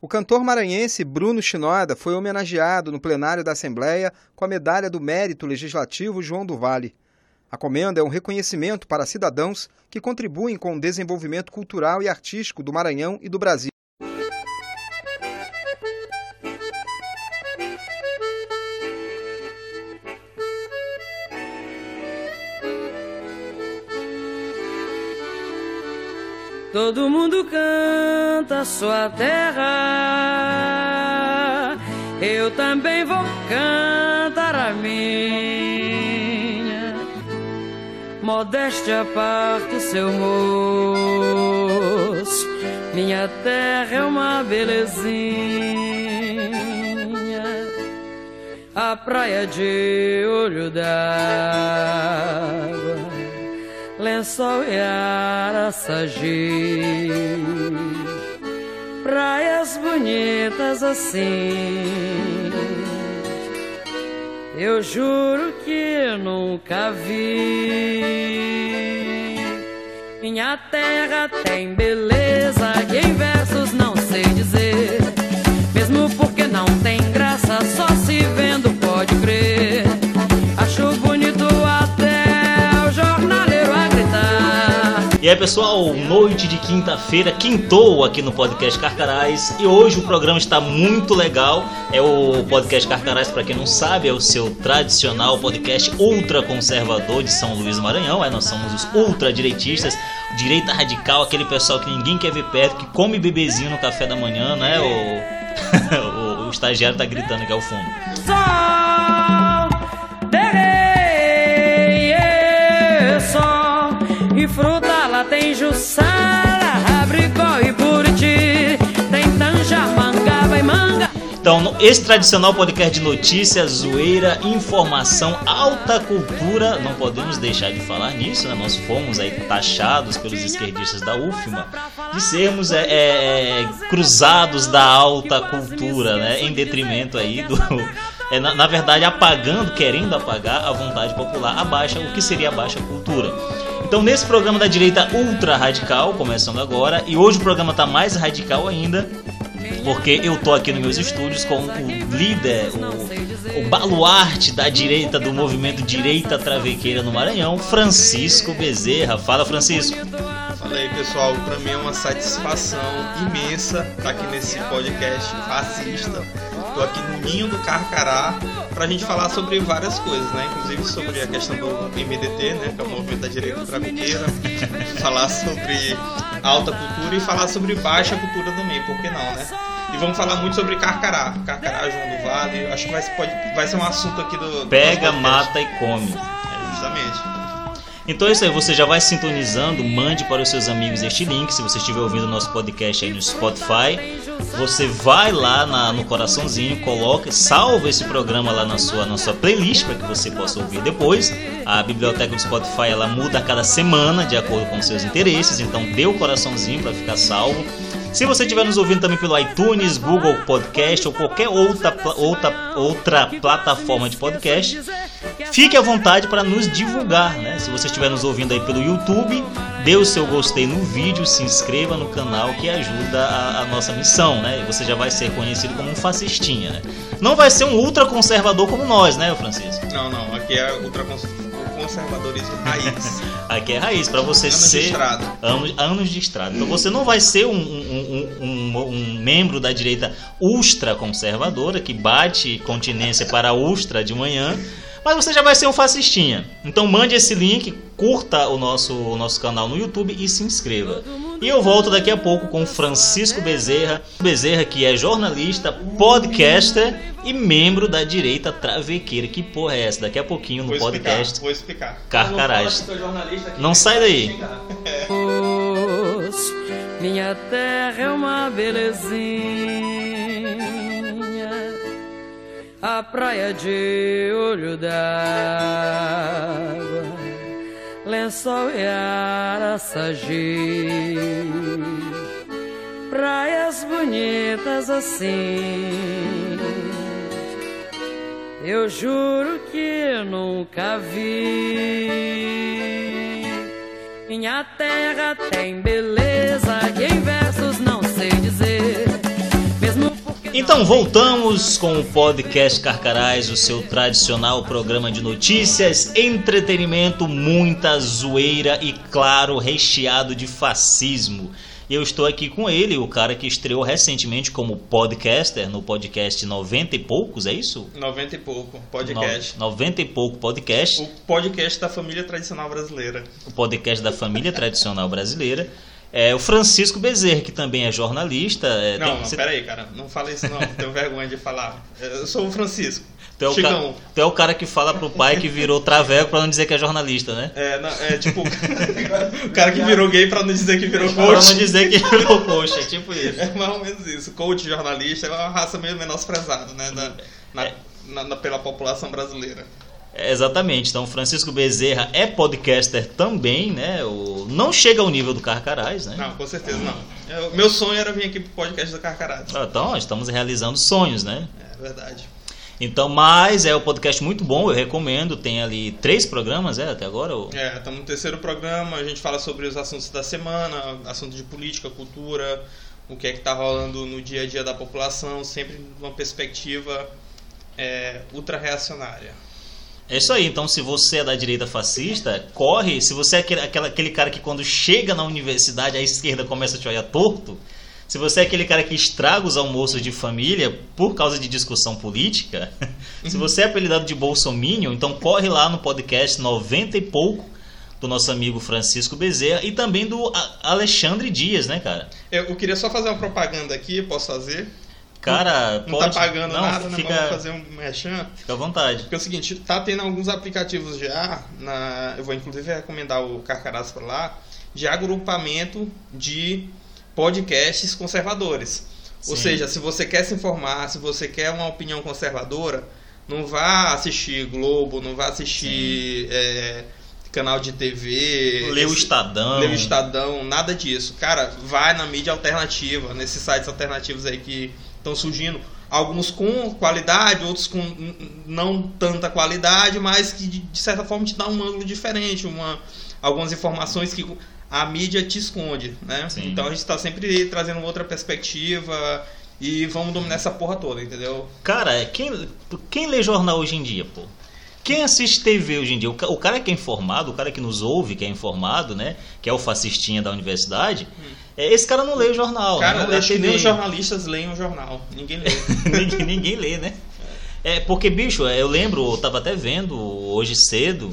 O cantor maranhense Bruno Chinoda foi homenageado no plenário da Assembleia com a Medalha do Mérito Legislativo João do Vale. A comenda é um reconhecimento para cidadãos que contribuem com o desenvolvimento cultural e artístico do Maranhão e do Brasil. Todo mundo canta sua terra, eu também vou cantar a minha. Modéstia parte, seu moço, minha terra é uma belezinha. A praia de olho d'água lençol e araçagi Praias bonitas assim. Eu juro que nunca vi. Minha terra tem beleza E aí pessoal, noite de quinta-feira, quintou aqui no podcast Carcarás e hoje o programa está muito legal. É o podcast Carcarás, para quem não sabe, é o seu tradicional podcast ultra conservador de São Luís do Maranhão. É, nós somos os ultra direitistas, direita radical, aquele pessoal que ninguém quer ver perto, que come bebezinho no café da manhã, né? O, o, o estagiário tá gritando aqui ao fundo. Tem Jussara, Abricó e Buriti, tem Tanja, Mangaba e Manga. Então, esse tradicional podcast de notícias, zoeira, informação, alta cultura, não podemos deixar de falar nisso, né? Nós fomos aí taxados pelos esquerdistas da UFMA de sermos é, é, é, cruzados da alta cultura, né? Em detrimento aí do é, na, na, verdade, apagando, querendo apagar a vontade popular, a baixa, o que seria a baixa cultura. Então, nesse programa da direita ultra radical, começando agora, e hoje o programa está mais radical ainda, porque eu tô aqui nos meus estúdios com o líder, o, o baluarte da direita do movimento Direita Travequeira no Maranhão, Francisco Bezerra. Fala, Francisco. Fala aí, pessoal. Para mim é uma satisfação imensa estar aqui nesse podcast fascista. Tô aqui no Ninho do Carcará para a gente falar sobre várias coisas, né? Inclusive sobre a questão do MDT, né? Que é o movimento da direita travequeira. falar sobre alta cultura e falar sobre baixa cultura também, por que não, né? E vamos falar muito sobre Carcará, Carcará, João do Vale. Acho que vai, pode, vai ser um assunto aqui do. do Pega, mata e come. É, justamente. Então é isso aí, você já vai sintonizando, mande para os seus amigos este link, se você estiver ouvindo nosso podcast aí no Spotify. Você vai lá na, no coraçãozinho, coloca, salva esse programa lá na sua, na sua playlist para que você possa ouvir depois. A biblioteca do Spotify ela muda a cada semana de acordo com seus interesses, então dê o coraçãozinho para ficar salvo. Se você estiver nos ouvindo também pelo iTunes, Google Podcast ou qualquer outra, outra, outra plataforma de podcast, fique à vontade para nos divulgar. Né? Se você estiver nos ouvindo aí pelo YouTube, dê o seu gostei no vídeo, se inscreva no canal que ajuda a, a nossa missão. Né? Você já vai ser conhecido como um fascistinha. Né? Não vai ser um ultra conservador como nós, né, Francisco? Não, não. Aqui é ultra conservadorismo raiz. Aqui é raiz, para você anos ser. De estrada. Anos, anos de estrada. Então você não vai ser um, um, um, um, um membro da direita ultra conservadora que bate continência para ultra de manhã mas você já vai ser um fascistinha. Então mande esse link, curta o nosso, o nosso canal no YouTube e se inscreva. E eu volto daqui a pouco com Francisco Bezerra, Bezerra que é jornalista, podcaster e membro da direita travequeira. Que porra é essa? Daqui a pouquinho no vou podcast. Explicar, vou explicar. Carcarás. Não sai daí. Minha terra é uma belezinha a praia de olho d'água, lençol e araçagi, praias bonitas assim. Eu juro que nunca vi. Minha terra tem beleza que Então voltamos com o podcast Carcarás, o seu tradicional programa de notícias, entretenimento, muita zoeira e, claro, recheado de fascismo. E eu estou aqui com ele, o cara que estreou recentemente como podcaster no podcast 90 e poucos, é isso? 90 e pouco, podcast. No, 90 e pouco podcast. O podcast da família tradicional brasileira. O podcast da família tradicional brasileira. É, o Francisco Bezerra, que também é jornalista. É, não, tem, não, você- peraí, cara. Não fala isso não. Tenho vergonha de falar. Eu sou o Francisco. Tu é, o ca- tu é o cara que fala pro pai que virou traveco pra não dizer que é jornalista, né? É, não, é tipo o cara que virou gay pra não dizer que virou Pra não coach. dizer que virou coxa, é tipo isso. É mais ou menos isso. Coach jornalista é uma raça meio menosprezada, né? Na, na- É. na- na- pela população brasileira. É, Exatamente. Então, Francisco Bezerra é podcaster também, né? O... Não chega ao nível do Carcarás, né? Não, com certeza não. Eu- meu sonho era vir aqui pro podcast do Carcarado. Ah, Então, estamos realizando sonhos, né? É verdade. Então, mas é um podcast muito bom, eu recomendo. Tem ali três programas, é, até agora? ou- É, estamos no terceiro programa, a gente fala sobre os assuntos da semana, assuntos de política, cultura, o que é que está rolando no dia a dia da população, sempre numa perspectiva é, ultra-reacionária. É isso aí, então se você é da direita fascista, corre. Se você é aquele, aquele cara que quando chega na universidade a esquerda começa a te olhar torto, se você é aquele cara que estraga os almoços de família por causa de discussão política, se você é apelidado de Bolsominion, então corre lá no podcast 90 e pouco do nosso amigo Francisco Bezerra e também do Alexandre Dias, né, cara? Eu, eu queria só fazer uma propaganda aqui, posso fazer? Cara, Não pode... tá pagando não, nada, né? fica, Mas vou fazer um merchan. fica à vontade. Porque é o seguinte, tá tendo alguns aplicativos já, na, eu vou inclusive recomendar o Carcarás para lá, de agrupamento de podcasts conservadores. Ou Sim. seja, se você quer se informar, se você quer uma opinião conservadora, não vá assistir Globo, não vá assistir é, canal de TV. Lê o Estadão. Lê o Estadão, nada disso. Cara, vai na mídia alternativa, nesses sites alternativos aí que estão surgindo. Alguns com qualidade, outros com não tanta qualidade, mas que de, certa forma te dá um ângulo diferente, uma, algumas informações que a mídia te esconde, né? Sim. Então a gente está sempre trazendo outra perspectiva e vamos dominar essa porra toda, entendeu? Cara, quem, quem lê jornal hoje em dia, pô? Quem assiste TV hoje em dia? O, ca- o cara que é informado, o cara que nos ouve, que é informado, né? Que é o fascistinha da universidade, é, esse cara não lê o jornal. Cara, não lê acho que nem os jornalistas leem o jornal. Ninguém lê. ninguém, ninguém lê, né? É, porque, bicho, é, eu lembro, eu tava até vendo hoje cedo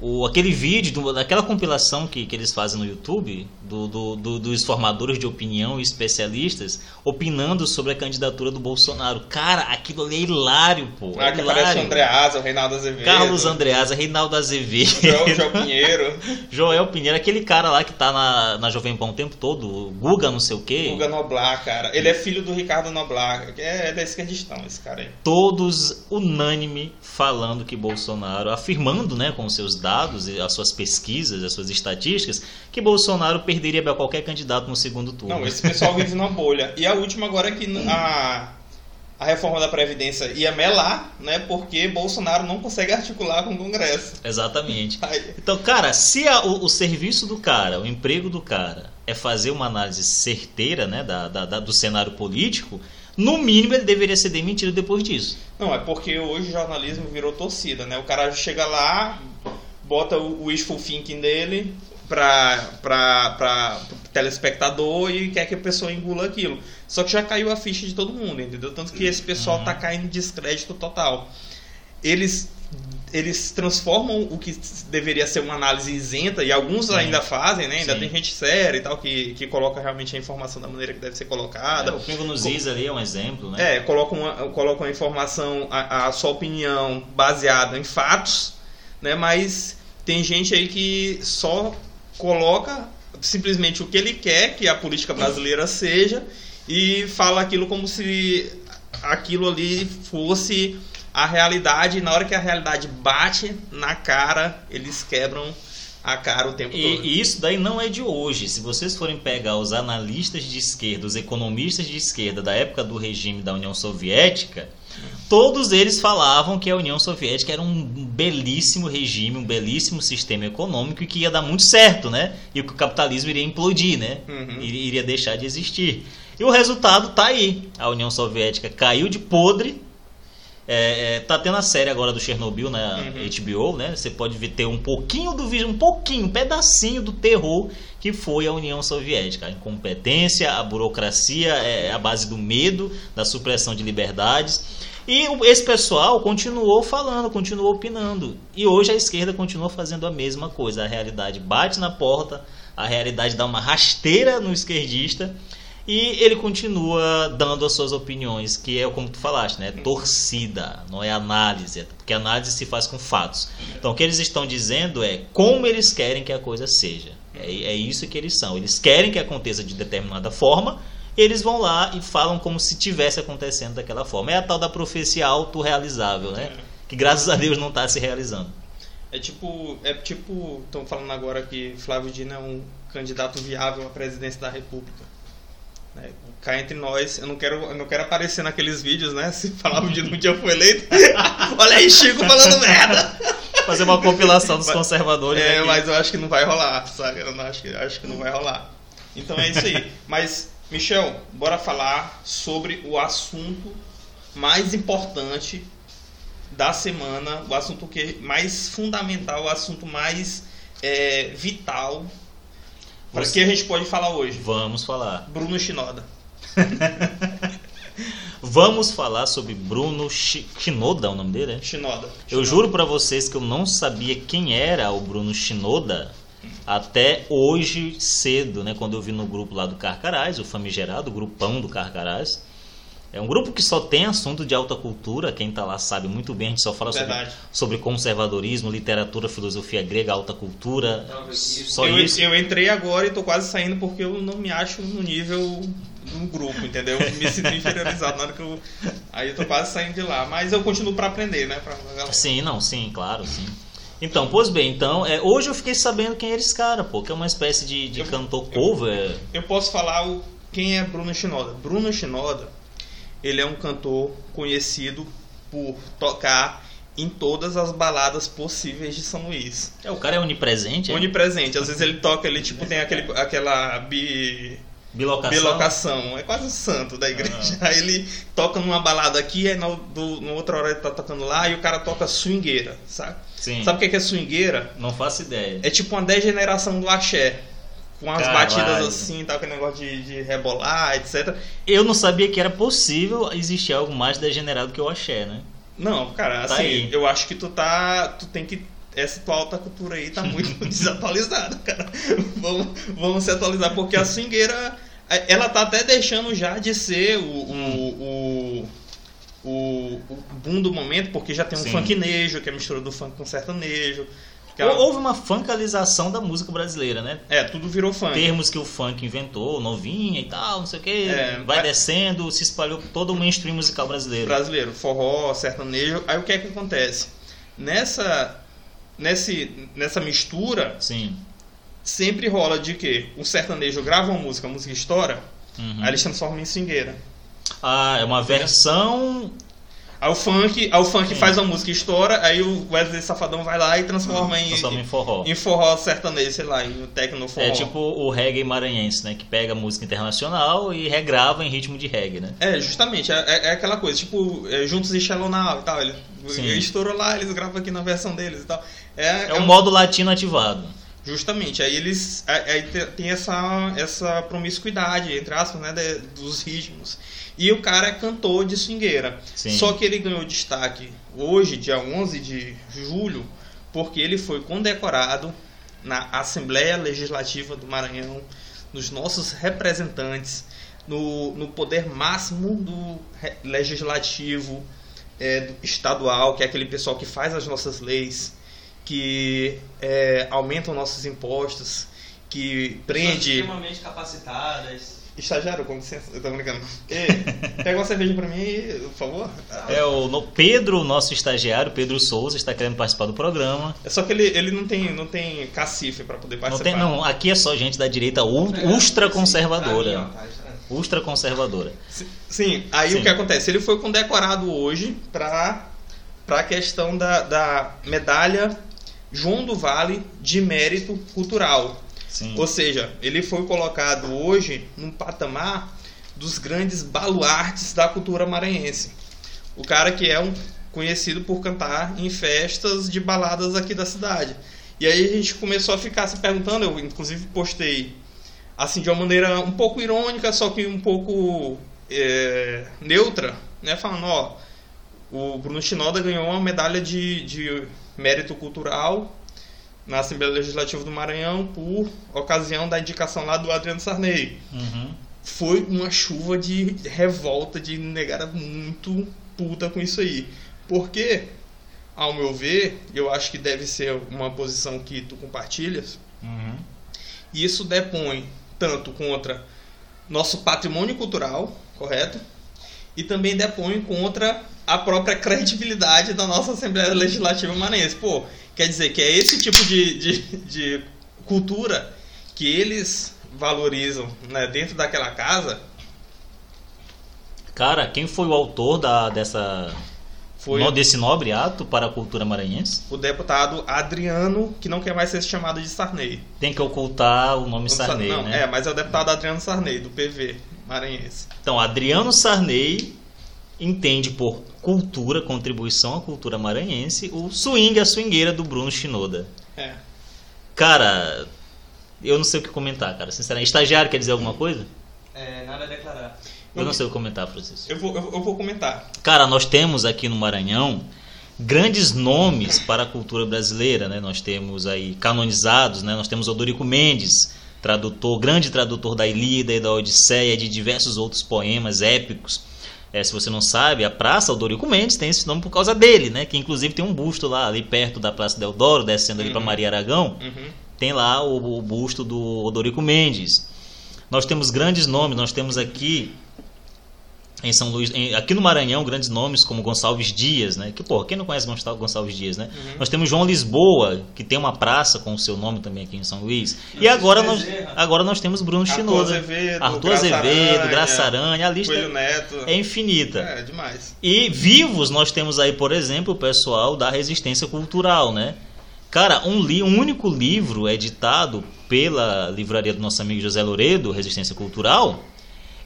o, aquele vídeo, do- daquela compilação que, que eles fazem no YouTube, do, do- do- dos formadores de opinião e especialistas opinando sobre a candidatura do Bolsonaro. Cara, aquilo ali é hilário, pô. Ah, é que aparece o hilário. André Asa, o Reinaldo Azevedo. Carlos Andreasa, Reinaldo Azevedo, João, João Pinheiro, Joel Pinheiro, aquele cara lá que tá na, na Jovem Pan o tempo todo, o Guga não sei o quê. Guga Noblar, cara. Ele é filho do Ricardo Noblar, que é da esquerdistão, esse cara aí. todos unânime falando que Bolsonaro, afirmando, né, com seus dados e as suas pesquisas, as suas estatísticas, que Bolsonaro perderia para qualquer candidato no segundo turno. Não, esse pessoal vive numa bolha. E a última agora é que a, a reforma da Previdência ia melar, né? Porque Bolsonaro não consegue articular com o Congresso. Exatamente. Então, cara, se a- o, o serviço do cara, o emprego do cara é fazer uma análise certeira, né, da, da- da- do cenário político, no mínimo ele deveria ser demitido depois disso. não, é porque hoje o jornalismo virou torcida, né? O cara chega lá, bota o wishful thinking dele pra pro telespectador e quer que a pessoa engula aquilo. Só que já caiu a ficha de todo mundo, entendeu? Tanto que esse pessoal tá caindo em descrédito total. Eles eles transformam o que deveria ser uma análise isenta, e alguns Sim. ainda fazem, né? Ainda Sim. tem gente séria e tal, que, que coloca realmente a informação da maneira que deve ser colocada. É, o Pingo nos Is ali é um exemplo, né? É, colocam uma, colocam a informação, a, a sua opinião baseada em fatos, né? Mas tem gente aí que só coloca simplesmente o que ele quer que a política brasileira seja e fala aquilo como se aquilo ali fosse a realidade. E na hora que a realidade bate na cara, eles quebram a cara o tempo todo. E, e isso daí não é de hoje. Se vocês forem pegar os analistas de esquerda, os economistas de esquerda da época do regime da União Soviética, todos eles falavam que a União Soviética era um belíssimo regime, um belíssimo sistema econômico e que ia dar muito certo, né? E que o capitalismo iria implodir, né? Uhum. Ir- Iria deixar de existir. E o resultado tá aí. A União Soviética caiu de podre. É, é, tá tendo a série agora do Chernobyl na Uhum. HBO, né? Você pode ver- ter um pouquinho do vídeo, um pouquinho, um pedacinho do terror que foi a União Soviética. A incompetência, a burocracia, é, a base do medo, da supressão de liberdades. E esse pessoal continuou falando, continuou opinando. E hoje a esquerda continua fazendo a mesma coisa. A realidade bate na porta, a realidade dá uma rasteira no esquerdista e ele continua dando as suas opiniões, que é como tu falaste, né? Torcida, não é análise, porque análise se faz com fatos. Então o que eles estão dizendo é como eles querem que a coisa seja. É, é isso que eles são. Eles querem que aconteça de determinada forma, eles vão lá e falam como se tivesse acontecendo daquela forma. É a tal da profecia autorrealizável, né? Que graças a Deus não está se realizando. É tipo, é tipo, estão falando agora que Flávio Dino é um candidato viável à presidência da República. Né? Cá entre nós, eu não quero, eu não quero aparecer naqueles vídeos, né? Se Flávio Dino um dia foi eleito, olha aí Chico falando merda. Fazer uma compilação dos conservadores. É, aqui. mas eu acho que não vai rolar, sabe? Eu não acho que, acho que não vai rolar. Então é isso aí. Mas, Michel, bora falar sobre o assunto mais importante da semana, o assunto que mais fundamental, o assunto mais é, vital. Para Você- que a gente pode falar hoje? Vamos falar. Bruno Shinoda. Vamos falar sobre Bruno Shi- Shinoda, é o nome dele, né? Shinoda. Eu juro pra vocês que eu não sabia quem era o Bruno Shinoda até hoje cedo, né? Quando eu vi no grupo lá do Carcarás, o famigerado, o grupão do Carcarás. É um grupo que só tem assunto de alta cultura, quem tá lá sabe muito bem, a gente só fala sobre, sobre conservadorismo, literatura, filosofia grega, alta cultura, só eu, isso. eu entrei agora e tô quase saindo porque eu não me acho no nível do grupo, entendeu? Eu me sinto inferiorizado na hora que eu. Aí eu tô quase saindo de lá. Mas eu continuo pra aprender, né? Pra. Sim, não, sim, claro, sim. Então, pois bem, então, é, hoje eu fiquei sabendo quem era esse cara, pô, que é uma espécie de, de Eu- cantor eu- cover. Eu posso falar o, quem é Bruno Shinoda. Bruno Shinoda, ele é um cantor conhecido por tocar em todas as baladas possíveis de São Luís. É, o cara é onipresente, é? Onipresente. Às vezes ele toca, ele tipo tem aquele, aquela bi, bilocação. bilocação. É quase o santo da igreja. Aí ele toca numa balada aqui, aí na do, no outra hora ele tá tocando lá e o cara toca swingueira, sabe? Sim, Sabe o que é, é swingueira? não faço ideia. É tipo uma degeneração do axé. Com as Caralho. batidas assim, tá, aquele negócio de, de rebolar, etc. Eu não sabia que era possível existir algo mais degenerado que o axé, né? Não, cara, Tá assim, aí. eu acho que tu tá. Tu tem que. Essa tua alta cultura aí tá muito desatualizada, cara. Vamos, vamos se atualizar, porque a swingueira. Ela tá até deixando já de ser o. o, o o, o boom do momento, porque já tem um Sim. funknejo, que é a mistura do funk com sertanejo. que é- Hou- Houve uma funkalização da música brasileira, né? É, tudo virou funk. Termos que o funk inventou, novinha e tal, não sei o que, É, vai descendo, se espalhou todo o mainstream musical brasileiro. brasileiro, forró, sertanejo. Aí o que é que acontece? Nessa, nesse, nessa mistura, Sim. Sempre rola de que o sertanejo grava uma música, a música estoura, Uhum. aí eles transformam em swingueira. Ah, é uma versão. Aí o funk, aí o funk Sim. faz uma música e estoura, aí o Wesley Safadão vai lá e transforma em, Transforma em forró. em forró sertanejo, sei lá, em techno forró. É tipo o reggae maranhense, né? Que pega música internacional e regrava em ritmo de reggae, né? É, justamente, é, é- é aquela coisa, tipo, é, Juntos e Shallow Now e tal, ele, estourou lá, eles gravam aqui na versão deles e tal. É, É um- o modo latino ativado. Justamente, aí eles. Aí aí te- tem essa, essa promiscuidade, entre aspas, né, de- dos ritmos. E o cara é cantor de swingueira. Sim. Só que ele ganhou destaque hoje, dia 11 de julho, porque ele foi condecorado na Assembleia Legislativa do Maranhão, nos nossos representantes, no, no poder máximo do legislativo é, estadual, que é aquele pessoal que faz as nossas leis, que é, aumentam nossos impostos, que prende. extremamente capacitadas. Estagiário, com licença, eu tô brincando. Ei, pega uma cerveja pra mim por favor. É o no- Pedro, nosso estagiário, Pedro Souza, está querendo participar do programa. É só que ele, ele não tem, não tem cacife pra poder Não participar. tem, não, aqui é só gente da direita ul- ultra conservadora. Ultra conservadora. Sim, aí Sim. o que acontece? Ele foi condecorado hoje para a questão da, da medalha João do Vale de mérito cultural. Sim. Ou seja, ele foi colocado hoje num patamar dos grandes baluartes da cultura maranhense. O cara que é um conhecido por cantar em festas de baladas aqui da cidade. E aí a gente começou a ficar se perguntando, eu inclusive postei assim de uma maneira um pouco irônica, só que um pouco é, neutra, né? Falando, ó, o Bruno Shinoda ganhou uma medalha de, de mérito cultural na Assembleia Legislativa do Maranhão por ocasião da indicação lá do Adriano Sarney. Uhum. Foi uma chuva de revolta, de negada muito puta com isso aí. Porque, ao meu ver, eu acho que deve ser uma posição que tu compartilhas, Uhum. isso depõe tanto contra nosso patrimônio cultural, correto? E também depõe contra a própria credibilidade da nossa Assembleia Legislativa Maranhense. Pô, quer dizer que é esse tipo de, de, de cultura que eles valorizam né, dentro daquela casa. Cara, quem foi o autor da, dessa, Foi no- desse nobre ato para a cultura maranhense? o deputado Adriano, que não quer mais ser chamado de Sarney. Tem que ocultar o nome Sarney, não, né? É, mas é o deputado Adriano Sarney, do PV maranhense. Então, Adriano Sarney entende por cultura, contribuição à cultura maranhense, o swing, a swingueira do Bruno Shinoda. É. Cara, eu não sei o que comentar, cara. Sinceramente, estagiário quer dizer alguma coisa? É, nada a declarar. Eu não sei o que comentar, Francisco. Eu vou, eu, eu vou comentar. Cara, nós temos aqui no Maranhão grandes nomes para a cultura brasileira, né? Nós temos aí canonizados, né? Nós temos Odorico Mendes, tradutor, grande tradutor da Ilíada e da Odisseia, de diversos outros poemas épicos. É, se você não sabe, a Praça Odorico Mendes tem esse nome por causa dele, né? Que inclusive tem um busto lá ali perto da Praça Deodoro, descendo ali para Maria Aragão. Uhum. Tem lá o, o busto do Odorico Mendes. Nós temos grandes nomes, nós temos aqui em São Luís, em- aqui no Maranhão, grandes nomes como Gonçalves Dias, né? Que, pô, quem não conhece Gonçal- Gonçalves Dias, né? Nós temos João Lisboa, que tem uma praça com o seu nome também aqui em São Luís. E agora nós, Bezerra. agora nós temos Bruno Arthur Shinoda. Azevedo, Arthur Azevedo, Aranha, Graça Aranha, a lista é infinita. É, demais. E vivos nós temos aí, por exemplo, o pessoal da resistência cultural, né? Cara, um, li um único livro editado pela livraria do nosso amigo José Loredo, Resistência Cultural,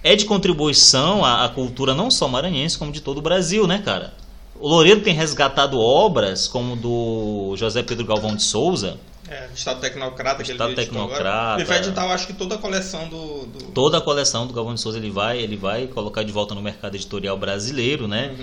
é de contribuição à, à cultura não só maranhense, como de todo o Brasil, né, cara? O Loredo tem resgatado obras como do José Pedro Galvão de Souza, É, Estado Tecnocrata. que ele Estado. Tecnocrata. Ele vai editar, eu acho que toda a coleção do... do... toda a coleção do Galvão de Souza ele vai, ele vai colocar de volta no mercado editorial brasileiro, né?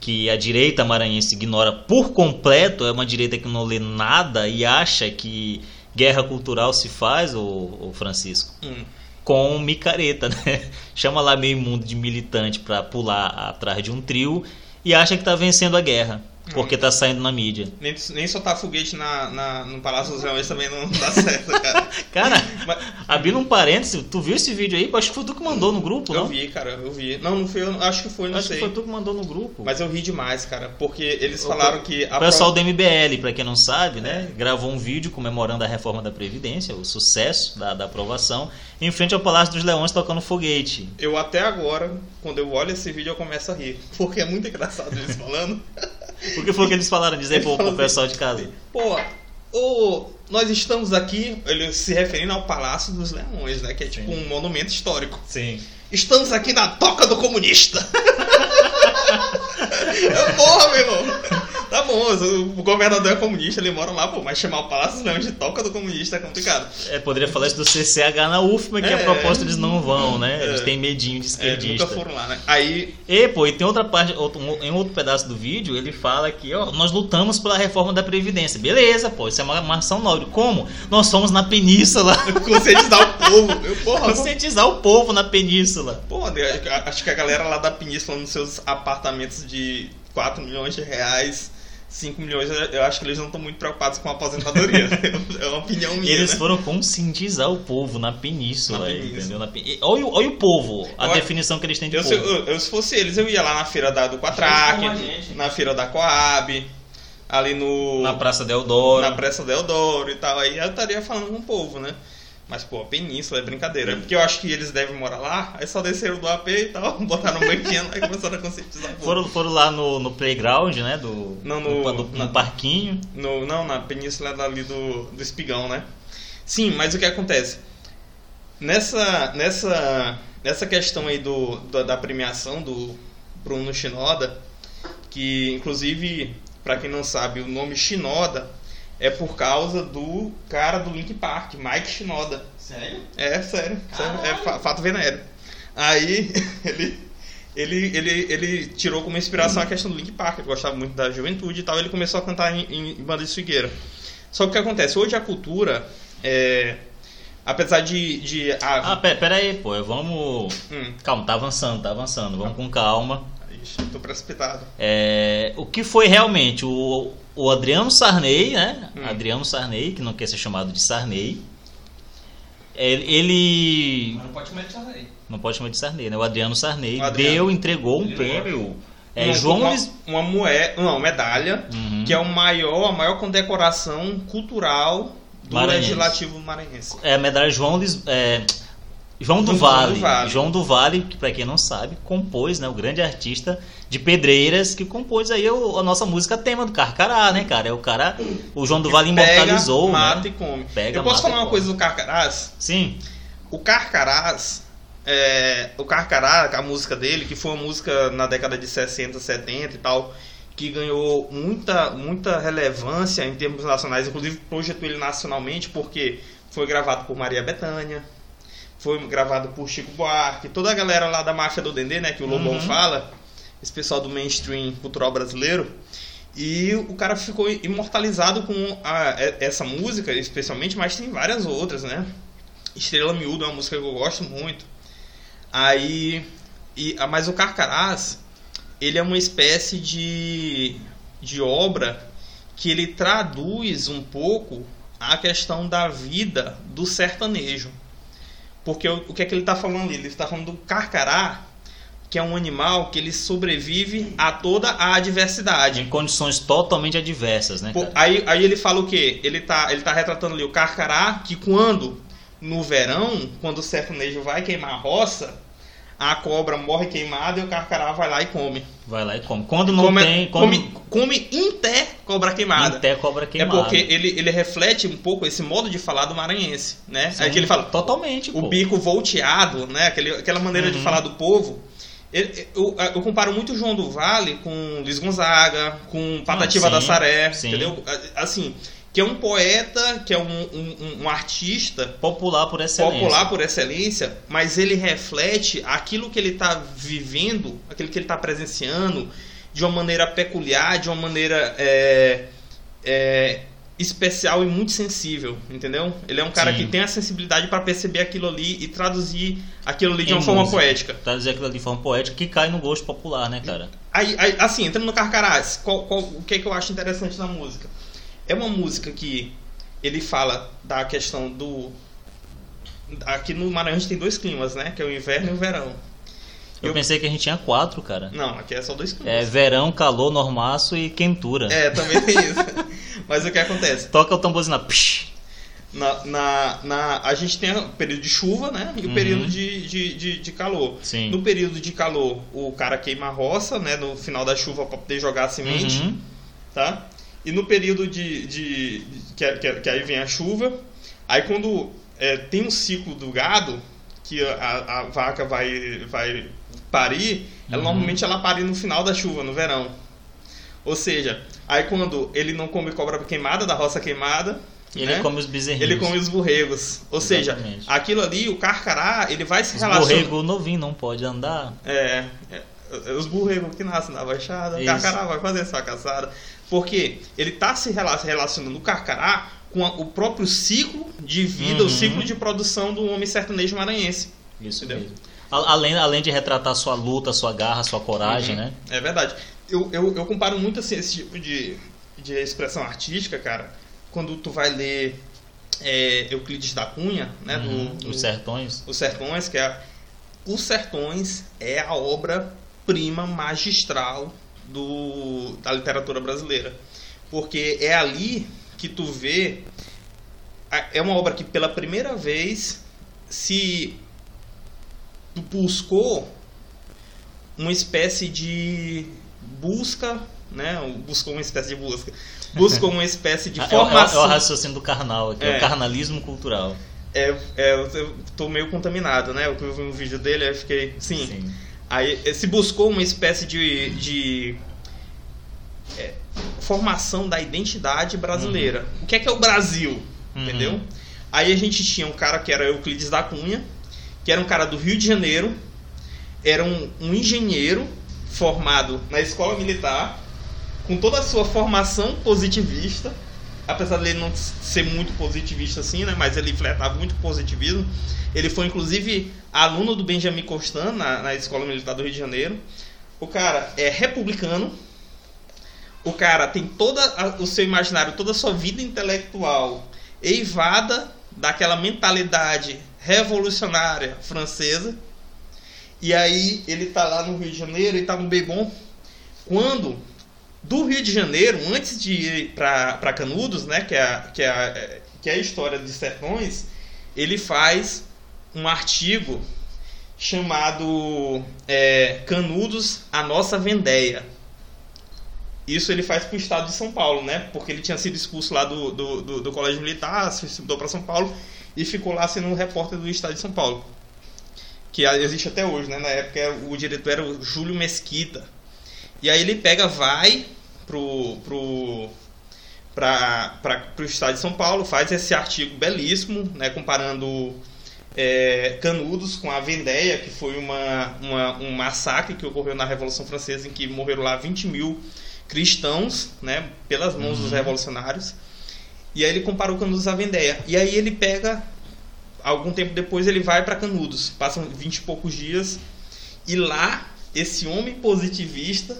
Que a direita maranhense ignora por completo, é uma direita que não lê nada e acha que guerra cultural se faz, o, o Francisco, Hum. Com micareta, né? Chama lá meio mundo de militante pra pular atrás de um trio e acha que tá vencendo a guerra, porque tá saindo na mídia. Nem, nem soltar foguete na, na- no Palácio dos Leões também não dá certo, cara. Cara, Mas- abrindo um parênteses, tu viu esse vídeo aí? Acho que foi tu que mandou no grupo, eu não? vi, cara, eu vi. Não, não fui eu, acho que foi, não Acho sei. que foi tu que mandou no grupo. Mas eu ri demais, cara, porque eles falaram que... O pessoal do MBL, para quem não sabe, né, gravou um vídeo comemorando a reforma da Previdência, o sucesso da, da aprovação, em frente ao Palácio dos Leões tocando foguete. Eu até agora, quando eu olho esse vídeo, eu começo a rir. Porque é muito engraçado eles falando. O que foi que eles falaram? Dizer pro, pro pessoal de casa. Pô, ô, nós estamos aqui, ele se referindo ao Palácio dos Leões, né? Que é tipo Sim. um monumento histórico. Sim. Estamos aqui na toca do comunista. É, Porra, meu irmão. Tá bom, o governador é comunista, ele mora lá, pô, mas chamar o Palácio Leões de toca do comunista é complicado. É, poderia falar isso do CCH na UFMA, que a É. proposta eles não vão, né? Eles É. têm medinho de É, esquerdista. nunca foram lá, né? Aí, E, pô, e tem outra parte, outro, em outro pedaço do vídeo, ele fala que, ó, nós lutamos pela reforma da Previdência. Beleza, pô, isso é uma, uma ação nobre. Como? Nós fomos na península. conscientizar o povo. Eu, porra, Conscientizar o povo na península. Pô, acho que a galera lá da Península, nos seus apartamentos de 4 milhões de reais, 5 milhões, eu acho que eles não estão muito preocupados com a aposentadoria. é uma opinião minha. Eles né? foram conscientizar o povo na península, Na península. entendeu? Na pe- e- Olha, o- olha o povo, a Eu- definição que eles têm de Eu, se, povo. eu- eu, se fosse eles, eu ia lá na feira da, do gente. na feira da Coab, ali no. Na Praça Deodoro. na Praça Deodoro e tal. Aí eu estaria falando com o povo, né? Mas, pô, a península é brincadeira. É porque eu acho que eles devem morar lá, aí só desceram do AP e tal, botaram um banquinho e começaram a conscientizar. Foram, foram lá no, no playground, né? Do, Não, no- do- no parquinho. No, não, na península ali do, do Espigão, né? Sim, mas o que acontece? Nessa, nessa, nessa questão aí do, da, da premiação do Bruno Shinoda, que inclusive, para quem não sabe, o nome Shinoda é por causa do cara do Link Park, Mike Shinoda. Sério? É, sério. sério é fa- fato venéreo. Aí ele, ele, ele, ele tirou como inspiração a questão do Link Park, ele gostava muito da juventude e tal, ele começou a cantar em, em, em banda de swingueira. Só que o que acontece? Hoje a cultura, é, apesar de... de a- Ah, pera, pera aí, pô. Vamos. Hum. Calma, tá avançando, tá avançando. Vamos com calma. Ixi, tô precipitado. É, o que foi realmente o, o Adriano Sarney, né? Hum. Adriano Sarney, que não quer ser chamado de Sarney. Ele, ele- Mas não pode chamar de Sarney. não pode chamar de Sarney, né? O Adriano Sarney O Adriano. deu, entregou um prêmio. É, Uma- João uma, uma moeda, uma medalha, Uhum. que é o maior, a maior condecoração cultural do Maranhense. legislativo maranhense. É a medalha João Luiz. é, João do vale. do Vale. João do Vale, que pra quem não sabe, compôs, né? O grande artista de Pedreiras que compôs aí o- a nossa música tema do Carcará, né, cara? É o cara. O João do Vale imortalizou, Pega, mata né? e come. Pega, Eu posso falar uma coisa do Carcarás? Sim. O Carcarás, é, o Carcará, a música dele, que foi uma música na década de 60, 70 e tal, que ganhou muita, muita relevância em termos nacionais, inclusive projetou ele nacionalmente, porque foi gravado por Maria Bethânia, foi gravado por Chico Buarque, toda a galera lá da máfia do Dendê, né, que o Lobão Uhum. fala, esse pessoal do mainstream cultural brasileiro. E o cara ficou imortalizado com a- e- essa música, especialmente, mas tem várias outras, né? Estrela Miúda é uma música que eu gosto muito. Aí, e, mas o Carcarás, ele é uma espécie de, de obra que ele traduz um pouco a questão da vida do sertanejo. Porque o, o que é que ele está falando ali? Ele está falando do carcará, que é um animal que ele sobrevive a toda a adversidade. Em condições totalmente adversas, né? Cara? aí, aí ele fala o quê? Ele tá, ele tá retratando ali o carcará, que quando, no verão, quando o sertanejo vai queimar a roça, a cobra morre queimada e o carcará vai lá e come. Vai lá e come. Quando não come, tem. Quando come, come em té cobra queimada. até cobra É queimada. porque ele, ele reflete um pouco esse modo de falar do maranhense, né? Sim, Aí que ele fala, Totalmente. o pô. bico volteado, né? Aquele, aquela maneira de Uhum. falar do povo. Ele- eu, eu comparo muito o João do Vale com Luiz Gonzaga, com Patativa Ah, da sim, Saré, sim. entendeu? Assim, que é um poeta, que é um, um, um artista Popular por excelência. popular por excelência, mas ele reflete aquilo que ele está vivendo, aquilo que ele está presenciando, de uma maneira peculiar, de uma maneira é, é, especial e muito sensível, entendeu? Ele é um cara Sim. que tem a sensibilidade para perceber aquilo ali e traduzir aquilo ali de Em uma forma música. poética. Trazer aquilo de forma poética que cai no gosto popular, né, cara? Aí, aí, assim, entrando no Carcarás, qual, qual- o que, é que eu acho interessante na música? É uma música que ele fala da questão do. Aqui no Maranhão a gente tem dois climas, né? Que é o inverno e o verão. Eu, Eu- pensei que a gente tinha quatro, cara. Não, aqui é só dois É climas. verão, calor, normaço e quentura. É, também tem isso. Mas o que acontece? Toca o tamborzinho na. Na, na, na- a gente tem o período de chuva, né? E o Uhum. período de, de, de, de calor. Sim. No período de calor, o cara queima a roça, né? No final da chuva para poder jogar a semente. Uhum. tá? E no período de, de, de- que, é- que, é- que aí vem a chuva, aí quando é, tem um ciclo do gado que a, a vaca vai vai parir, ela Uhum. normalmente ela pare no final da chuva, no verão. Ou seja, aí quando ele não come cobra queimada da roça queimada, Ele né? come os bezerrinhos. ele come os borregos. Ou seja, Exatamente. aquilo ali, o carcará, ele vai se Os relacionar. borrego novinho não pode andar. É, é, os burregos que nascem na baixada, o Isso. carcará vai fazer sua caçada. Porque ele está se rela- relacionando o carcará com a- o próprio ciclo de vida, Uhum. o ciclo de produção do homem sertanejo maranhense. Isso Entendeu? mesmo. Além, além de retratar sua luta, sua garra, sua coragem, Uhum. né? É verdade. Eu, eu, eu comparo muito assim, esse tipo de, de expressão artística, cara, quando tu vai ler é, Euclides da Cunha, né? do- Uhum. do- Os sertões. Os Sertões, que é. Os Sertões é a obra-prima magistral do, da literatura brasileira. Porque é ali que tu vê. É uma obra que pela primeira vez se buscou uma espécie de busca, né? Buscou uma espécie de busca. Buscou uma espécie de É, o- é o- é o formação. raciocínio do carnal aqui, é É. o carnalismo cultural. é, é, eu tô meio contaminado, né? Eu vi um vídeo dele, eu fiquei. Sim. Sim. Aí se buscou uma espécie de. de é, formação da identidade brasileira. O que é que é o Brasil? Uhum. Entendeu? Aí a gente tinha um cara que era Euclides da Cunha, que era um cara do Rio de Janeiro, era um, um engenheiro formado na escola militar, com toda a sua formação positivista, apesar dele não ser muito positivista assim, né, mas ele flertava muito positivismo. Ele foi inclusive aluno do Benjamin Constant na, na escola militar do Rio de Janeiro. O cara é republicano. O cara tem todo o seu imaginário, toda a sua vida intelectual eivada daquela mentalidade revolucionária francesa. E aí ele tá lá no Rio de Janeiro e tá no Bebon. Quando do Rio de Janeiro, antes de ir para Canudos, né, que é, a, que, é que é a história dos sertões, ele faz um artigo chamado é, Canudos, a nossa Vendéia. Isso ele faz para o estado de São Paulo, né? Porque ele tinha sido expulso lá do, do, do, do colégio militar, se mudou para São Paulo e ficou lá sendo um repórter do estado de São Paulo. Que existe até hoje, né? Na época o diretor era o Júlio Mesquita. E aí ele pega, vai pro, pro, para o estado de São Paulo, faz esse artigo belíssimo, né? Comparando é, Canudos com a Vendéia, que foi uma, uma, um massacre que ocorreu na Revolução Francesa, em que morreram lá 20 mil cristãos, né, pelas mãos uhum. dos revolucionários. E aí ele comparou Canudos à Vendéia. E aí ele pega, algum tempo depois ele vai para Canudos. Passam 20 e poucos dias. E lá, esse homem positivista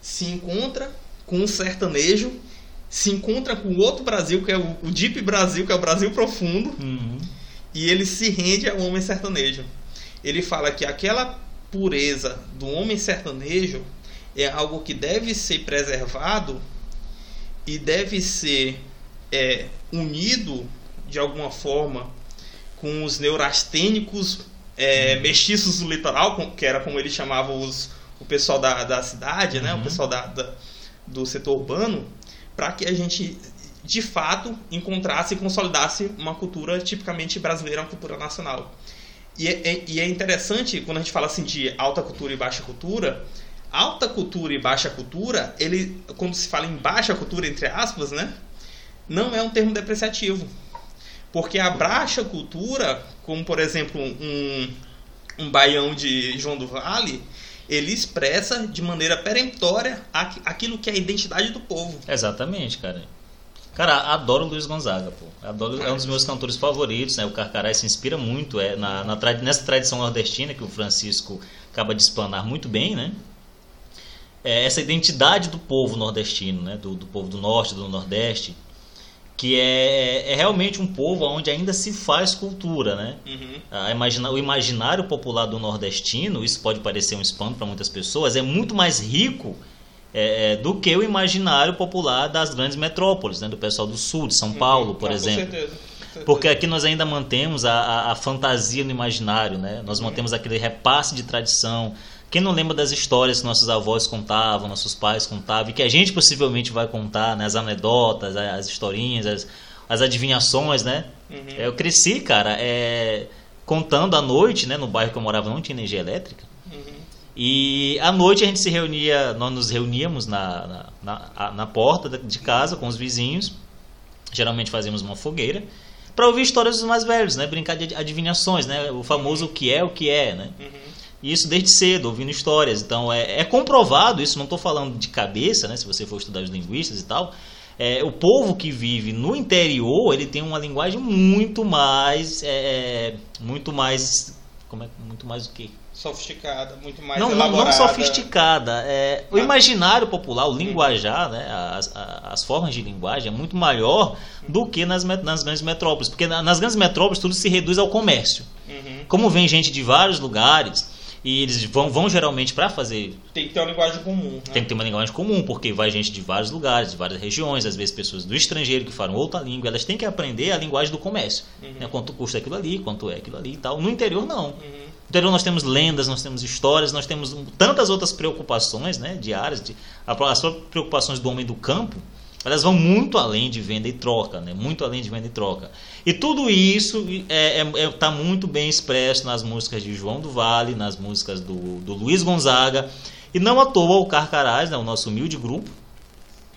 se encontra com um sertanejo, se encontra com outro Brasil, que é o, o Deep Brasil, que é o Brasil profundo. Uhum. E ele se rende ao homem sertanejo. Ele fala que aquela pureza do homem sertanejo é algo que deve ser preservado e deve ser é, unido de alguma forma com os neurastênicos é, uhum. mestiços do litoral, que era como ele chamava os, o pessoal da, da cidade, uhum. né, o uhum. pessoal da, da, do setor urbano, para que a gente de fato encontrasse e consolidasse uma cultura tipicamente brasileira, uma cultura nacional. E é, é, e é interessante quando a gente fala assim de alta cultura e baixa cultura, alta cultura e baixa cultura, ele, quando se fala em baixa cultura, entre aspas, né? Não é um termo depreciativo. Porque a baixa cultura, como por exemplo um, um baião de João do Vale, ele expressa de maneira peremptória aquilo que é a identidade do povo. Exatamente, cara. Cara, adoro o Luiz Gonzaga, pô. Adoro, é um dos meus cantores favoritos, né? O Carcará se inspira muito é, na, na, nessa tradição nordestina que o Francisco acaba de explanar muito bem, né? é, essa identidade do povo nordestino, né? do, do povo do norte, do nordeste, que é, é, realmente um povo onde ainda se faz cultura, né? Uhum. Imagina, o imaginário popular do nordestino, isso pode parecer um espanto para muitas pessoas, é muito mais rico é, é, do que o imaginário popular das grandes metrópoles, né? Do pessoal do sul, de São uhum. Paulo, por exemplo. Com certeza. Porque aqui nós ainda mantemos a, a, a fantasia no imaginário, né? Nós mantemos aquele repasse de tradição, quem não lembra das histórias que nossos avós contavam, nossos pais contavam, e que a gente possivelmente vai contar, né? as anedotas, as historinhas, as, as adivinhações, né? Uhum. Eu cresci, cara, é, contando à noite, né? No bairro que eu morava não tinha energia elétrica. Uhum. E à noite a gente se reunia, nós nos reuníamos na, na, na, na porta de casa com os vizinhos. Geralmente fazíamos uma fogueira para ouvir histórias dos mais velhos, né? Brincar de adivinhações, né? O famoso o que é, o que é, né? Uhum. E isso desde cedo, ouvindo histórias. Então é, é comprovado, isso não estou falando de cabeça, né? Se você for estudar os linguistas e tal. É, o povo que vive no interior, ele tem uma linguagem muito mais. É, muito mais. Como é, muito mais o quê? Sofisticada, muito mais. Não, elaborada. não, não sofisticada. É, o imaginário popular, o linguajar, né, as, as formas de linguagem é muito maior do que nas, nas grandes metrópoles. Porque nas grandes metrópoles tudo se reduz ao comércio. Uhum. Como vem gente de vários lugares e eles vão, vão geralmente para fazer. Tem que ter uma linguagem comum. Né? Tem que ter uma linguagem comum, porque vai gente de vários lugares, de várias regiões, às vezes pessoas do estrangeiro que falam outra língua, elas têm que aprender a linguagem do comércio. Uhum. Né? Quanto custa aquilo ali, quanto é aquilo ali e tal. No interior, não. Uhum. No interior nós temos lendas, nós temos histórias, nós temos tantas outras preocupações né, diárias, de, as preocupações do homem do campo, Elas vão muito além de venda e troca, né? Muito além de venda e troca. E tudo isso está é, é, é, tá muito bem expresso nas músicas de João do Vale, nas músicas do, do Luiz Gonzaga. E não à toa o Carcarás, né, o nosso humilde grupo,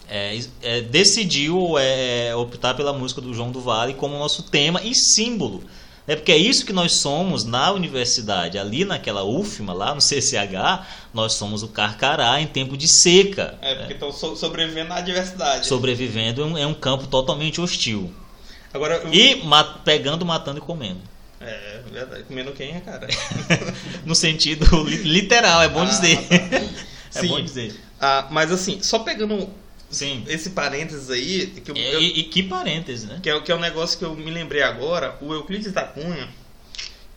é, é, decidiu é, optar pela música do João do Vale como nosso tema e símbolo. É porque é isso que nós somos na universidade, ali naquela UFMA, lá no CCH, nós somos o Carcará em tempo de seca. É, porque estão so sobrevivendo à adversidade. Sobrevivendo um, em um campo totalmente hostil. Agora, eu... E mat pegando, matando e comendo. É, verdade. Comendo quem, é, cara? no sentido literal, é bom ah, dizer. Tá. é Sim. bom dizer. Ah, mas assim, só pegando Sim. esse parênteses aí. Que eu, e, eu, e, que parênteses, né? Que é, que é um negócio que eu me lembrei agora. O Euclides da Cunha,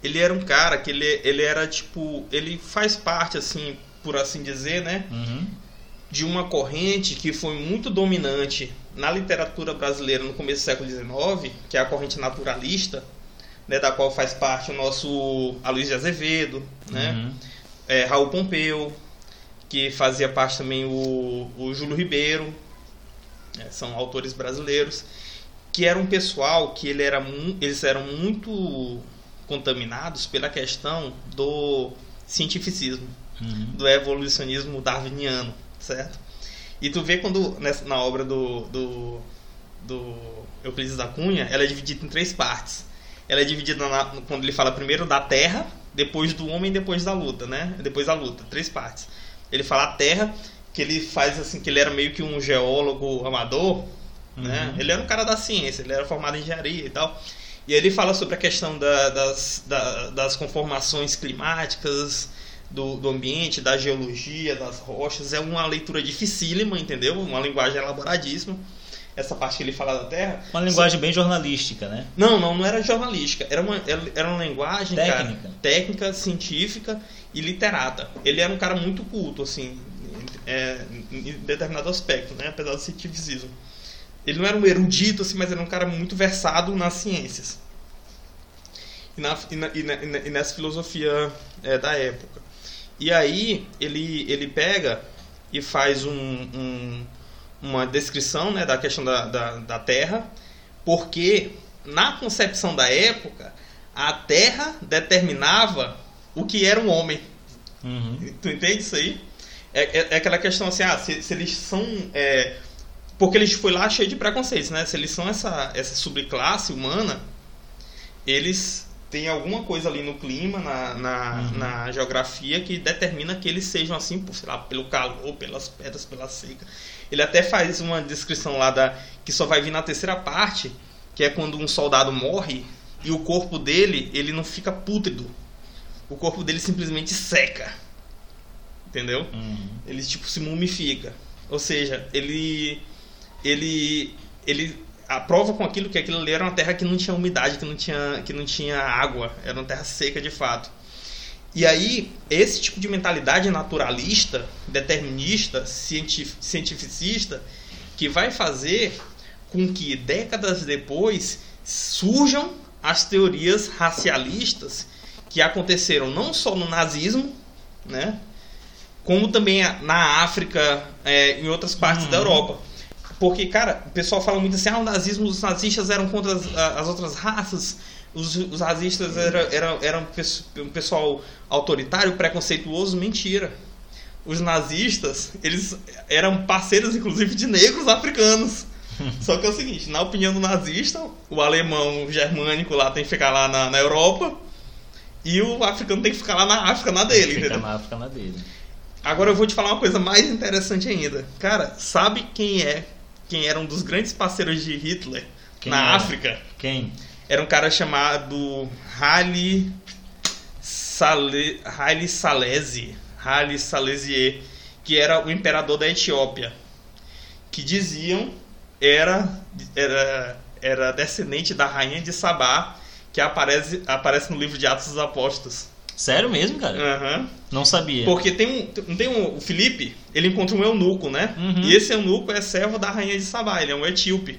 ele era um cara que ele, ele era tipo. Ele faz parte, assim, por assim dizer, né? Uhum. De uma corrente que foi muito dominante na literatura brasileira no começo do século XIX, que é a corrente naturalista, né, da qual faz parte o nosso Aloysio de Azevedo, né? Uhum. É, Raul Pompeu, que fazia parte também o, o Júlio Ribeiro, né, são autores brasileiros, que era um pessoal que ele era, eles eram muito contaminados pela questão do cientificismo, uhum. do evolucionismo darwiniano, certo? E tu vê quando nessa, na obra do, do, do Euclides da Cunha, ela é dividida em três partes. Ela é dividida na, quando ele fala primeiro da Terra, depois do homem, depois da luta, né? Depois da luta, três partes. Ele fala a Terra, que ele faz assim, que ele era meio que um geólogo amador, né? uhum. né? Ele era um cara da ciência, ele era formado em engenharia e tal. E ele fala sobre a questão da, das, da, das conformações climáticas, do, do, ambiente, da geologia, das rochas. É uma leitura dificílima, entendeu? Uma linguagem elaboradíssima. Essa parte que ele fala da Terra. Uma linguagem bem jornalística, né? Não, não, não era jornalística. Era uma, era uma linguagem técnica, cara, técnica científica e literata. Ele era um cara muito culto, assim, é, em determinado aspecto, né? Apesar do cientificismo. Ele não era um erudito, assim, mas era um cara muito versado nas ciências. E, na, e, na, e, na, e nessa filosofia é, da época. E aí ele, ele pega e faz um, um, uma descrição né, da questão da, da, da Terra, porque na concepção da época a Terra determinava o que era um homem. Uhum. Tu entende isso aí? É, é, é, aquela questão assim, ah, se, se eles são. É, porque eles foi lá cheio de preconceitos, né? Se eles são essa, essa subclasse humana, eles têm alguma coisa ali no clima, na, na, Uhum. na geografia, que determina que eles sejam assim, por, sei lá, pelo calor, pelas pedras, pela seca. Ele até faz uma descrição lá da que só vai vir na terceira parte, que é quando um soldado morre e o corpo dele, ele não fica pútrido. O corpo dele simplesmente seca. Entendeu? Uhum. Ele tipo se mumifica. Ou seja, ele ele ele aprova com aquilo que aquilo ali era uma terra que não tinha umidade, que não tinha que não tinha água, era uma terra seca de fato. E aí, esse tipo de mentalidade naturalista, determinista, cientif cientificista, que vai fazer com que décadas depois surjam as teorias racialistas que aconteceram não só no nazismo, né, como também na África, é, em outras partes Uhum. da Europa. Porque, cara, o pessoal fala muito assim, ah, o nazismo, os nazistas eram contra as, as outras raças, os, os nazistas eram, eram, eram pes- um pessoal autoritário, preconceituoso, mentira. Os nazistas, eles eram parceiros, inclusive, de negros africanos. Só que é o seguinte, na opinião do nazista, o alemão o germânico lá tem que ficar lá na, na Europa e o africano tem que ficar lá na África, na dele, Fica entendeu? na África na dele. Agora eu vou te falar uma coisa mais interessante ainda. Cara, sabe quem é? Quem era um dos grandes parceiros de Hitler Quem na era? África? Quem? Era um cara chamado Haile Sale, Haile Salesi, Haile Salesier, que era o imperador da Etiópia, que diziam era era era descendente da rainha de Sabá, que aparece aparece no livro de Atos dos Apóstolos. Sério mesmo, cara? Aham. Não sabia. Porque tem um, tem um, o Felipe, ele encontra um eunuco, né? Uhum. E esse eunuco é servo da rainha de Sabá, ele é um etíope.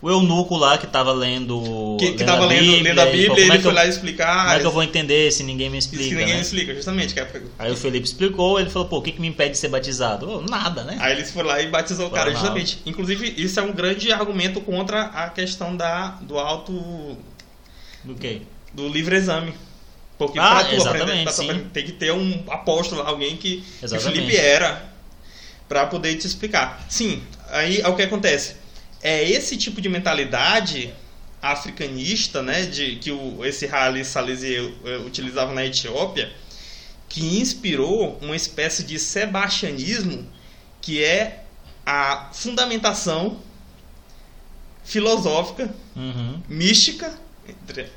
o eunuco lá que tava lendo. Que, que lendo tava a lendo, Bíblia, lendo a e Bíblia, falou, como ele é que foi eu- lá explicar. Como é que eu vou entender se ninguém me explica? ninguém né? explica, justamente. É- Aí o Felipe explicou, ele falou, pô, o que, que me impede de ser batizado? "Oh, nada, né? Aí eles foram lá e batizou o cara, lá. justamente. Inclusive, isso é um grande argumento contra a questão da, do alto. Do quê? do livre exame. Porque Ah, pra exatamente, aprender, pra tem que ter um apóstolo, alguém que, que. Felipe era, pra poder te explicar. Sim, aí é o que acontece. É esse tipo de mentalidade africanista, né, de que o, esse Haile Selassie eh, utilizava na Etiópia, que inspirou uma espécie de sebastianismo, que é a fundamentação filosófica Uhum. mística entre-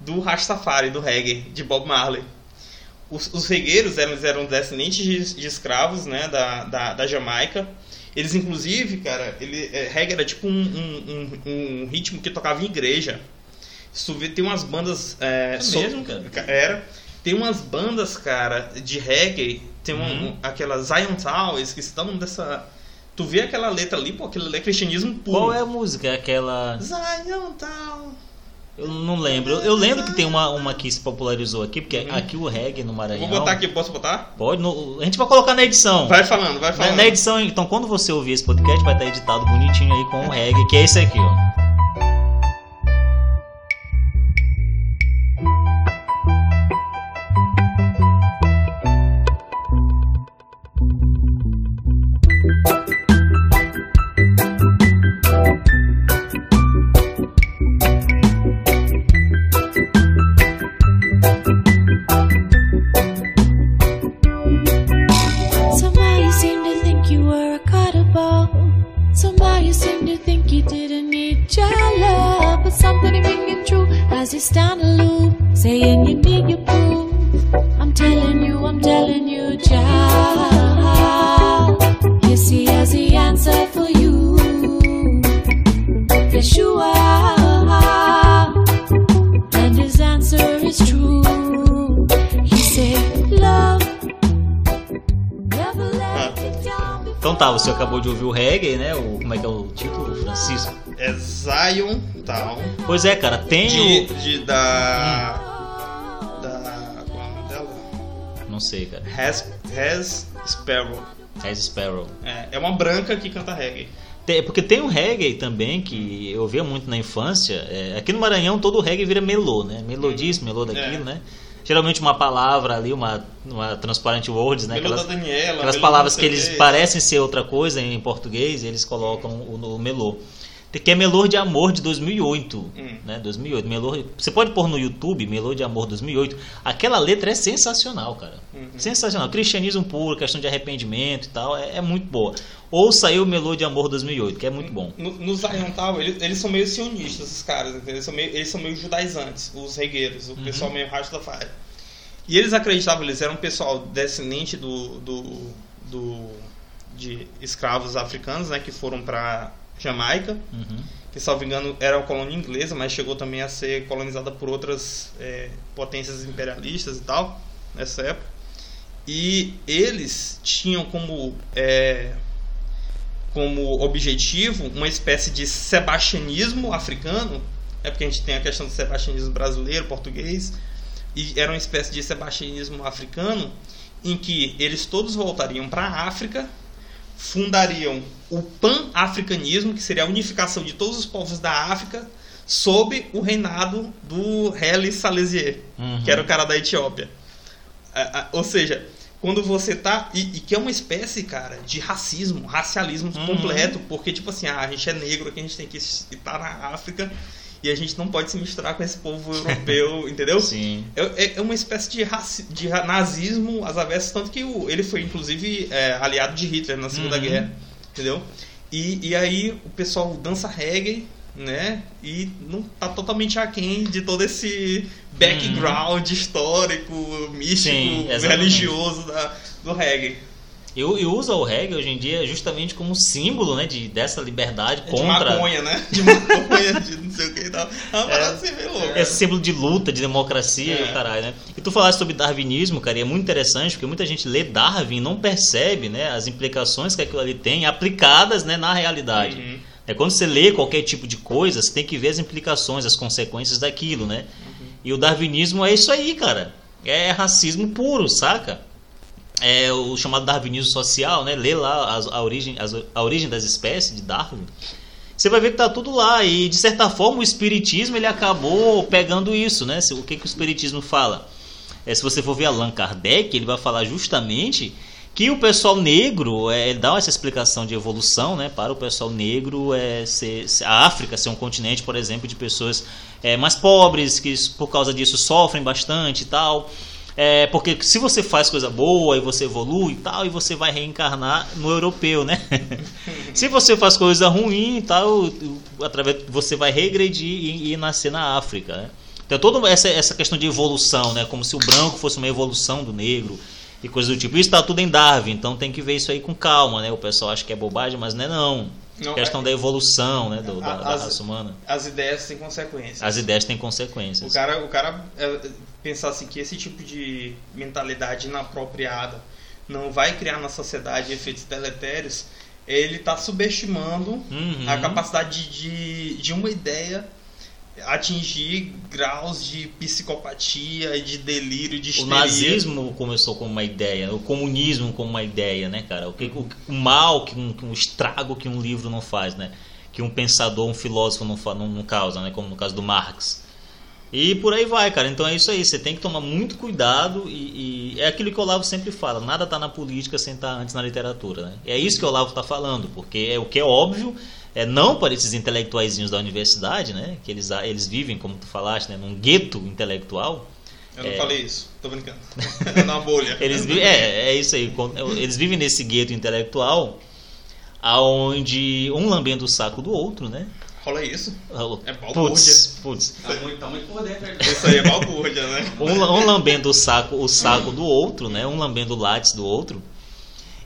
do Rastafari, do reggae, de Bob Marley. Os, os regueiros eram, eram descendentes de, de escravos né, da, da, da Jamaica. Eles, inclusive, cara, ele, é, reggae era tipo um, um, um, um ritmo que tocava em igreja. Se tu vê, tem umas bandas. É, É so- mesmo, cara? Era. Tem umas bandas, cara, de reggae. Tem um, Uhum. um- aquela Zion Town, esqueci o nome dessa. Tu vê aquela letra ali, pô, aquilo ali é cristianismo puro. Qual é a música? É Aquela. Zion Town. Eu não lembro. Eu, eu lembro que tem uma, uma que se popularizou aqui, porque aqui o reggae no Maranhão. Vou botar aqui, posso botar? Pode, no- a gente vai colocar na edição. Vai falando, vai Na, falando. na edição, então, quando você ouvir esse podcast, vai estar editado bonitinho aí com o reggae, que é esse aqui, ó. Child. You see, as the answer for you, Yeshua. And his answer is true. He said, Love. Never let it down Então tá, você acabou de ouvir o reggae, né? O, como é que é o título, Francisco? É Zion Town. Pois é, cara, tem De, o. de da. Da. Não sei, cara. Has, Has Sparrow. Has Sparrow. É, é uma branca que canta reggae. Tem- porque tem um reggae também que eu via muito na infância. é, aqui no Maranhão todo o reggae vira melô, né? Melô disso, melô daquilo, É. né? Geralmente uma palavra ali, uma, uma transparent words, né? Aquelas, da Daniela. aquelas palavras que o eles parecem ser outra coisa em português, eles colocam o, no melô. Que é Melô de Amor de 2008, Hum. né? 2008. Melô, você pode pôr no YouTube Melô de Amor 2008. Aquela letra é sensacional, cara. Uhum. Sensacional. Cristianismo puro, questão de arrependimento e tal, é, é muito boa. Ouça aí o Melô de Amor 2008, que é muito bom. No, no Zion Town, eles, eles são meio sionistas, esses caras, entendeu? Eles são meio, eles são meio judaizantes, os regueiros, o Uhum. pessoal meio Rastafari. E eles acreditavam, eles eram um pessoal descendente do, do, do de escravos africanos, né, que foram para Jamaica, Uhum. que, salvo engano, era uma colônia inglesa, mas chegou também a ser colonizada por outras é, potências imperialistas e tal, nessa época. E eles tinham como, é, como objetivo uma espécie de sebastianismo africano, é porque a gente tem a questão do sebastianismo brasileiro, português, e era uma espécie de sebastianismo africano em que eles todos voltariam para a África, fundariam o pan-africanismo, que seria a unificação de todos os povos da África, sob o reinado do Haile Selassie, Uhum. que era o cara da Etiópia. Ah, ah, ou seja, quando você tá. E, e que é uma espécie, cara, de racismo, racialismo Uhum. completo, porque, tipo assim, ah, a gente é negro aqui, a gente tem que estar na África e a gente não pode se misturar com esse povo europeu, entendeu? Sim. É, é- é uma espécie de, raci de nazismo às avessas, tanto que o, ele foi, inclusive, é, aliado de Hitler na Segunda Uhum. Guerra, entendeu? E, e aí o pessoal dança reggae, né? E não tá totalmente aquém de todo esse background histórico, místico, Sim, religioso da, do reggae. E, e usa o reggae hoje em dia justamente como símbolo né, de, dessa liberdade É contra De maconha, né? De maconha, de não sei o que e tal. É uma parada assim meio louca. esse símbolo de luta, de democracia e É. o caralho, né? E tu falaste sobre darwinismo, cara, e é muito interessante porque muita gente lê Darwin e não percebe né, as implicações que aquilo ali tem aplicadas né, na realidade. Uhum. É quando você lê qualquer tipo de coisa, você tem que ver as implicações, as consequências daquilo, né? E o darwinismo é isso aí, cara. É racismo puro, saca? É o chamado darwinismo social, né? Lê lá a, origem, a origem das espécies de Darwin. Você vai ver que tá tudo lá e de certa forma o espiritismo ele acabou pegando isso, né? O que que o espiritismo fala? É, se você for ver Allan Kardec, ele vai falar justamente que o pessoal negro, é, dá essa explicação de evolução, né? Para o pessoal negro, é, ser- a África ser um continente, por exemplo, de pessoas é, mais pobres, que por causa disso sofrem bastante e tal. É, porque se você faz coisa boa e você evolui e tal, e você vai reencarnar no europeu, né? se você faz coisa ruim e tal, através você vai regredir e, e nascer na África, né? Então toda essa, essa questão de evolução, né? Como se o branco fosse uma evolução do negro e coisa do tipo. Isso está tudo em Darwin, então tem que ver isso aí com calma, né? O pessoal acha que é bobagem, mas não é não. Não, questão é- da evolução, né? Do, da, da As- raça humana. As ideias têm consequências. As ideias têm consequências. O cara, o cara pensar assim que esse tipo de mentalidade inapropriada não vai criar na sociedade efeitos deletérios, ele está subestimando Uhum. a capacidade de, de uma ideia atingir graus de psicopatia de delírio, de O histeria. nazismo começou como uma ideia, o comunismo como uma ideia, né, cara? O, que, o, o mal, que um, um estrago que um livro não faz, né? Que um pensador, um filósofo não, não, não causa, né? Como no caso do Marx. E por aí vai, cara. Então é isso aí. Você tem que tomar muito cuidado e, e é aquilo que o Olavo sempre fala. Nada está na política sem estar antes na literatura, né? É isso que o Olavo está falando, porque é o que é óbvio. É não para esses intelectuaizinhos da universidade, né? Que eles, eles vivem, como tu falaste, né? Num gueto intelectual. Eu não É. falei isso, tô brincando. Na bolha. Eles vivem, é, é isso aí. Eles vivem nesse gueto intelectual, aonde um lambendo o saco do outro, né? Rola isso. É balbúrdia. putz, putz. Tá muito, tá muito por dentro. Isso aí é balbúrdia, né? Um, um lambendo o saco, o saco do outro, né? Um lambendo o látis do outro.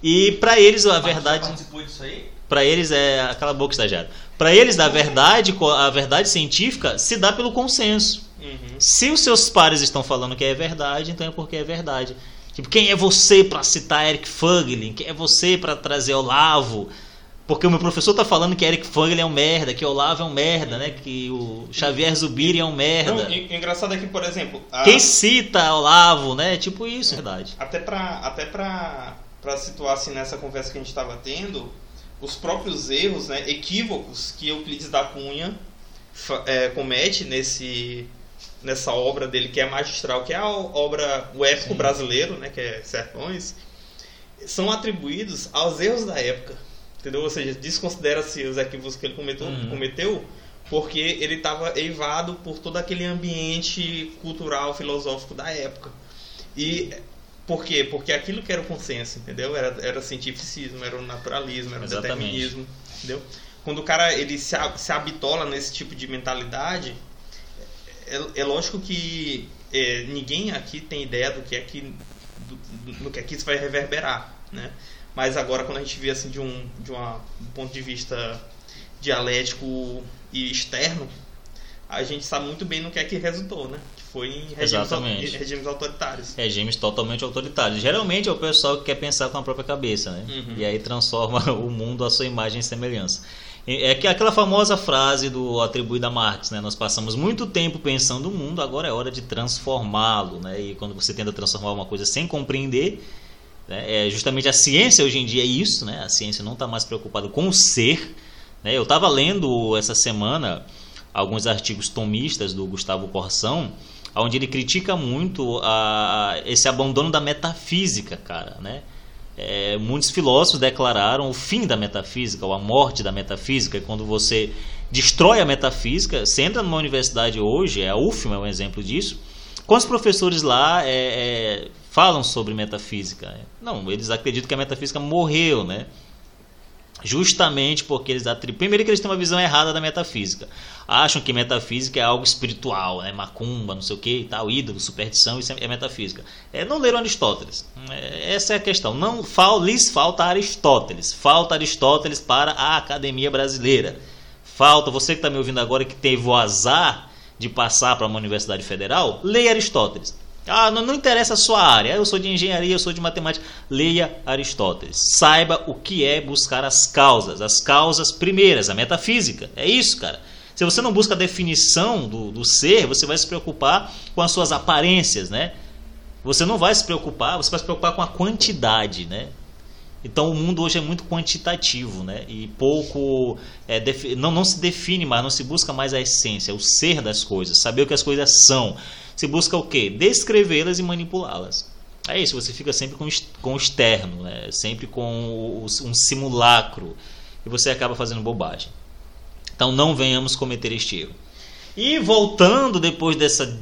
E pra eles a verdade, participou disso aí? Pra eles é aquela boca estagiária. Pra eles a verdade, a verdade científica se dá pelo consenso. Uhum. Se os seus pares estão falando que é verdade, então é porque é verdade. Tipo, quem é você para citar Eric Fuglin? Quem é você para trazer Olavo? Porque o meu professor tá falando que Eric Fuglin é um merda, que Olavo é um merda, né? Que o Xavier Zubiri é um merda. Não, engraçado é que, por exemplo, a- Quem cita Olavo, né? Tipo isso, é verdade. até pra, até pra, pra situar assim nessa conversa que a gente estava tendo, os próprios erros, né, equívocos que Euclides da Cunha é, comete nesse, nessa obra dele que é magistral, que é a obra O Épico Brasileiro, né, que é Sertões, são atribuídos aos erros da época. Entendeu? Ou seja, desconsidera-se os equívocos que ele cometeu, Uhum. cometeu porque ele estava eivado por todo aquele ambiente cultural, filosófico da época. E por quê? Porque aquilo que era o consenso, entendeu? Era, era cientificismo, era o naturalismo, era o determinismo, entendeu? Quando o cara ele se, se habitola nesse tipo de mentalidade, é, é lógico que é, ninguém aqui tem ideia do que é que do, do- do que é que isso vai reverberar, né? Mas agora quando a gente vê assim de um de uma, um ponto de vista dialético e externo, a gente sabe muito bem no que é que resultou, né? Que foi em regimes, regimes autoritários. Regimes totalmente autoritários. Geralmente é o pessoal que quer pensar com a própria cabeça, né? Uhum. E aí transforma o mundo à sua imagem e semelhança. É que aquela famosa frase do atribuída a Marx, né? Nós passamos muito tempo pensando o mundo, agora é hora de transformá-lo, né? E quando você tenta transformar uma coisa sem compreender? É justamente a ciência hoje em dia é isso, né? A ciência não está mais preocupada com o ser. Né? Eu estava lendo essa semana alguns artigos tomistas do Gustavo Corsão, onde ele critica muito a, esse abandono da metafísica, cara, né? É, muitos filósofos declararam o fim da metafísica, ou a morte da metafísica, quando você destrói a metafísica. Você entra numa universidade hoje, a UFMA é um exemplo disso, quando os professores lá é, é, falam sobre metafísica. Não, eles acreditam que a metafísica morreu, né? Justamente porque eles atribuem. Primeiro, que eles têm uma visão errada da metafísica. Acham que metafísica é algo espiritual, né? macumba, não sei o que e tal, ídolo, superstição, isso é metafísica. É, não leram Aristóteles. É, essa é a questão. Não fal, lhes falta Aristóteles. Falta Aristóteles para a academia brasileira. Falta, você que está me ouvindo agora que teve o azar de passar para uma universidade federal, leia Aristóteles. Ah, não, não interessa a sua área. Eu sou de engenharia, eu sou de matemática. Leia Aristóteles. Saiba o que é buscar as causas. As causas primeiras, a metafísica. É isso, cara. Se você não busca a definição do, do ser, você vai se preocupar com as suas aparências, né? Você não vai se preocupar, você vai se preocupar com a quantidade, né? Então o mundo hoje é muito quantitativo, né? E pouco é, não, não se define mais, não se busca mais a essência, o ser das coisas, saber o que as coisas são. Se busca o quê? Descrevê-las e manipulá-las. É isso, você fica sempre com, com o externo, né? sempre com um simulacro e você acaba fazendo bobagem. Então não venhamos cometer este erro. E voltando depois dessa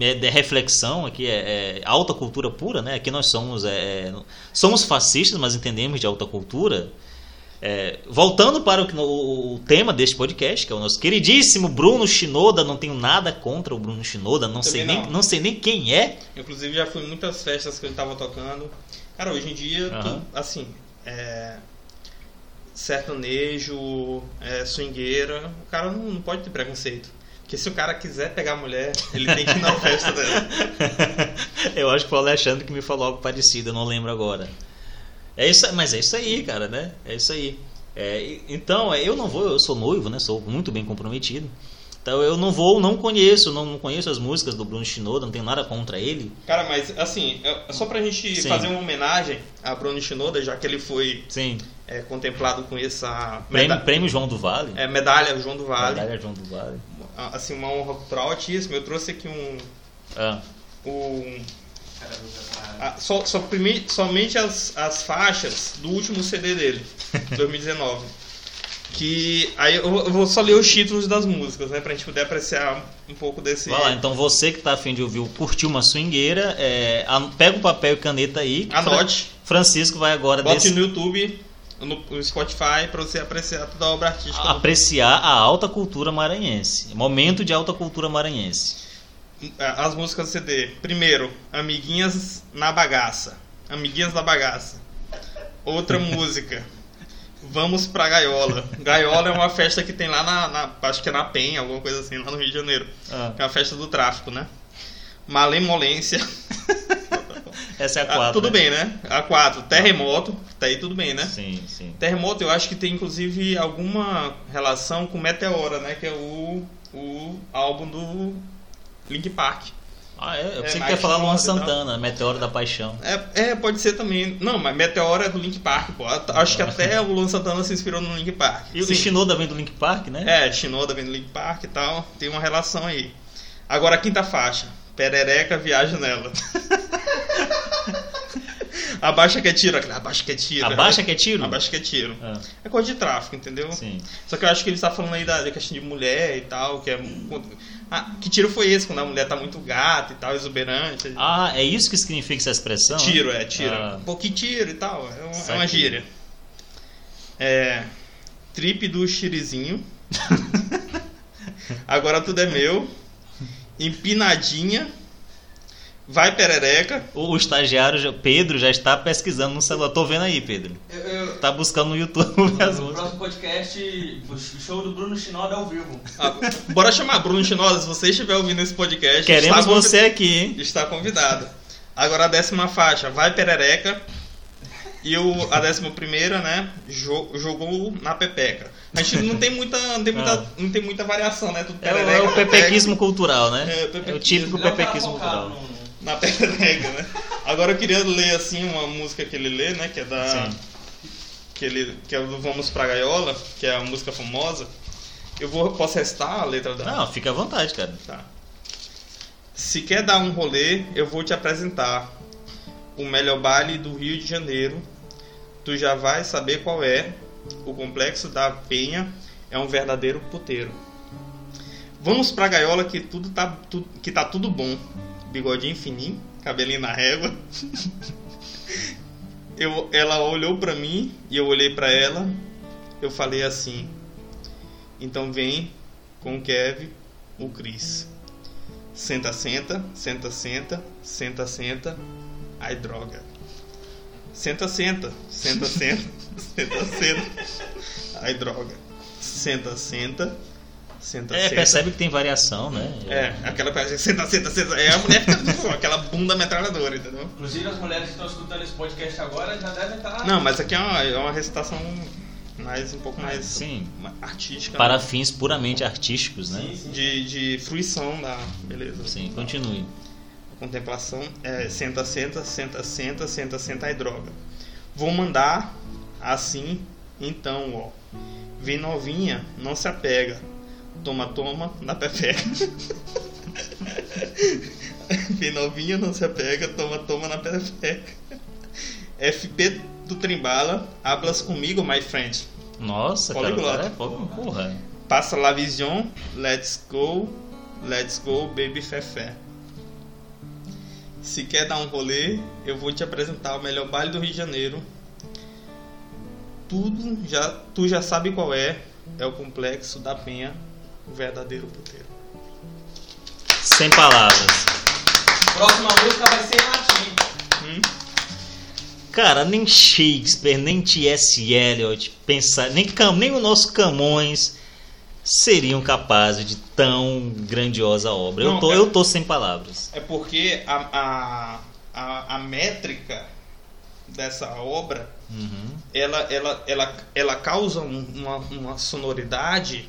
é, de reflexão aqui é, é alta cultura pura, né? Aqui nós somos é, é, somos fascistas, mas entendemos de alta cultura. É, voltando para o, o- o tema deste podcast, que é o nosso queridíssimo Bruno Shinoda, não tenho nada contra o Bruno Shinoda, não sei Também nem não. não sei nem quem é. Inclusive já fui em muitas festas que ele tava tocando. Cara, hoje em dia, tu- assim, é, sertanejo, é, swingueira, o cara não, não pode ter preconceito. Porque se o cara quiser pegar a mulher, ele tem que ir na festa dela. eu acho que foi o Alexandre que me falou algo parecido, eu não lembro agora. É isso, mas é isso aí, cara, né? É isso aí. É, então, é, eu não vou, eu sou noivo, né? Sou muito bem comprometido. Então eu não vou, não conheço, não, não conheço as músicas do Bruno Shinoda, não tenho nada contra ele. Cara, mas assim, é só pra gente Sim. fazer uma homenagem a Bruno Shinoda, já que ele foi Sim. é, contemplado com essa Prêmio, meda- prêmio João do Vale. é, medalha João do Vale. Medalha João do Vale. Assim, uma honra cultural altíssima. Eu trouxe aqui um. Ah, um ah, somente as, as faixas do último CD dele, 2019. Que aí eu vou só ler os títulos das músicas, né? Pra gente poder apreciar um pouco desse. vai lá, então você que tá afim de ouvir o Curtir uma Swingueira, é, pega o papel e caneta aí. Anote. Fra- Francisco vai agora Bote desse- no YouTube, no, Spotify, pra você apreciar toda a obra artística. apreciar a alta cultura maranhense. Momento de alta cultura maranhense. As músicas do CD. Primeiro, Amiguinhas na Bagaça. Amiguinhas na Bagaça. Outra música. Vamos pra Gaiola. Gaiola é uma festa que tem lá na, na- Acho que é na Penha, alguma coisa assim, lá no Rio de Janeiro. Ah. É uma festa do tráfico, né? Malemolência. Essa é a Ah, 4. tudo bem, né? A 4. Terremoto. Tá aí tudo bem, né? Sim, sim. Terremoto eu acho que tem inclusive alguma relação com Meteora, né? Que é o, o álbum do Link Park. Ah, é? Eu pensei que mais ia falar Luan. Santana, Meteoro da Paixão. É, é, pode ser também. Não, mas Meteora é do Link Park, pô. Acho que até o Luan Santana se inspirou no Link Park. E o Sim. Shinoda vem do Link Park, né? É, Shinoda vem do Link Park e tal. Tem uma relação aí. Agora a quinta faixa. Perereca viaja nela. Abaixa que é tiro. aquele Abaixa que é tiro. Abaixa que é tiro? Abaixa que é tiro. Ah, É coisa de tráfico, entendeu? sim. Só que eu acho que ele está falando aí da, da questão de mulher e tal, que é. Ah, que tiro foi esse? Quando a mulher tá muito gata e tal, exuberante. Ah, é isso que significa essa expressão? Tiro, é, tiro. Ah. Um pouquinho tiro e tal. É, um- é uma gíria. É. Trip do Chirizinho. Agora tudo é meu. Empinadinha. Vai perereca. O, o estagiário Pedro já está pesquisando no celular. Tô vendo aí, Pedro. Eu, eu, Tá buscando no YouTube as no próximo podcast, o show do Bruno Shinoda ao vivo. Ah, bora chamar Bruno Chinosa, se você estiver ouvindo esse podcast. Queremos você aqui, hein? Está convidado. Agora a décima faixa, vai perereca. E o, a décima primeira, né? jo- jogou na pepeca. A gente não tem muita, não tem muita, Ah. não tem muita variação, né? Tudo É, o- perereca, é o pepeca, pepequismo cultural, né? É, É, pepequismo. o típico Ele é um cara pepequismo focado cultural. no- Na perereca, né? Agora eu queria ler assim uma música que ele lê, né? Que é da. Sim. Que, ele, que é do Vamos Pra Gaiola, que é a música famosa. Eu vou, posso restar a letra da. Não, fica à vontade, cara. Tá. Se quer dar um rolê, eu vou te apresentar o melhor baile do Rio de Janeiro. Tu já vai saber qual é. O complexo da Penha é um verdadeiro puteiro. Vamos pra gaiola que tudo tá, tu- que tá tudo bom. Bigodinho fininho, cabelinho na régua. Eu, ela olhou pra mim e eu olhei pra ela. Eu falei assim: Então vem com o Kev, o Cris. Senta, senta, senta, senta, senta, senta. Ai, droga. Senta, senta, senta, senta, senta, senta. Ai, droga. Senta, senta, Senta, É, senta. percebe que tem variação, né? É, aquela coisa, senta, senta, senta. É a mulher fica com aquela bunda metralhadora, entendeu? Inclusive as mulheres que estão escutando esse podcast agora já devem estar. Não, mas aqui é uma, é uma recitação mais um pouco mais Sim. artística. Para né? fins puramente artísticos, né? Sim, sim. de, de fruição da beleza. Sim, continue. Contemplação é senta, senta, senta, senta, senta, senta e droga. Vou mandar assim, então, ó. Vem novinha, não se apega. Toma, toma, na pepeca. Vem novinha, não se apega. Toma, toma, na pepeca. FP do Trimbala, hablas comigo, my friend. Nossa, Poliglota. cara, cara, porra. Passa la vision, let's go, let's go, baby fefé. Se quer dar um rolê, eu vou te apresentar o melhor baile do Rio de Janeiro. Tudo já, tu já sabe qual é, é o complexo da Penha, o verdadeiro puteiro. Sem palavras. Próxima música vai ser em latim. Hum? Cara, nem Shakespeare, nem T.S. Eliot, pensar, nem, Cam, nem o nosso Camões seriam capazes de tão grandiosa obra. eu, Não, tô, é- eu tô sem palavras. É porque a, a, a, a métrica dessa obra Uhum. ela, ela, ela, ela causa um- uma, uma sonoridade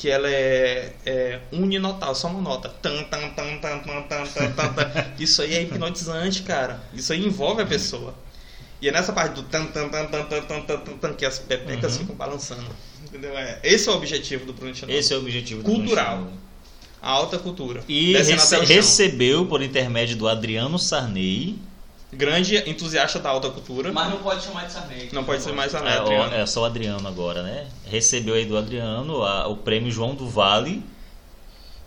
que ela é, é uninotal, só uma nota. Tan, tan, tan, tan, tan, tan, tan, tan. Isso aí é hipnotizante, cara. Isso aí envolve a pessoa. E é nessa parte do tan, tan, tan, tan, tan, tan, tan, tan, tan, que as pepecas Uhum. ficam balançando. Entendeu? É, esse é o objetivo do Bruno Chinelo. Esse é o objetivo Cultural. A alta cultura. E rece- recebeu, por intermédio do Adriano Sarney, Grande entusiasta da alta cultura. Mas não pode chamar de Sarney. Não pode ser mais a é, o- Adriano. é só o Adriano agora, né? Recebeu aí do Adriano a- o prêmio João do Vale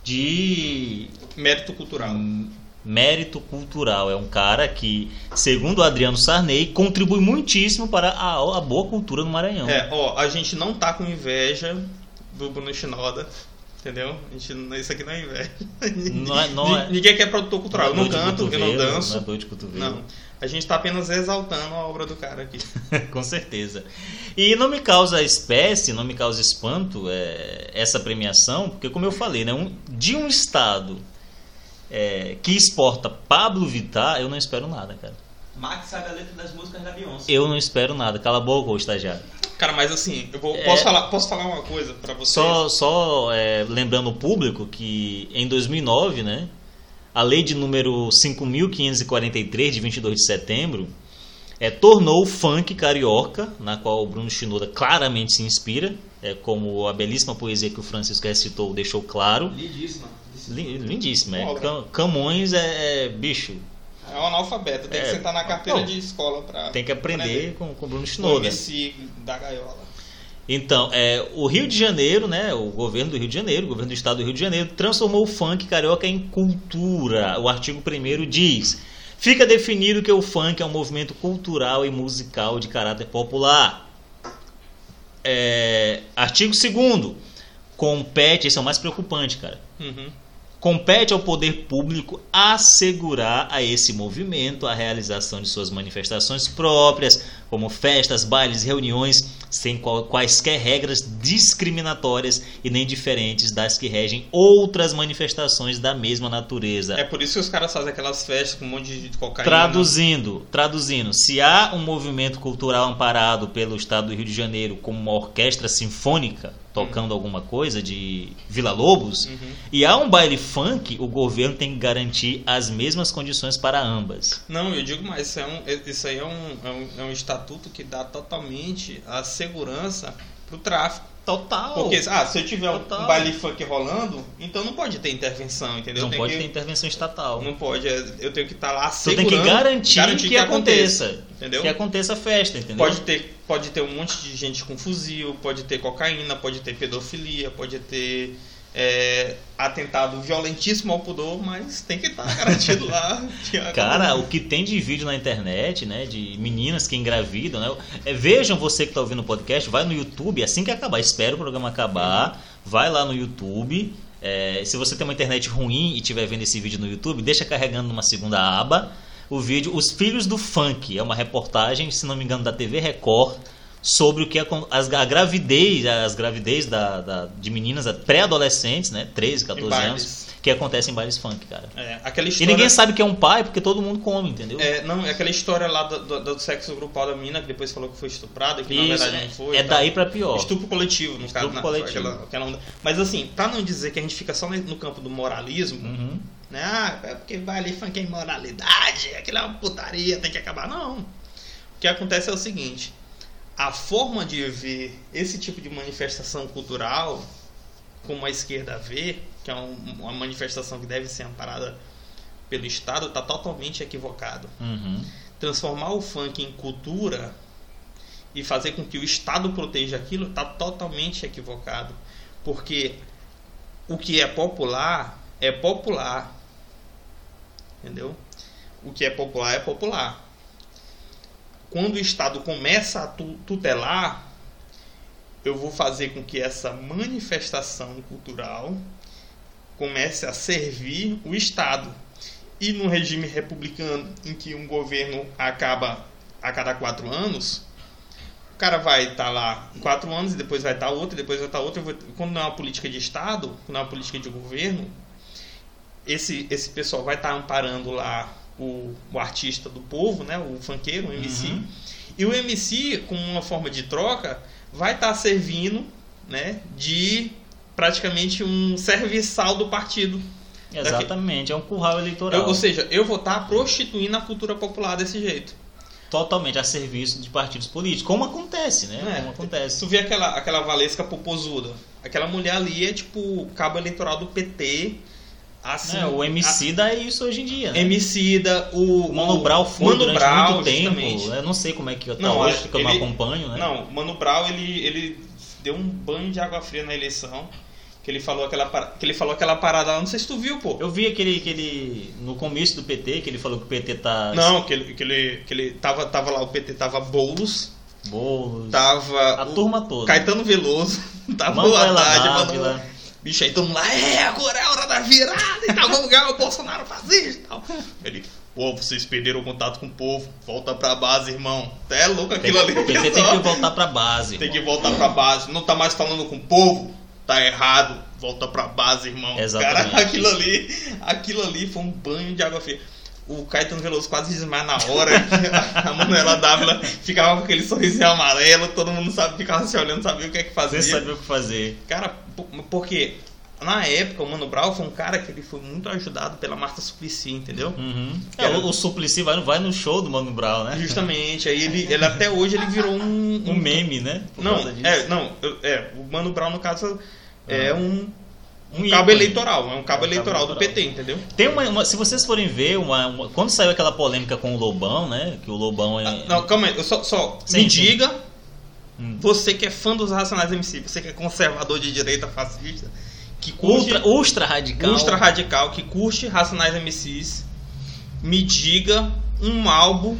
de Mérito cultural. Mérito cultural. É um cara que, segundo o Adriano Sarney, contribui muitíssimo para a, a boa cultura no Maranhão. É, ó, a gente não tá com inveja do Bruno Shinoda, entendeu? A gente, isso aqui não é inveja. Não é- não é- Ninguém quer produtor cultural. Eu não dor de canto, eu não danço. Não é dor de cotovelo. Não. A gente tá apenas exaltando a obra do cara aqui. Com certeza. E não me causa espécie, não me causa espanto é, essa premiação, porque como eu falei, né, um- de um estado é, que exporta Pablo Vittar, eu não espero nada, cara. Max sabe a letra das músicas da Beyoncé. Eu não espero nada. Cala a boca, ô estagiário. Cara, mas assim, eu vou, É. posso, falar, posso falar uma coisa pra vocês? Só, só é, lembrando o público que em 2009, né, a lei de número 5.543, de 22 de setembro, é, tornou o funk carioca, na qual o Bruno Shinoda claramente se inspira, é, como a belíssima poesia que o Francisco recitou deixou claro. Lindíssima. Li- Lindíssima, é. Camões é, é, bicho, É um analfabeto, tem É. que sentar na carteira Não. de escola pra. tem que aprender com, com o Bruno Shinoda. MC da gaiola. Então, é, o Rio de Janeiro, né, o governo do Rio de Janeiro, o governo do estado do Rio de Janeiro, transformou o funk carioca em cultura. O artigo 1 diz: fica definido que o funk é um movimento cultural e musical de caráter popular. É, artigo 2 compete, esse é o mais preocupante, cara. Uhum. Compete ao poder público assegurar a esse movimento a realização de suas manifestações próprias, como festas, bailes, reuniões, sem quaisquer regras discriminatórias e nem diferentes das que regem outras manifestações da mesma natureza. É por isso que os caras fazem aquelas festas com um monte de cocaína. Traduzindo, traduzindo, se há um movimento cultural amparado pelo Estado do Rio de Janeiro como uma orquestra sinfônica tocando alguma coisa de Vila Lobos, Uhum. e há um baile funk, o governo tem que garantir as mesmas condições para ambas. Não, eu digo mais, isso, é um, isso aí é um, é, um, é um estatuto que dá totalmente a segurança pro tráfico. Total. Porque, ah, se eu tiver um, Total. um baile funk rolando, então não pode ter intervenção, entendeu? não Tem pode que- ter intervenção estatal. Não pode, é, eu tenho que estar lá Tu segurando, tem que garantir, que, aconteça. entendeu? Que aconteça a festa, entendeu? Pode ter, pode ter um monte de gente com fuzil, pode ter cocaína, pode ter pedofilia, pode ter é, atentado violentíssimo ao pudor, mas tem que estar garantido lá. Cara, o que tem de vídeo na internet, né? De meninas que engravidam, né? é, vejam você que está ouvindo o podcast, vai no YouTube, assim que acabar, espera o programa acabar, vai lá no YouTube. é, se você tem uma internet ruim e estiver vendo esse vídeo no YouTube, deixa carregando numa segunda aba o vídeo Os Filhos do Funk. É uma reportagem, se não me engano, da TV Record sobre o que acon- as, a gravidez, as gravidez da, da- de meninas pré-adolescentes, né? 13, 14 bailes. anos, que acontece em bailes funk, cara. É, aquela E história... ninguém sabe que é um pai porque todo mundo come, entendeu? É, não, é aquela história lá do, do- do sexo grupal da menina, que depois falou que foi estuprada, que na Isso, verdade não foi. é e tal. daí pra pior. Estupro coletivo, no caso. Estupro na- coletivo. aquela- aquela onda. Mas assim, pra não dizer que a gente fica só no campo do moralismo, Uhum. né? Ah, é porque vai ali funk é imoralidade, aquilo é uma putaria, tem que acabar. Não. O que acontece é o seguinte: a forma de ver esse tipo de manifestação cultural, como a esquerda vê, que é um- uma manifestação que deve ser amparada pelo Estado, está totalmente equivocado. Uhum. Transformar o funk em cultura e fazer com que o Estado proteja aquilo está totalmente equivocado. Porque o que é popular é popular. Entendeu? O que é popular é popular. Quando o Estado começa a tu- tutelar, eu vou fazer com que essa manifestação cultural comece a servir o Estado. E no regime republicano, em que um governo acaba a cada quatro anos, o cara vai estar lá quatro anos depois vai estar outro, e depois vai estar outro. Eu vou- Quando não é uma política de Estado, quando é uma política de governo, esse, esse pessoal vai estar amparando lá o, o artista do povo, né, o funkeiro, o MC. Uhum. E o MC, como uma forma de troca, vai estar servindo né, de praticamente um serviçal do partido. Exatamente, é um curral eleitoral. Eu- ou seja, eu vou estar prostituindo a cultura popular desse jeito. Totalmente a serviço de partidos políticos. Como acontece, né? É. Como acontece. Tu vê aquela, aquela Valesca Popozuda. Aquela mulher ali é tipo cabo eleitoral do PT. Assim, É, o MC dá isso hoje em dia, né? Emicida, o. Mano Brown foi Mano durante Brown, muito tempo. justamente. Eu não sei como é que tá Não, hoje, porque eu não acompanho, né? Não, Mano Brown, ele, ele deu um banho de água fria na eleição. Que ele falou aquela, par- que ele falou aquela parada lá, não sei se tu viu, pô. Eu vi aquele, aquele. No começo do PT, que ele falou que o PT tá. Não, que ele, que ele, que ele tava, tava lá, o PT tava Boulos, Boulos. tava. A o turma toda. Caetano Veloso, tava Manuela Haddad, Dávila. Bicho, aí todo mundo lá, é, agora é a hora da virada e tal, vamos ganhar o Bolsonaro fascista e tal. Ele, pô, vocês perderam o contato com o povo, volta pra base, irmão. É louco Tem, aquilo ali. o PT tem que voltar pra base. Tem que irmão. voltar pra base. Não tá mais falando com o povo, tá errado. Volta pra base, irmão. Exatamente. Cara, aquilo ali, aquilo ali foi um banho de água fria. O Caetano Veloso quase desmaia na hora. a Manuela Dávila ficava com aquele sorrisinho amarelo, todo mundo sabe, ficava se olhando, sabia o que é que fazia. Você sabia o que fazer. Cara, porque na época o Mano Brown foi um cara que ele foi muito ajudado pela Marta Suplicy, entendeu? Uhum. É, Era- o, o Suplicy vai, vai no show do Mano Brown, né? Justamente, aí ele, ele até hoje ele virou um, Um meme, né? Por Não, é, não, é, o Mano Brown no caso é Ah. um, um Um cabo eleitoral, é um cabo É um cabo eleitoral do eleitoral. PT, entendeu? Tem uma, uma- se vocês forem ver, uma, uma- quando saiu aquela polêmica com o Lobão, né? Que o Lobão é. Ah, Não, calma aí, eu só, só Sim, me sim. diga, Hum. você que é fã dos Racionais MC, você que é conservador de direita fascista, que curte ultra, ultra radical. ultra radical, que curte Racionais MCs, me diga um álbum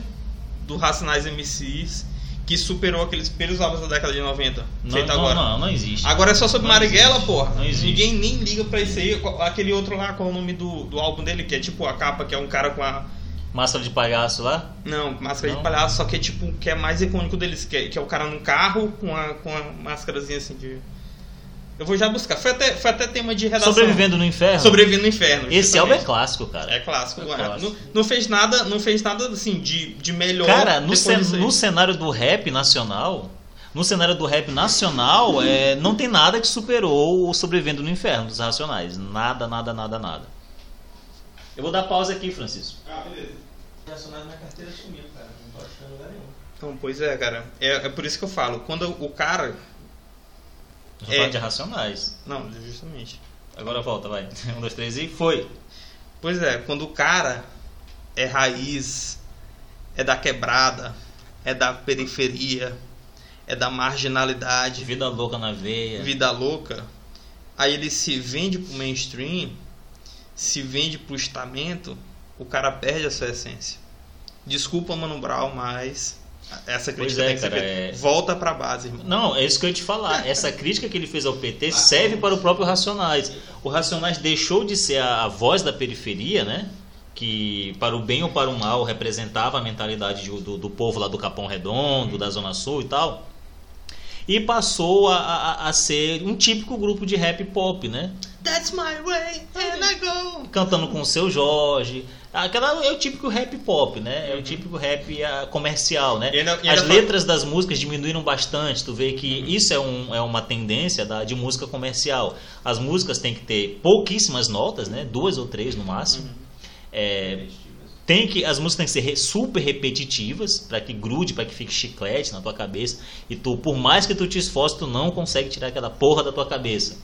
do Racionais MCs que superou aqueles primeiros álbuns da década de 90, Não, feito não, agora. não, não existe. Agora é só sobre Não Marighella, existe. porra. Não existe. Ninguém nem liga pra isso aí. Aquele outro lá, qual é o nome do, do álbum dele? Que é tipo a capa, que é um cara com a. Máscara de palhaço lá? Não, máscara Não? de palhaço, só que é tipo, que é mais icônico deles, que é, que é o cara num carro com a, com a máscarazinha assim de. Eu vou já buscar. Foi até, foi até tema de redação. Sobrevivendo no inferno? Sobrevivendo no inferno. Esse álbum é clássico, cara. É clássico. É Não- clássico. Não, não fez nada, não fez nada assim de, de melhor. Cara, no, cen- no cenário do rap nacional, no cenário do rap nacional, é, não tem nada que superou o Sobrevivendo no Inferno dos Racionais. Nada, nada, nada, nada. Eu vou dar pausa aqui, Francisco. Ah, beleza. Racionais na carteira sumiu, cara. Não tô achando lugar nenhum. Então, pois é, cara. É, é por isso que eu falo. Quando o cara. Tô É. de Racionais. Não, justamente. Agora volta, vai. Um, dois, três e foi. Pois é, quando o cara é raiz, é da quebrada, é da periferia, é da marginalidade, Vida louca na veia. vida louca, aí ele se vende pro mainstream, se vende pro estamento, o cara perde a sua essência. Desculpa, Mano Brown, mas essa crítica é, tem que ser cara, feita. é- Volta pra base, irmão. Não, é isso que eu ia te falar. Essa crítica que ele fez ao PT serve para o próprio Racionais. O Racionais deixou de ser a, a voz da periferia, né? Que, para o bem ou para o mal, representava a mentalidade de- do, do povo lá do Capão Redondo, da Zona Sul e tal. e passou a, a, a ser um típico grupo de rap pop, né? That's my way, and I go. Cantando com o seu Jorge. Aquela é o típico rap pop, né? Uhum. É o típico rap ah, comercial, né? E ainda- e As ainda letras das músicas diminuíram bastante. Tu vê que Uhum. isso é, um, é uma tendência da, de música comercial. As músicas têm que ter pouquíssimas notas, né? Duas ou três no máximo. Uhum. É, tem que as músicas têm que ser super repetitivas para que grude, para que fique chiclete na tua cabeça e tu, por mais que tu te esforce, tu não consegue tirar aquela porra da tua cabeça.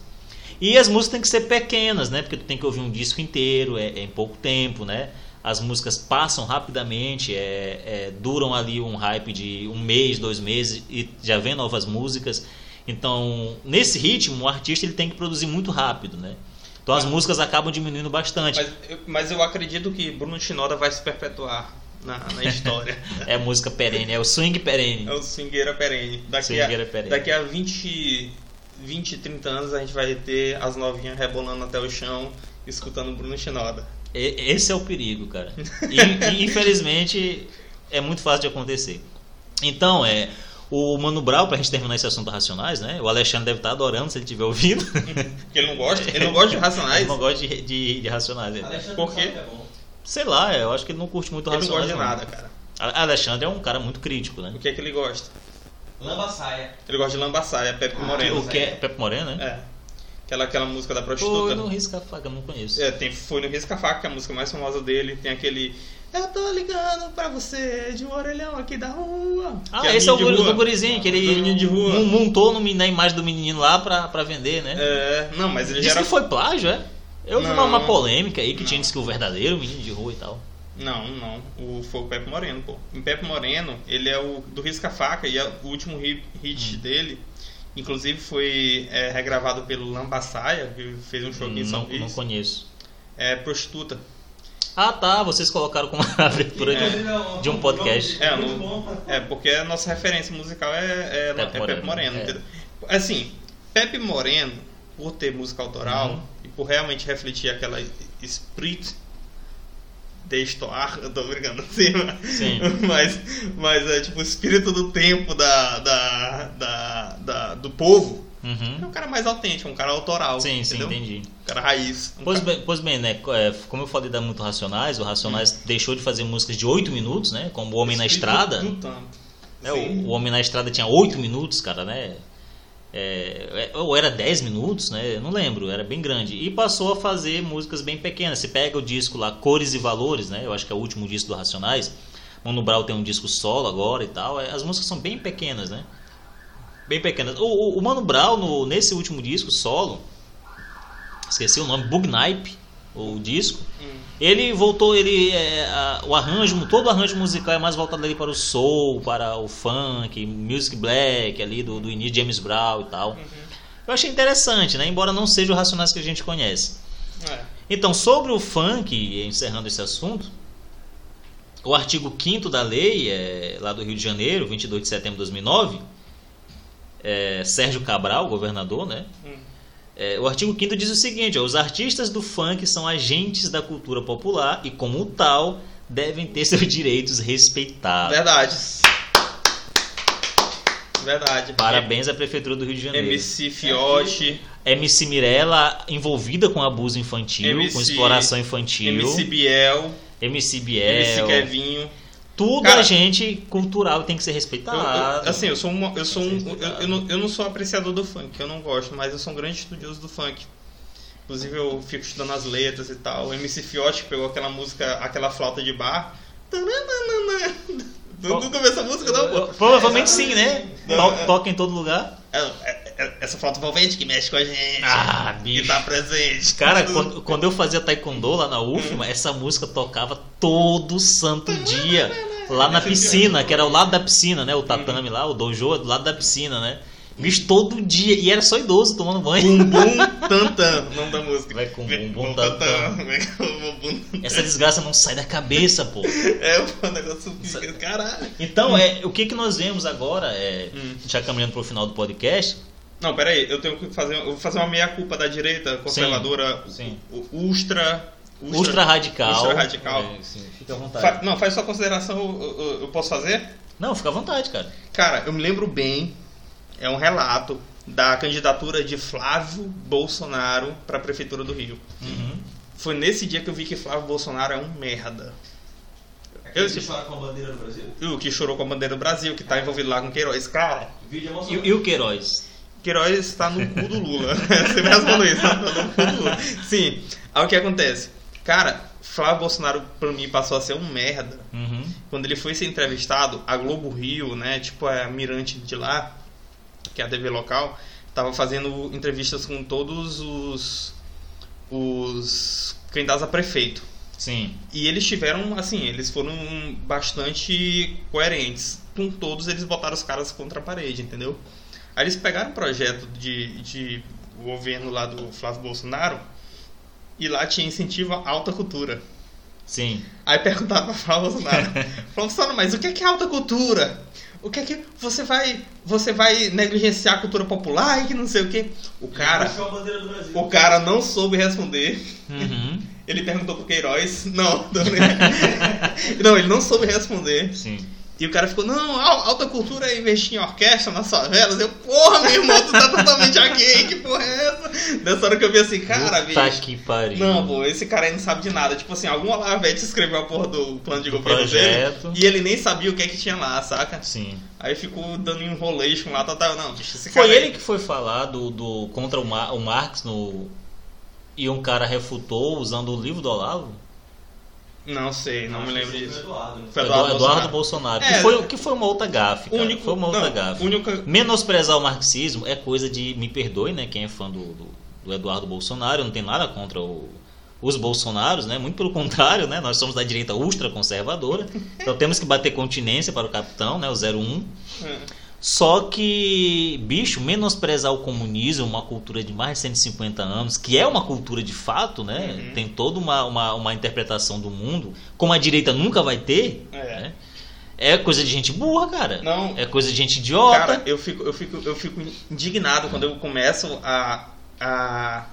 E as músicas têm que ser pequenas, né? Porque tu tem que ouvir um disco inteiro, é, é em pouco tempo, né? As músicas passam rapidamente, é, é, duram ali um hype de um mês, dois meses e já vem novas músicas. Então, nesse ritmo, o artista ele tem que produzir muito rápido, né? Então as músicas acabam diminuindo bastante. Mas, eu- mas eu acredito que Bruno Shinoda vai se perpetuar na, na história. É a música perene, é o swing perene. É o swingueira perene. Daqui, Swingueira a, perene. daqui a 20, 20, 30 anos a gente vai ter as novinhas rebolando até o chão, escutando Bruno Shinoda. E- Esse é o perigo, cara. E, e, infelizmente é muito fácil de acontecer. Então, é o Mano Brown, pra gente terminar esse assunto racionais, né? O Alexandre deve estar adorando se ele estiver ouvindo. Porque ele não gosta, ele não gosta de Racionais. Ele não gosta de, de, de racionais. ele- Alexandre Por não quê? é bom. Sei lá, eu acho que ele não curte muito Ele não racionais. gosta de não. nada, cara. A- Alexandre é um cara muito crítico, né? O que é que ele gosta? Lamba saia. Ele gosta de Lambaçaia, Pepe Moreno. o que é Pepe Moreno, né? É. Aquela, aquela música da Foi prostituta. no Risca Faca, eu não conheço. É, tem, foi no Risca Faca, que é a música mais famosa dele. Tem aquele. Eu tô ligando pra você de um orelhão aqui da rua. Ah, é esse é o menino guri- do gurizinho, que ele menino de rua. mon- montou no, na imagem do menininho lá pra, pra vender, né? É, não, mas ele já Disse era. que foi plágio, é? Eu vi uma, Não. uma polêmica aí que tinha Não. disse que o verdadeiro menino de rua e tal. Não, não. O, foi o Pepe Moreno, pô. Em Pepe Moreno, ele é o do Risca Faca e é o último hit, Hum. dele. Inclusive foi é, regravado pelo Lambaçaia, que fez um show aqui em São Não, não conheço. É Prostituta. Ah tá, vocês colocaram como abertura de, É. de um podcast. É, Muito no- bom. é, porque a nossa referência musical é, é, Pepe é Pepe Moreno, Moreno. é. entendeu? Assim, Pepe Moreno, por ter música autoral Uhum. e por realmente refletir aquela esprit de histoire, eu tô brincando assim, mas, Sim. mas, mas é tipo o espírito do tempo da, da, da, da- do povo. É Uhum. um cara mais autêntico, um cara autoral. Sim, sim, entendeu? entendi. Um cara raiz. Um Pois cara- bem, pois bem, né? é, Como eu falei da Muito Racionais, o Racionais deixou de fazer músicas de 8 minutos, né? Como o Homem na Estrada. do tanto. É, Sim. o, o Homem na Estrada tinha 8 minutos, cara, né? É, é, ou era 10 minutos, né? Eu não lembro, era bem grande. E passou a fazer músicas bem pequenas. Você pega o disco lá, Cores e Valores, né? Eu acho que é o último disco do Racionais. Mano Brown tem um disco solo agora e tal. É, As músicas são bem pequenas, né? Bem pequenas. O, o, o Mano Brown, no- nesse último disco solo, esqueci o nome, Bugnipe, o disco. Ele voltou, ele é, a- o arranjo, todo o arranjo musical é mais voltado ali para o soul, para o funk, music black ali do, do início James Brown e tal. Eu achei interessante, né? Embora não seja o Racionais que a gente conhece. É. Então, sobre o funk, encerrando esse assunto, o artigo 5 da lei, é, lá do Rio de Janeiro, 22 de setembro de 2009, é, Sérgio Cabral, governador, né? É, o artigo 5 diz o seguinte: ó, os artistas do funk são agentes da cultura popular e, como tal, devem ter seus direitos respeitados. Verdade. Verdade. Parabéns à Prefeitura do Rio de Janeiro. MC Fiote, MC Mirella envolvida com abuso infantil, MC com exploração infantil. MC Biel, MC Biel. MC Kevinho. Tudo Cara, a gente cultural tem que ser Eu- respeitado. eu- assim, eu sou, uma, eu, sou um, eu, eu, não, eu não sou apreciador do funk, eu não gosto, mas eu sou um grande estudioso do funk. Inclusive eu fico estudando as letras e tal. O MC Fiote pegou aquela música, aquela flauta de bar. Tu nunca ouviu essa música, não, pô? Provavelmente sim, né? Toca em todo lugar. É, é, essa flauta envolvente que mexe com a gente. Ah, que bicho. tá presente. Cara, quando, quando eu fazia taekwondo lá na UFMA, essa música tocava todo santo dia. Lá na piscina, que era ao lado da piscina, né? O tatame lá, o dojo é do lado da piscina, né? Bicho, todo dia. E era só idoso tomando banho. Bumbum Tantan, o nome da música. Vai com bumbum tantan. Essa desgraça não sai da cabeça, pô. É, pô, o negócio fica. Caralho. Então, é, o que, que nós vemos agora, é, Hum. já caminhando pro final do podcast, Não, peraí, eu tenho que fazer. Eu vou fazer uma meia-culpa da direita conservadora Sim. u- ultra. ultra, radical. Ultra radical. É, sim, fica à vontade. Fa- não, faz sua consideração, eu, eu- eu posso fazer? Não, fica à vontade, cara. Cara, eu me lembro bem. é um relato da candidatura de Flávio Bolsonaro para a prefeitura do Rio. Uhum. Foi nesse dia que eu vi que Flávio Bolsonaro é um merda. Eu, Você fala com a bandeira do Brasil? o que chorou com a bandeira do Brasil, que tá envolvido lá com Queiroz. Cara, Vídeo E, e o Queiroz? Queiroz está no cu do Lula. Você mesmo falou isso, tá no cu do Lula. Sim. Aí o que acontece? Cara, Flávio Bolsonaro pra mim passou a ser um merda. Uhum. Quando ele foi ser entrevistado, a Globo Rio, né, tipo a Mirante de lá, que é a TV local, tava fazendo entrevistas com todos os os candidatos a prefeito. Sim. E eles tiveram, assim, eles foram bastante coerentes. Com todos, eles botaram os caras contra a parede, entendeu? Aí eles pegaram o projeto de, de governo lá do Flávio Bolsonaro e lá tinha incentivo à alta cultura. Sim. Aí perguntaram pra Flávio Bolsonaro, Flávio Bolsonaro, mas o que é, que é alta cultura? O que é que você vai, você vai negligenciar a cultura popular e que não sei o que? O cara, o cara não soube responder. Uhum. Ele perguntou pro Queiroz. Não, brincando. não, ele não soube responder. Sim. E o cara ficou, não, al- alta cultura é investir em orquestra nas favelas. Eu, porra, meu irmão, tu tá totalmente aqui, que porra é essa? Nessa hora que eu vi assim, cara, Puta bicho. que pariu. Não, pô, esse cara aí não sabe de nada. Tipo assim, algum Olavete escreveu a porra do plano de Do governo projeto. dele e ele nem sabia o que é que tinha lá, saca? Sim. Aí ficou dando enrolation lá, tá, tá, não, bicho, esse cara Foi aí- ele que foi falar do, do contra o, Mar, o Marx no e um cara refutou usando o livro do Olavo? Não sei, não me lembro disso. Eduardo, né? Foi Eduardo, Eduardo Eduardo Bolsonaro. Bolsonaro. É. que, foi, que foi uma outra gafe, cara. Único, foi uma outra não, gafe. única, Menosprezar o marxismo é coisa de. Me perdoe, né? Quem é fã do, do, do Eduardo Bolsonaro, não tem nada contra o- os Bolsonaros, né? Muito pelo contrário, né? Nós somos da direita ultraconservadora. Então temos que bater continência para o capitão, né? O 01. É. Só que, bicho, menosprezar o comunismo, uma cultura de mais de 150 anos, que é uma cultura de fato, né? Uhum. Tem toda uma, uma, uma interpretação do mundo, como a direita nunca vai ter, É. né? É coisa de gente burra, cara. Não. É coisa de gente idiota. Cara, eu fico, eu fico, eu fico indignado quando eu começo a, a,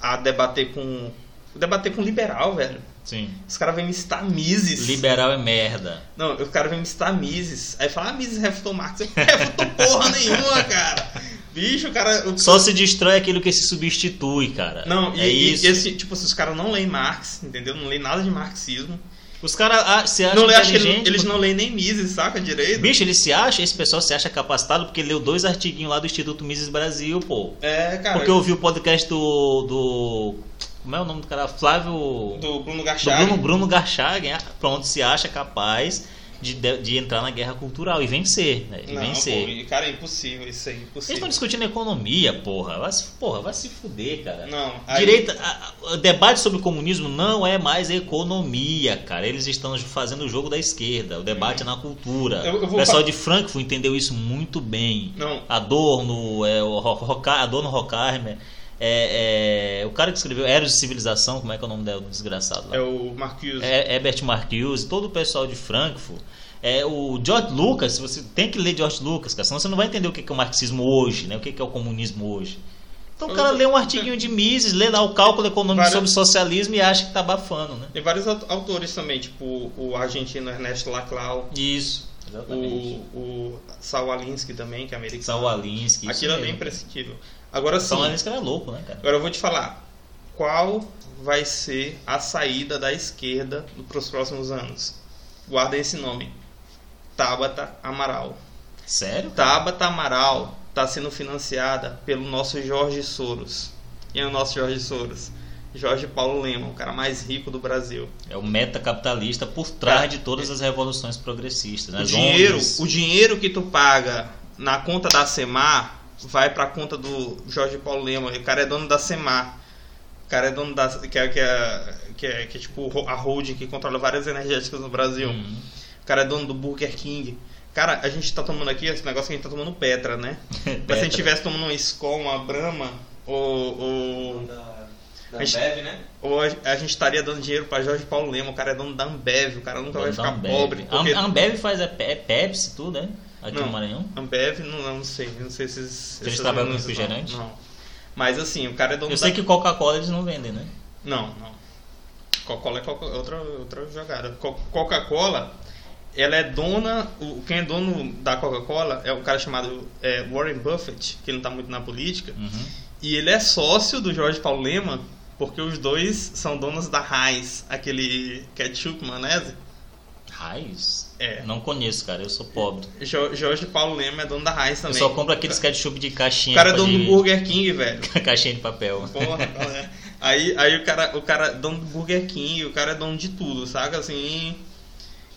a debater com. Debater com liberal, velho. Sim. Os caras vêm me citar Mises. Liberal é merda. Não, os caras vêm me citar Mises. Aí fala, ah, Mises refutou Marx. Eu refutou porra nenhuma, cara. Bicho, o cara. o- Só se destrói aquilo que se substitui, cara. Não, e, é e isso. esse, tipo assim, os caras não leem Marx, entendeu? Não leem nada de marxismo. Os caras ah, se acham Não acho que eles, eles não leem nem Mises, saca direito? Bicho, ele se acha, esse pessoal se acha capacitado porque leu dois artiguinhos lá do Instituto Mises Brasil, pô. É, cara. Porque eu ouvi o podcast do. do como é o nome do cara? Flávio. Do Bruno do Garchag. Bruno, Bruno Garchagen, pronto, se acha capaz de, de, entrar na guerra cultural e vencer, né? E Não, vencer. pô, cara, é impossível isso aí, Eles impossível. estão discutindo economia, porra. Vai se, porra, vai se fuder, cara. Não, aí- Direita, a- a- o debate sobre o comunismo não é mais economia, cara. Eles estão fazendo o jogo da esquerda. O debate é na cultura. Eu- eu o pessoal de Frankfurt entendeu isso muito bem. Não, Adorno, é, o Ro- Roca- Adorno Horkheimer, é, é, o cara que escreveu Eros de Civilização, como é que é o nome do desgraçado lá? é o Marcuse. É, Herbert Marcuse, todo o pessoal de Frankfurt. É, o George Lucas, você tem que ler George Lucas, cara, senão você não vai entender o que é o marxismo hoje, né? o que é o comunismo hoje. Então o cara lê um artiguinho de Mises, lê lá o cálculo econômico Várias- sobre socialismo e acha que tá abafando, né? Tem vários aut- autores também, tipo o argentino Ernesto Laclau, Isso, o, exatamente. o Saul Alinsky também, que é americano. Saul Alinsky, isso Aquilo é bem imprescindível. Agora sim, Saul Alinsky era louco, né, cara? agora eu vou te falar. Qual vai ser a saída da esquerda para os próximos anos? Guardem esse nome. Tabata Amaral. Sério? Tabata Amaral está sendo financiada pelo nosso Jorge Soros. Quem é o nosso Jorge Soros? Jorge Paulo Lema, o cara mais rico do Brasil. É o metacapitalista por trás Cara, de todas as revoluções progressistas. Né? O dinheiro, o dinheiro que tu paga na conta da Semar vai pra conta do Jorge Paulo Lema. O cara é dono da Semar. O cara é dono da. que é, que é, que é, que é tipo a holding que controla várias energéticas no Brasil. Uhum. O cara é dono do Burger King. Cara, a gente tá tomando aqui esse negócio que a gente tá tomando Petra, né? Mas se a Petra. gente tivesse tomando uma Skol, uma Brahma, ou, ou, Da, da A gente- Ambev, né? ou a, a gente estaria dando dinheiro pra Jorge Paulo Lema. O cara é dono da Ambev, o cara nunca vai Dono da ficar Ambev. pobre. Porque A Ambev faz a Pe- Pepsi, tudo, né? Aqui Não. no Maranhão. Ambev, não, não sei. Não sei se. Eles trabalham com refrigerante? Não, não. Mas assim, o cara é dono Eu da. sei que Coca-Cola eles não vendem, né? Não, não. Coca-Cola é Coca- outra, outra jogada. Co- Coca-Cola ela é dona, o, quem é dono da Coca-Cola é um cara chamado é, Warren Buffett, que não tá muito na política, Uhum. e ele é sócio do Jorge Paulo Lema, porque os dois são donos da Heinz, aquele ketchup maionese. Raiz? É. Não conheço, cara. Eu sou pobre. Jo- Jorge Paulo Lema é dono da Heinz Eu também. só compro aqueles ketchup de O caixinha. cara é de- dono do Burger King, velho. caixinha de papel. Porra, é. Aí, aí o cara, o cara é dono do Burger King, o cara é dono de tudo, saca? Assim.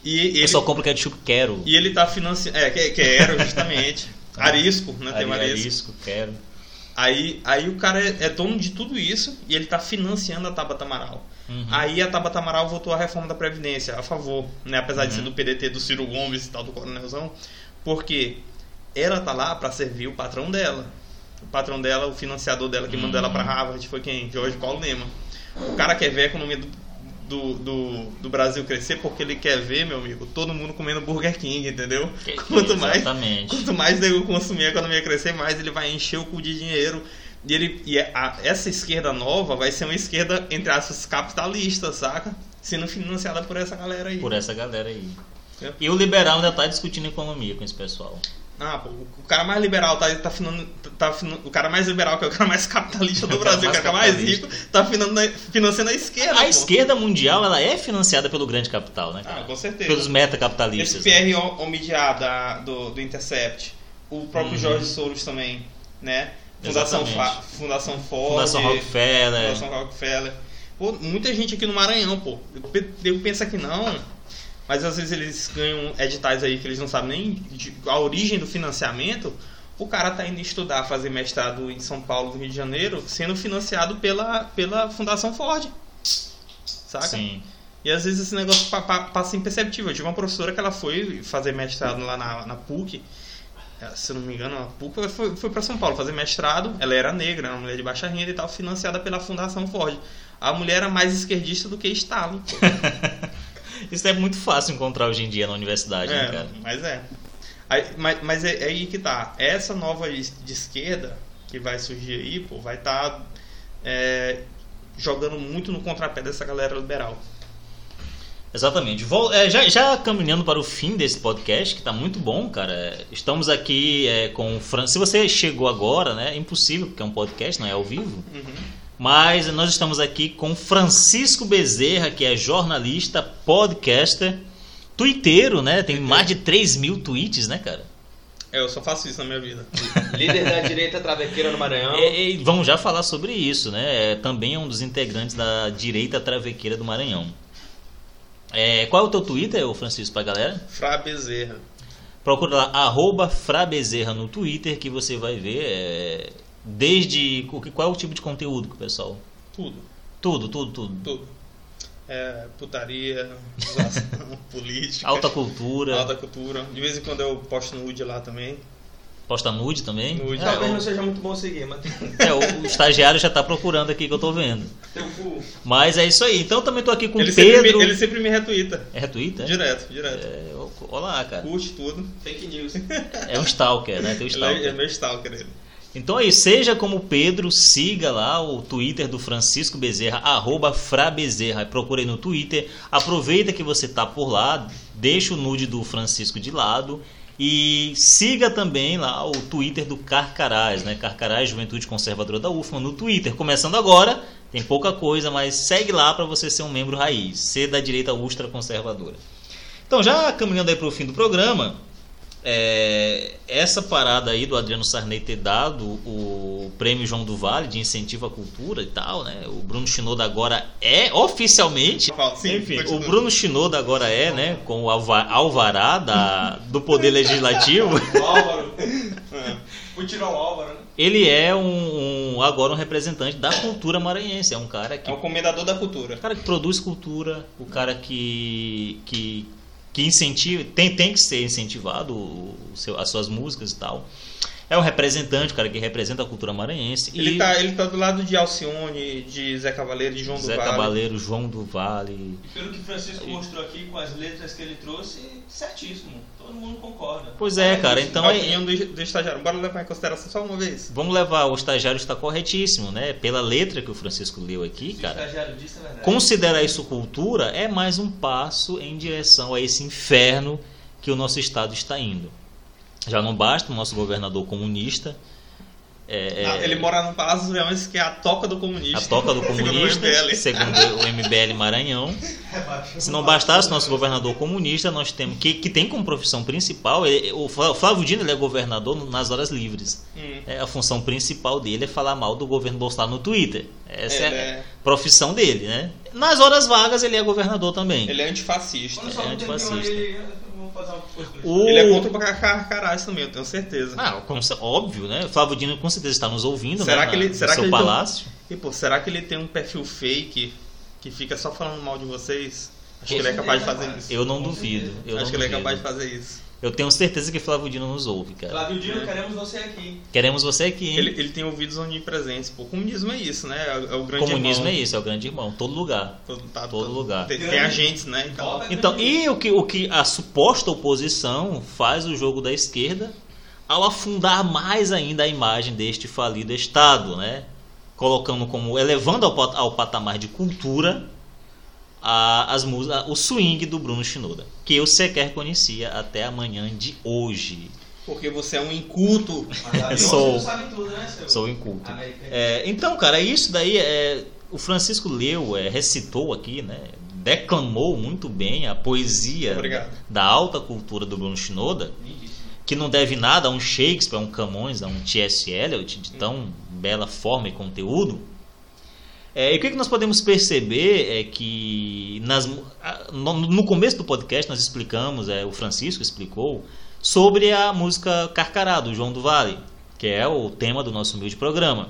E ele, Eu só compro ketchup quero. e ele tá financiando. É, que, quero, justamente. Arisco, né? Tem um Ari- arisco. arisco, quero. Aí, aí o cara é, é dono de tudo isso e ele tá financiando a Tabata Amaral. Uhum. Aí a Tabata Amaral votou a reforma da Previdência a favor, né? Apesar de Uhum. ser do PDT do Ciro Gomes e tal, do Coronelzão. Porque ela tá lá pra servir o patrão dela. O patrão dela, o financiador dela que mandou ela Uhum. Harvard foi quem? Jorge Paulo Lema. O cara quer ver a economia do, do, do, do Brasil crescer porque ele quer ver, meu amigo, todo mundo comendo Burger King, entendeu? Que- Quanto mais, Exatamente. Quanto mais nego consumir, a economia crescer, mais ele vai encher o cu de dinheiro. E, ele, e a- essa esquerda nova vai ser uma esquerda, entre aspas, capitalista, saca? Sendo financiada por essa galera aí. Por essa galera aí. É. E o liberal ainda tá discutindo economia com esse pessoal. Ah, pô, o cara mais liberal tá, tá, finan- tá finan- O cara mais liberal, que é o cara mais capitalista do Brasil, que é o cara mais rico, tá finan- financiando a esquerda. A pô. esquerda mundial ela é financiada pelo grande capital, né, cara? Ah, com certeza. Pelos Esse metacapitalistas. né? Pierre Omidyar da, do, do Intercept, o próprio Uhum. Jorge Soros também, né? Fundação. Fa- Fundação Ford, Fundação Rockefeller. Fundação Rockefeller. Pô, muita gente aqui no Maranhão, pô. Eu, eu penso que não, mas às vezes eles ganham editais aí que eles não sabem nem de- a origem do financiamento. O cara tá indo estudar, fazer mestrado em São Paulo, no Rio de Janeiro, sendo financiado pela, pela Fundação Ford. Saca? Sim. E às vezes esse negócio pa- pa- passa imperceptível. Eu tive uma professora que ela foi fazer mestrado lá na, na PUC. Eh, Se eu não me engano, a PUC foi, foi para São Paulo fazer mestrado. Ela era negra, era uma mulher de baixa renda e tal, financiada pela Fundação Ford. A mulher era mais esquerdista do que Stalin. Isso é muito fácil encontrar hoje em dia na universidade, né, É, cara? mas é. Aí- mas mas é, é aí que tá. Essa nova de esquerda que vai surgir aí, pô, vai estar jogando muito no contrapé dessa galera liberal. Exatamente. Vol- é, já, já caminhando para o fim desse podcast, que tá muito bom, cara. é, Estamos aqui é, com o Fran. Se você chegou agora, né? É impossível, porque é um podcast, não é ao vivo. Mas nós estamos aqui com Francisco Bezerra, que é jornalista, podcaster, twitteiro, né? Tem mais de 3 mil tweets, né, cara? É, eu só faço isso na minha vida. Líder da direita travequeira no Maranhão. E, e vamos já falar sobre isso, né? É, também é um dos integrantes da direita travequeira do Maranhão. É, qual é o teu Twitter, Francisco, pra galera? Fra Bezerra. Procura lá, arroba Frabezerra no Twitter, que você vai ver é, desde... Qual é o tipo de conteúdo que o pessoal... Tudo. Tudo, tudo, tudo. Tudo. É, putaria, política, Alta cultura, alta cultura. De vez em quando eu posto nude lá também. posta nude também. Nude. É, Talvez não seja muito bom seguir, mas tem, É, o, o estagiário já tá procurando aqui que eu tô vendo. Mas é isso aí. Então também tô aqui com Ele o sempre, Pedro. me, ele sempre me retweeta. É retweet, é? Direto, direto. É, olá, cara. Curte tudo. Fake news. É um stalker, né? Tem o Ele é, é stalker. meu stalker ele. Então aí, seja como Pedro, siga lá o Twitter do Francisco Bezerra, arroba Frabezerra. Procure no Twitter. Aproveita que você tá por lá, deixa o nude do Francisco de lado. E siga também lá o Twitter do Carcarás, né? Carcarás Juventude Conservadora da UFMA no Twitter. Começando agora, tem pouca coisa, mas segue lá para você ser um membro raiz, ser da direita ultra conservadora. Então, já caminhando aí para o fim do programa, é, essa parada aí do Adriano Sarney ter dado o prêmio João do Vale de incentivo à cultura e tal, né? O Bruno Shinoda agora é oficialmente. Sim, Enfim, o Bruno Shinoda agora é, né? Com o alva- alvará da, do Poder Legislativo. Álvaro. É. Vou tirar o Álvaro, né? Ele é um, um- agora um representante da cultura maranhense. É um cara que É o comendador da cultura. o cara que produz cultura, o cara que que, que incentiva, tem, tem que ser incentivado o seu, as suas músicas e tal. É um representante, o cara que representa a cultura maranhense. Ele e tá, ele tá do lado de Alcione, de Zé Cavaleiro, de João Zé do Vale. Cabaleiro, João do Vale. E pelo que Francisco mostrou aqui, com as letras que ele trouxe, certíssimo. Todo mundo concorda. Pois é, cara, isso. então a é- opinião do, do estagiário. Bora levar em consideração só uma vez. Vamos levar, o estagiário está corretíssimo, né? Pela letra que o Francisco leu aqui, Se o cara. estagiário disse, é verdade. Considerar isso cultura é mais um passo em direção a esse inferno que o nosso estado está indo. Já não basta o nosso governador comunista. é, é, Ah, ele mora num Palácio dos Leões que é a toca do comunista. a toca do Segundo o comunista, MBL. segundo o MBL Maranhão. Se não bastasse nosso governador comunista, nós temos que, que tem como profissão principal, ele- o Flá- Flávio Dino ele é governador nas horas livres. Hum. É, a função principal dele é falar mal do governo Bolsonaro no Twitter. Essa Ele é é- a profissão dele, né? Nas horas vagas ele é governador também. Ele é antifascista. É antifascista. ele, O- Ele é contra o Carcarás também, eu tenho certeza. Ah, com cer- óbvio, né? O Flávio Dino com certeza está nos ouvindo, Será né? que ele- será seu que ele tem um- palácio. E pô, será que ele tem um perfil fake que fica só falando mal de vocês? Acho que ele é capaz de fazer isso. Eu não duvido. Eu Acho que ele é capaz de fazer isso. Eu tenho certeza que Flávio Dino nos ouve, cara. Flávio Dino, queremos você aqui. Queremos você aqui, hein? Ele, ele tem ouvidos onipresentes. Pô, comunismo é isso, né? É, é o grande Comunismo irmão. é isso, é o grande irmão, todo lugar. Todo, tá, Todo lugar. Tem, tem agentes, né? e. Volta Então, e o que, o que a suposta oposição faz o jogo da esquerda ao afundar mais ainda a imagem deste falido Estado, né? Colocando como, elevando ao, ao patamar de cultura a- as a- o swing do Bruno Shinoda, que eu sequer conhecia até a manhã de hoje. Porque você é um inculto. Sou. tudo, né, seu? Sou inculto. Americano. É, então, cara, isso daí é. O Francisco leu, é, recitou aqui, né? Declamou muito bem a poesia Obrigado. da alta cultura do Bruno Shinoda, que não deve nada a um Shakespeare, a um Camões, a um T.S. Eliot, de tão bela forma e conteúdo. É, e o que, que nós podemos perceber é que nas, no, começo do podcast nós explicamos, é, o Francisco explicou, sobre a música Carcará, do João do Vale, que é o tema do nosso humilde programa.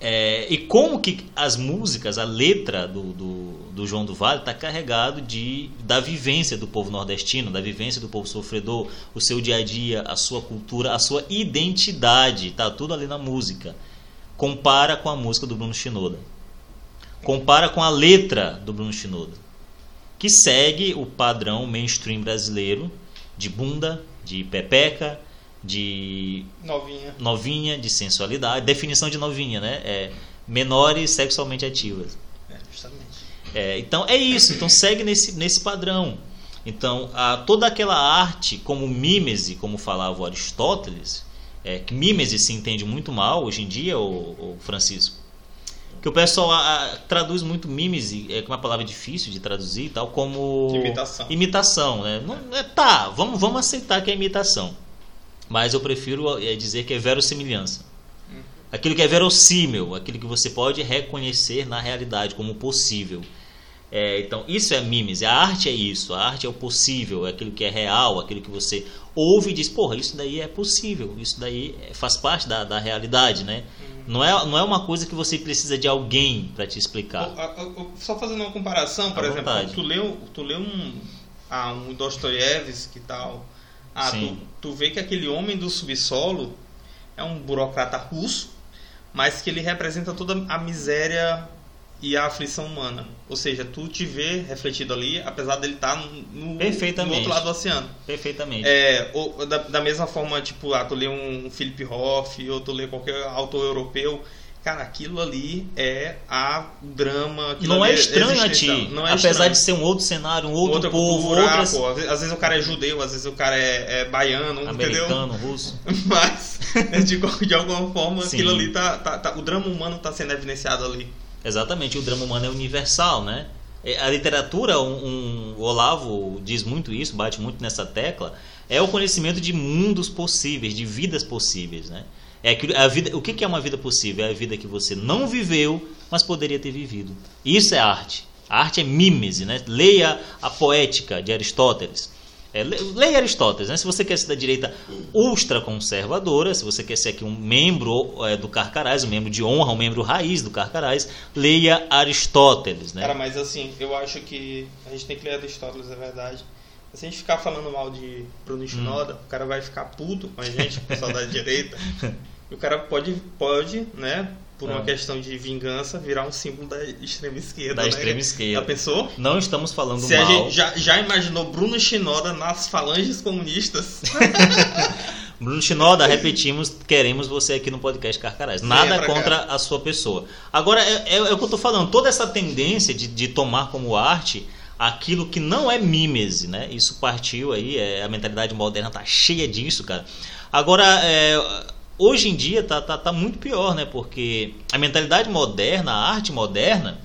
É, e como que as músicas, a letra do, do, do João do Vale está carregado de, da vivência do povo nordestino, da vivência do povo sofredor, o seu dia a dia, a sua cultura, a sua identidade, tá tudo ali na música. Compara com a música do Bruno Shinoda. Compara com a letra do Bruno Shinoda, que segue o padrão mainstream brasileiro de bunda, de pepeca, de Novinha. novinha, de sensualidade, definição de novinha, né? É menores sexualmente ativas. É, justamente. É, então é isso, então segue nesse, nesse padrão. Então, a, toda aquela arte, como mímese, como falava o Aristóteles, é, que mímese se entende muito mal hoje em dia, o, Francisco. Que o pessoal a, a, traduz muito mímese, é uma palavra difícil de traduzir e tal, como. Imitação. Imitação, né? Não, é, tá, vamos, vamos aceitar que é imitação. Mas eu prefiro é, dizer que é verossimilhança. Aquilo que é verossímil, aquilo que você pode reconhecer na realidade como possível. É, então, isso é mímese. A arte é isso. A arte é o possível, é aquilo que é real, aquilo que você ouve e diz: porra, isso daí é possível, isso daí faz parte da, da realidade, né? Não, é, não é uma coisa que você precisa de alguém para te explicar. Só fazendo uma comparação, por À exemplo, vontade. tu leu, tu leu um, ah, um Dostoiévski e tal. Ah, tu, tu vê que aquele homem do subsolo é um burocrata russo, mas que ele representa toda a miséria e a aflição humana. Ou seja, tu te vê refletido ali, apesar dele estar no, no Perfeitamente. outro lado do oceano. Perfeitamente. É, ou, da, da mesma forma, tipo, ah, tu lê um Philip Hoff, ou tu lê qualquer autor europeu, cara, aquilo ali é a drama. não ali é estranho a ti, Não é apesar estranho. de ser um outro cenário, um outro Outra povo, cultura, outras... pô, às vezes- o cara é judeu, às vezes o cara é, é baiano, entendeu? americano, russo. Mas, de, de alguma forma, Sim. aquilo ali tá, tá, tá- O drama humano tá sendo evidenciado ali. Exatamente, o drama humano é universal, né? É, A literatura, um, um- o Olavo diz muito isso, bate muito nessa tecla, é o conhecimento de mundos possíveis, de vidas possíveis, né? É aquilo- a vida, o que é uma vida possível? É a vida que você não viveu, mas poderia ter vivido. Isso é arte. A arte é mímese, né? Leia a poética de Aristóteles. É, le- leia Aristóteles, né? Se você quer ser da direita ultraconservadora, se você quer ser aqui um membro é, do Carcarás, um membro de honra, um membro raiz do Carcarás, leia Aristóteles, né? Cara, mas assim, eu acho que a gente tem que ler Aristóteles, é verdade. Se a gente ficar falando mal de Bruno Shinoda, o cara vai ficar puto com a gente, o pessoal da direita. E o cara pode, pode, né, por uma Ah. questão de vingança, virar um símbolo da extrema esquerda. Da né? extrema esquerda. Já pensou? Não estamos falando Se a mal. gente já, já imaginou Bruno Shinoda nas falanges comunistas? Bruno Shinoda, repetimos, queremos você aqui no podcast Carcarás. Nada pra contra a sua pessoa. Agora, é, é- é o que eu tô falando, toda essa tendência de, de tomar como arte aquilo que não é mimese, né? Isso partiu aí, é, a mentalidade moderna tá cheia disso, cara. Agora, é, hoje em dia tá, tá, tá muito pior, né? Porque a mentalidade moderna, a arte moderna,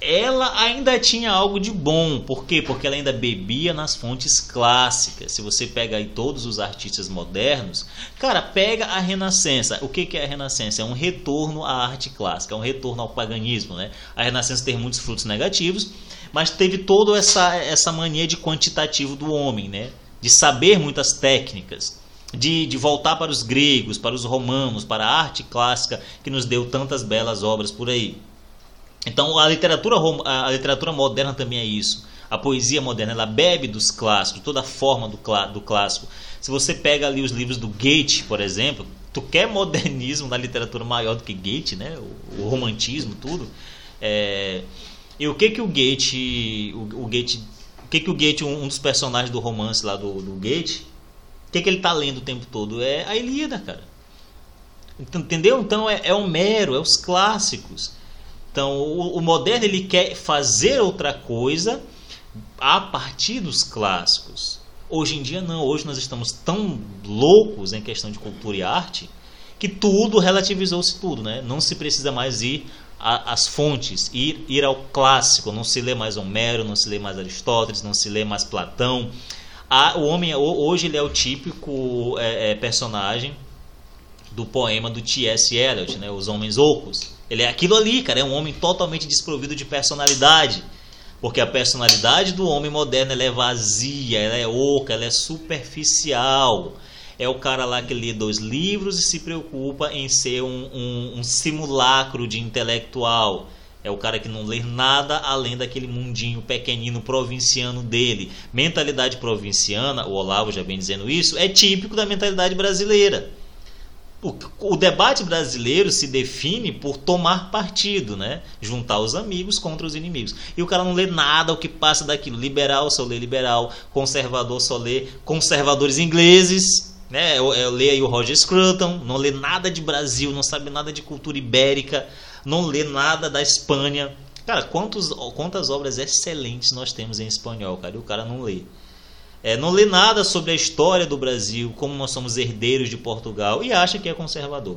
ela ainda tinha algo de bom. Por quê? Porque ela ainda bebia nas fontes clássicas. Se você pega aí todos os artistas modernos, cara, pega a Renascença. O que é a Renascença? É um retorno à arte clássica, é um retorno ao paganismo, né? A Renascença teve muitos frutos negativos, mas teve toda essa essa mania de quantitativo do homem, né? De saber muitas técnicas. De, de voltar para os gregos, para os romanos, para a arte clássica que nos deu tantas belas obras por aí. Então a literatura, a literatura moderna também é isso. A poesia moderna ela bebe dos clássicos, toda a forma do, do clássico. Se você pega ali os livros do Goethe, por exemplo, tu quer modernismo na literatura maior do que Goethe, né? O, o romantismo, tudo. É, e o que que o Goethe, o, o Goethe, o que que o Goethe, um, um dos personagens do romance lá do, do Goethe, o que que ele tá lendo o tempo todo? É a Ilíada, cara. Então, Entendeu? Então é, é Homero, é os clássicos. Então o, o moderno ele quer fazer outra coisa a partir dos clássicos. Hoje em dia não, hoje nós estamos tão loucos em questão de cultura e arte que tudo relativizou-se tudo, né? Não se precisa mais ir às fontes, ir, ir ao clássico, não se lê mais Homero, não se lê mais Aristóteles, não se lê mais Platão. Ah, o homem ho- hoje ele é o típico é, é, personagem do poema do T.S. Eliot, né, Os Homens Ocos. Ele é aquilo ali, cara, é um homem totalmente desprovido de personalidade. Porque a personalidade do homem moderno ela é vazia, ela é oca, ela é superficial. É o cara lá que lê dois livros e se preocupa em ser um, um- um simulacro de intelectual. É o cara que não lê nada além daquele mundinho pequenino provinciano dele. Mentalidade provinciana, o Olavo já vem dizendo isso, é típico da mentalidade brasileira o, o debate brasileiro se define por tomar partido, né? Juntar os amigos contra os inimigos. E o cara não lê nada o que passa daquilo. Liberal só lê liberal, conservador só lê conservadores ingleses, né? Eu, eu leio aí o Roger Scruton, não lê nada de Brasil, não sabe nada de cultura ibérica, não lê nada da Espanha. Cara, quantos, quantas obras excelentes nós temos em espanhol, cara, e o cara não lê. É, não lê nada sobre a história do Brasil, como nós somos herdeiros de Portugal, e acha que é conservador.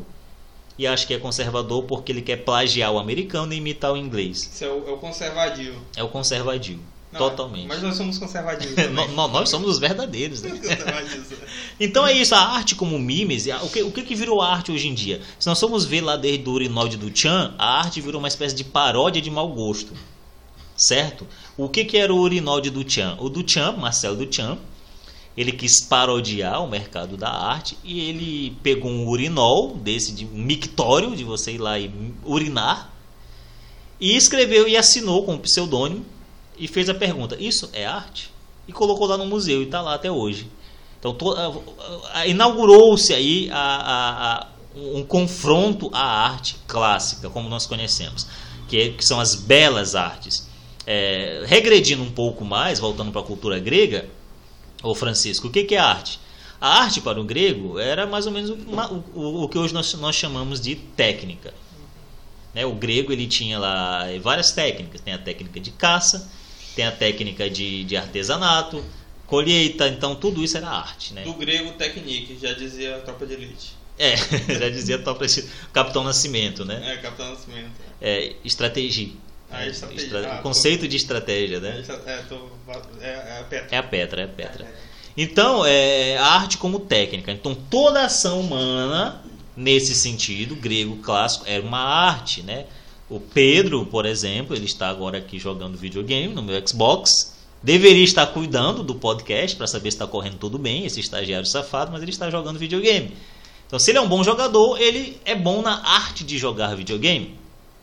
E acha que é conservador porque ele quer plagiar o americano e imitar o inglês. Isso é o, é o conservadinho. É o conservadio. Não, totalmente. Mas nós somos conservadinhos. Também. no- nós somos os verdadeiros, né? Né? Então é isso, a arte como mimes, o que, o que que virou arte hoje em dia? Se nós formos ver lá desde o Urinol de Duchamp, a arte virou uma espécie de paródia de mau gosto. Certo? O que, que era o Urinol de Duchamp? O Duchamp, Marcel Duchamp, ele quis parodiar o mercado da arte e ele pegou um urinol desse de um mictório de você ir lá e urinar e escreveu e assinou com um pseudônimo e fez a pergunta: Isso é arte? E colocou lá no museu e está lá até hoje. Então inaugurou-se aí a- a- a- um confronto à arte clássica, como nós conhecemos, que, é- que são as belas artes. É, regredindo um pouco mais, voltando para a cultura grega, ô Francisco, o que, que é arte? A arte para o grego era mais ou menos uma- o, o- o que hoje nós, nós chamamos de técnica. Né? O grego ele tinha lá várias técnicas. Tem a técnica de caça, tem a técnica de, de artesanato, colheita. Então tudo isso era arte. Né? Do grego Technique, já dizia a tropa de elite. É, já dizia tal preci- Capitão Nascimento, né? É, Capitão Nascimento. É, estratégia. Ah, estratégia. Estra- Ah, conceito de estratégia, É, né? é, tô, é, é a Petra. É a Petra, é a Petra. Então, é a arte como técnica. Então, toda ação humana, nesse sentido, grego clássico, era uma arte, né? O Pedro, por exemplo, ele está agora aqui jogando videogame no meu Xbox. Deveria estar cuidando do podcast para saber se está correndo tudo bem, esse estagiário safado, mas ele está jogando videogame. Então, se ele é um bom jogador, ele é bom na arte de jogar videogame.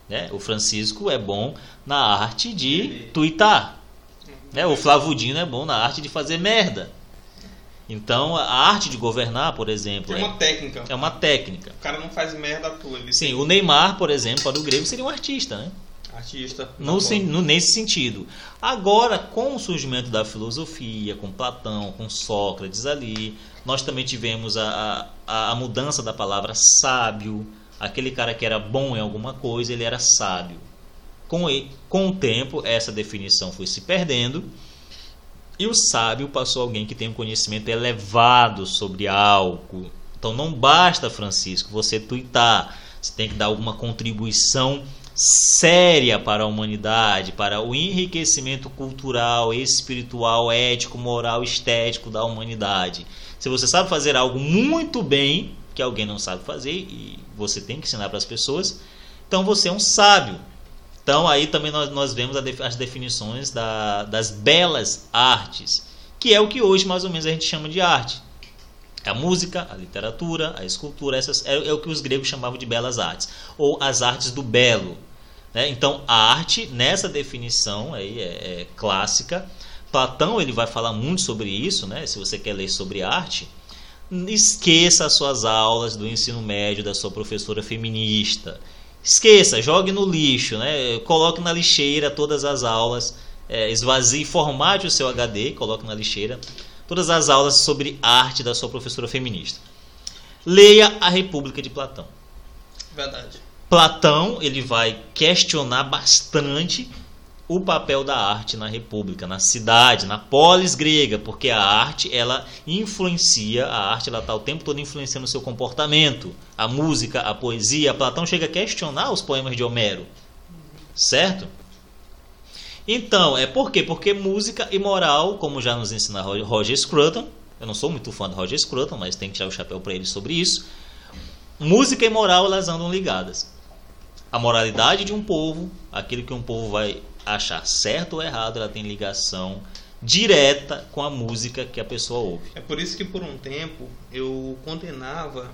Né? O Francisco é bom na arte de twittar. Né? O Flavudino é bom na arte de fazer merda. Então, a arte de governar, por exemplo, Tem uma técnica. é, é uma técnica. O cara não faz merda à toa. Ele Sim, o Neymar, por exemplo, para o grego seria um artista, né? tem artista. No, Tá bom. no- nesse sentido. Agora, com o surgimento da filosofia, com Platão, com Sócrates ali, nós também tivemos a, a, a mudança da palavra sábio. Aquele cara que era bom em alguma coisa, ele era sábio. Com, com o tempo, essa definição foi se perdendo. E o sábio passou alguém que tem um conhecimento elevado sobre algo. Então não basta, Francisco, você tuitar. Você tem que dar alguma contribuição séria para a humanidade, para o enriquecimento cultural, espiritual, ético, moral, estético da humanidade. Se você sabe fazer algo muito bem, que alguém não sabe fazer e você tem que ensinar para as pessoas, então você é um sábio. Então aí também nós, nós vemos as definições da- das belas artes, que é o que hoje mais ou menos a gente chama de arte. A música, a literatura, a escultura, essas é, é o que os gregos chamavam de belas artes, ou as artes do belo. né? Então a arte, nessa definição aí é, é clássica, Platão ele vai falar muito sobre isso, né? se você quer ler sobre arte, esqueça as suas aulas do ensino médio da sua professora feminista. Esqueça, jogue no lixo, né? coloque na lixeira todas as aulas, é, esvazie, formate o seu HD, coloque na lixeira todas as aulas sobre arte da sua professora feminista. Leia a República de Platão. Verdade. Platão ele vai questionar bastante o papel da arte na república, na cidade, na polis grega, porque a arte ela influencia, a arte ela está o tempo todo influenciando o seu comportamento, a música, a poesia. Platão chega a questionar os poemas de Homero, certo? Então, é por quê? Porque música e moral, como já nos ensina Ro- Roger Scruton, eu não sou muito fã do Roger Scruton, mas tem que tirar o chapéu para ele sobre isso. Música e moral elas andam ligadas. A moralidade de um povo, aquilo que um povo vai achar certo ou errado, ela tem ligação direta com a música que a pessoa ouve. É por isso que por um tempo eu condenava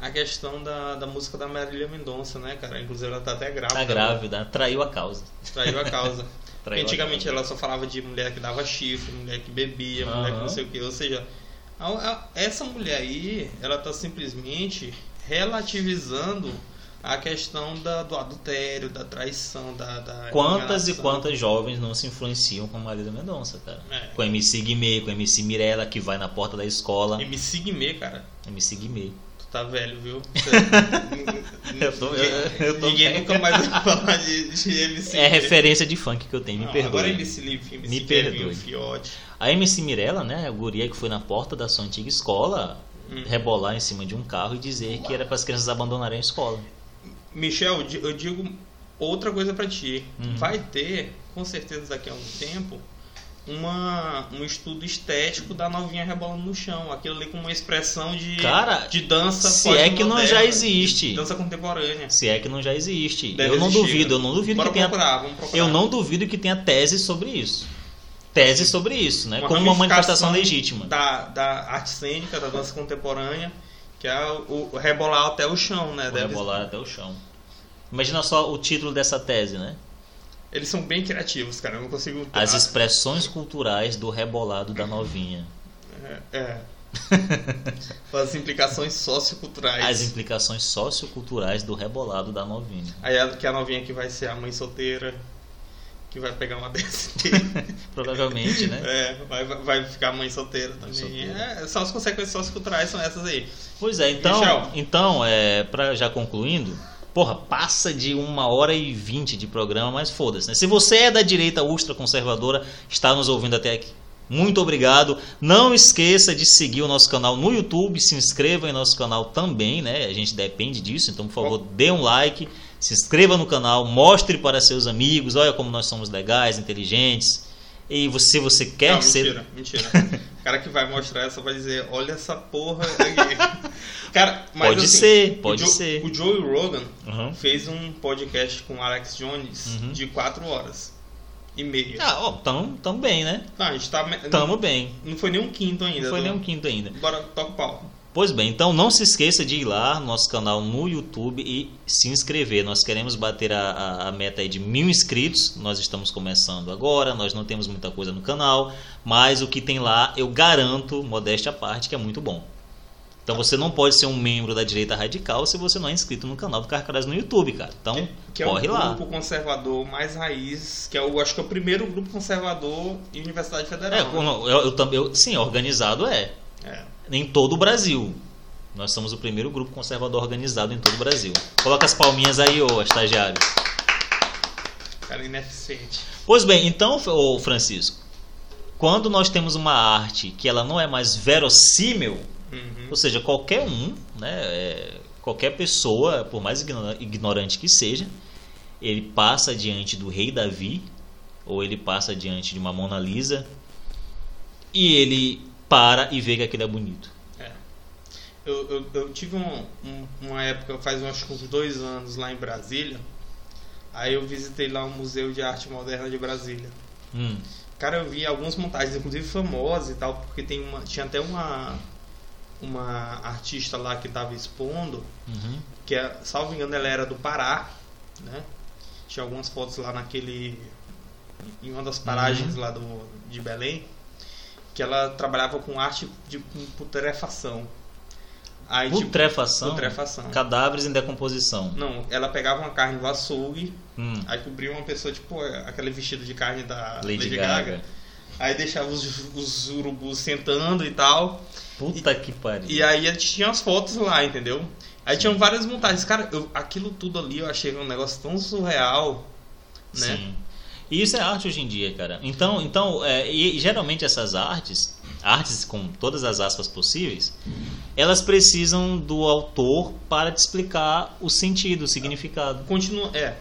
a questão da, da música da Marília Mendonça, né, cara? Inclusive ela tá até grávida. Tá grávida, traiu a causa. Traiu a causa. Traiu a Antigamente causa. ela só falava de mulher que dava chifre, mulher que bebia, mulher que não sei o que. Ou seja, a- a- essa mulher aí, ela tá simplesmente relativizando a questão da- do adultério, da traição, da. da Quantas e quantas jovens não se influenciam com Marília Mendonça, cara? É. Com a MC Guimê, com a MC Mirella, que vai na porta da escola. MC Guimê, cara. MC Guimê. Tu tá velho, viu? Eu tô- eu- eu tô Ninguém velho. nunca mais vai falar de, de MC. É referência de funk que eu tenho, me Não, perdoe. Agora MC Liv, MC Me perdoe. Fiote. A MC Mirella, né, a guria que foi na porta da sua antiga escola, Hum. rebolar em cima de um carro e dizer que era para as crianças abandonarem a escola. Michel, eu di- eu digo outra coisa pra ti. Uhum. Vai ter, com certeza daqui a um tempo, uma, um estudo estético da novinha rebolando no chão. Aquilo ali com uma expressão de, Cara, de dança se é que não já existe. Dança contemporânea. Se é que não já existe. Deve eu não existir, duvido, né? eu não duvido Bora que tenha. procurar, vamos procurar. Eu não duvido que tenha tese sobre isso. Tese sobre isso, né? Como uma manifestação legítima. Da, da arte cênica, da dança contemporânea, que é o, o rebolar até o chão, né? Deve- rebolar até o chão. Imagina só o título dessa tese, né? Eles são bem criativos, cara. Eu não consigo. As expressões culturais do rebolado da novinha. É. é. As implicações socioculturais. As implicações socioculturais do rebolado da novinha. Aí a, que a novinha que vai ser a mãe solteira, que vai pegar uma DST. Provavelmente, né? é, vai, vai- ficar mãe solteira também. solteira. É, só as consequências socioculturais são essas aí. Pois é, então, Michel. então é, pra já concluindo, porra, passa de uma hora e vinte de programa, mas foda-se, né? Se você é da direita ultraconservadora, está nos ouvindo até aqui. Muito obrigado. Não esqueça de seguir o nosso canal no YouTube, se inscreva em nosso canal também, né? A gente depende disso, então por favor, dê um like, se inscreva no canal, mostre para seus amigos, olha como nós somos legais, inteligentes. E você, você quer não, ser mentira, mentira. O cara que vai mostrar essa vai dizer, olha essa porra aqui. Cara, mas Pode assim, ser, o pode Joe- ser. O Joey Rogan Uhum. fez um podcast com o Alex Jones Uhum. de 4 horas e meia. Ah, ó, tamo, tamo bem, né? Não, a gente tá. Tamo bem. Não foi nem um quinto ainda. Não foi do- nem um quinto ainda. Bora, toca o pau. Pois bem, então não se esqueça de ir lá no nosso canal no YouTube e se inscrever. Nós queremos bater a, a, a meta aí de mil inscritos. Nós estamos começando agora, nós não temos muita coisa no canal, mas o que tem lá eu garanto, modéstia à parte, que é muito bom. Então você não pode ser um membro da direita radical se você não é inscrito no canal do Carcarás no YouTube, cara. Então Que é corre o lá. grupo conservador mais raiz, que é o, acho que é o primeiro grupo conservador em Universidade Federal. É, né? eu, eu, eu- sim, organizado é. É. Em todo o Brasil. Nós somos o primeiro grupo conservador organizado em todo o Brasil. Coloca as palminhas aí, ô estagiário. Cara ineficiente. Pois bem, então, ô Francisco, quando nós temos uma arte que ela não é mais verossímil, Uhum. ou seja, qualquer um, né, é, qualquer pessoa, por mais igno- ignorante que seja, ele passa diante do rei Davi, ou ele passa diante de uma Mona Lisa, e ele para e vê que aquilo é bonito. É. Eu, eu, eu tive um- um- uma época, faz acho que uns dois anos, lá em Brasília. Aí eu visitei lá o Museu de Arte Moderna de Brasília. Hum, Cara, eu vi algumas montagens, inclusive famosas e tal, porque tem uma, tinha até uma, uma artista lá que estava expondo, uhum, que, é, salvo engano, ela era do Pará, né? Tinha algumas fotos lá naquele. em uma das paragens Uhum. lá do, de Belém, que ela trabalhava com arte de com putrefação. Aí, tipo, Putrefação, putrefação. cadáveres em decomposição. Não, ela pegava uma carne do açougue, Hum, aí cobria uma pessoa, tipo, aquele vestido de carne da Lady, Gaga. Aí deixava os, os urubus sentando e tal. Puta que pariu. E aí tinha as fotos lá, entendeu? Aí tinham várias montagens. Cara, eu- aquilo tudo ali eu achei um negócio tão surreal, né? Sim. E isso é arte hoje em dia, cara. Então, então é, e, geralmente essas artes, artes com todas as aspas possíveis, elas precisam do autor para te explicar o sentido, o significado. Continua, é,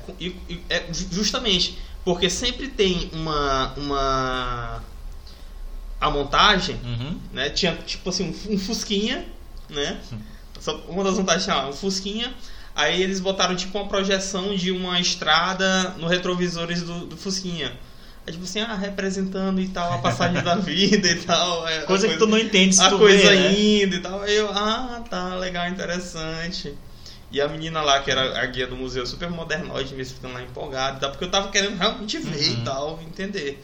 é, ju- justamente porque sempre tem uma uma a montagem, Uhum. né? Tinha tipo assim um, um fusquinha, né? Só- Uma das lá, um fusquinha. Aí eles botaram tipo uma projeção de uma estrada no retrovisores do, do fusquinha. Aí, tipo assim, ah, representando e tal a passagem da vida e tal. é, a Coisa que tu não entende se a tu coisa vê, né? indo e tal. Aí eu, ah, tá, legal, interessante. E a menina lá, que era a guia do museu, super modernoide, me explicando lá empolgada e tal, porque eu tava querendo realmente ver Uhum. e tal, entender.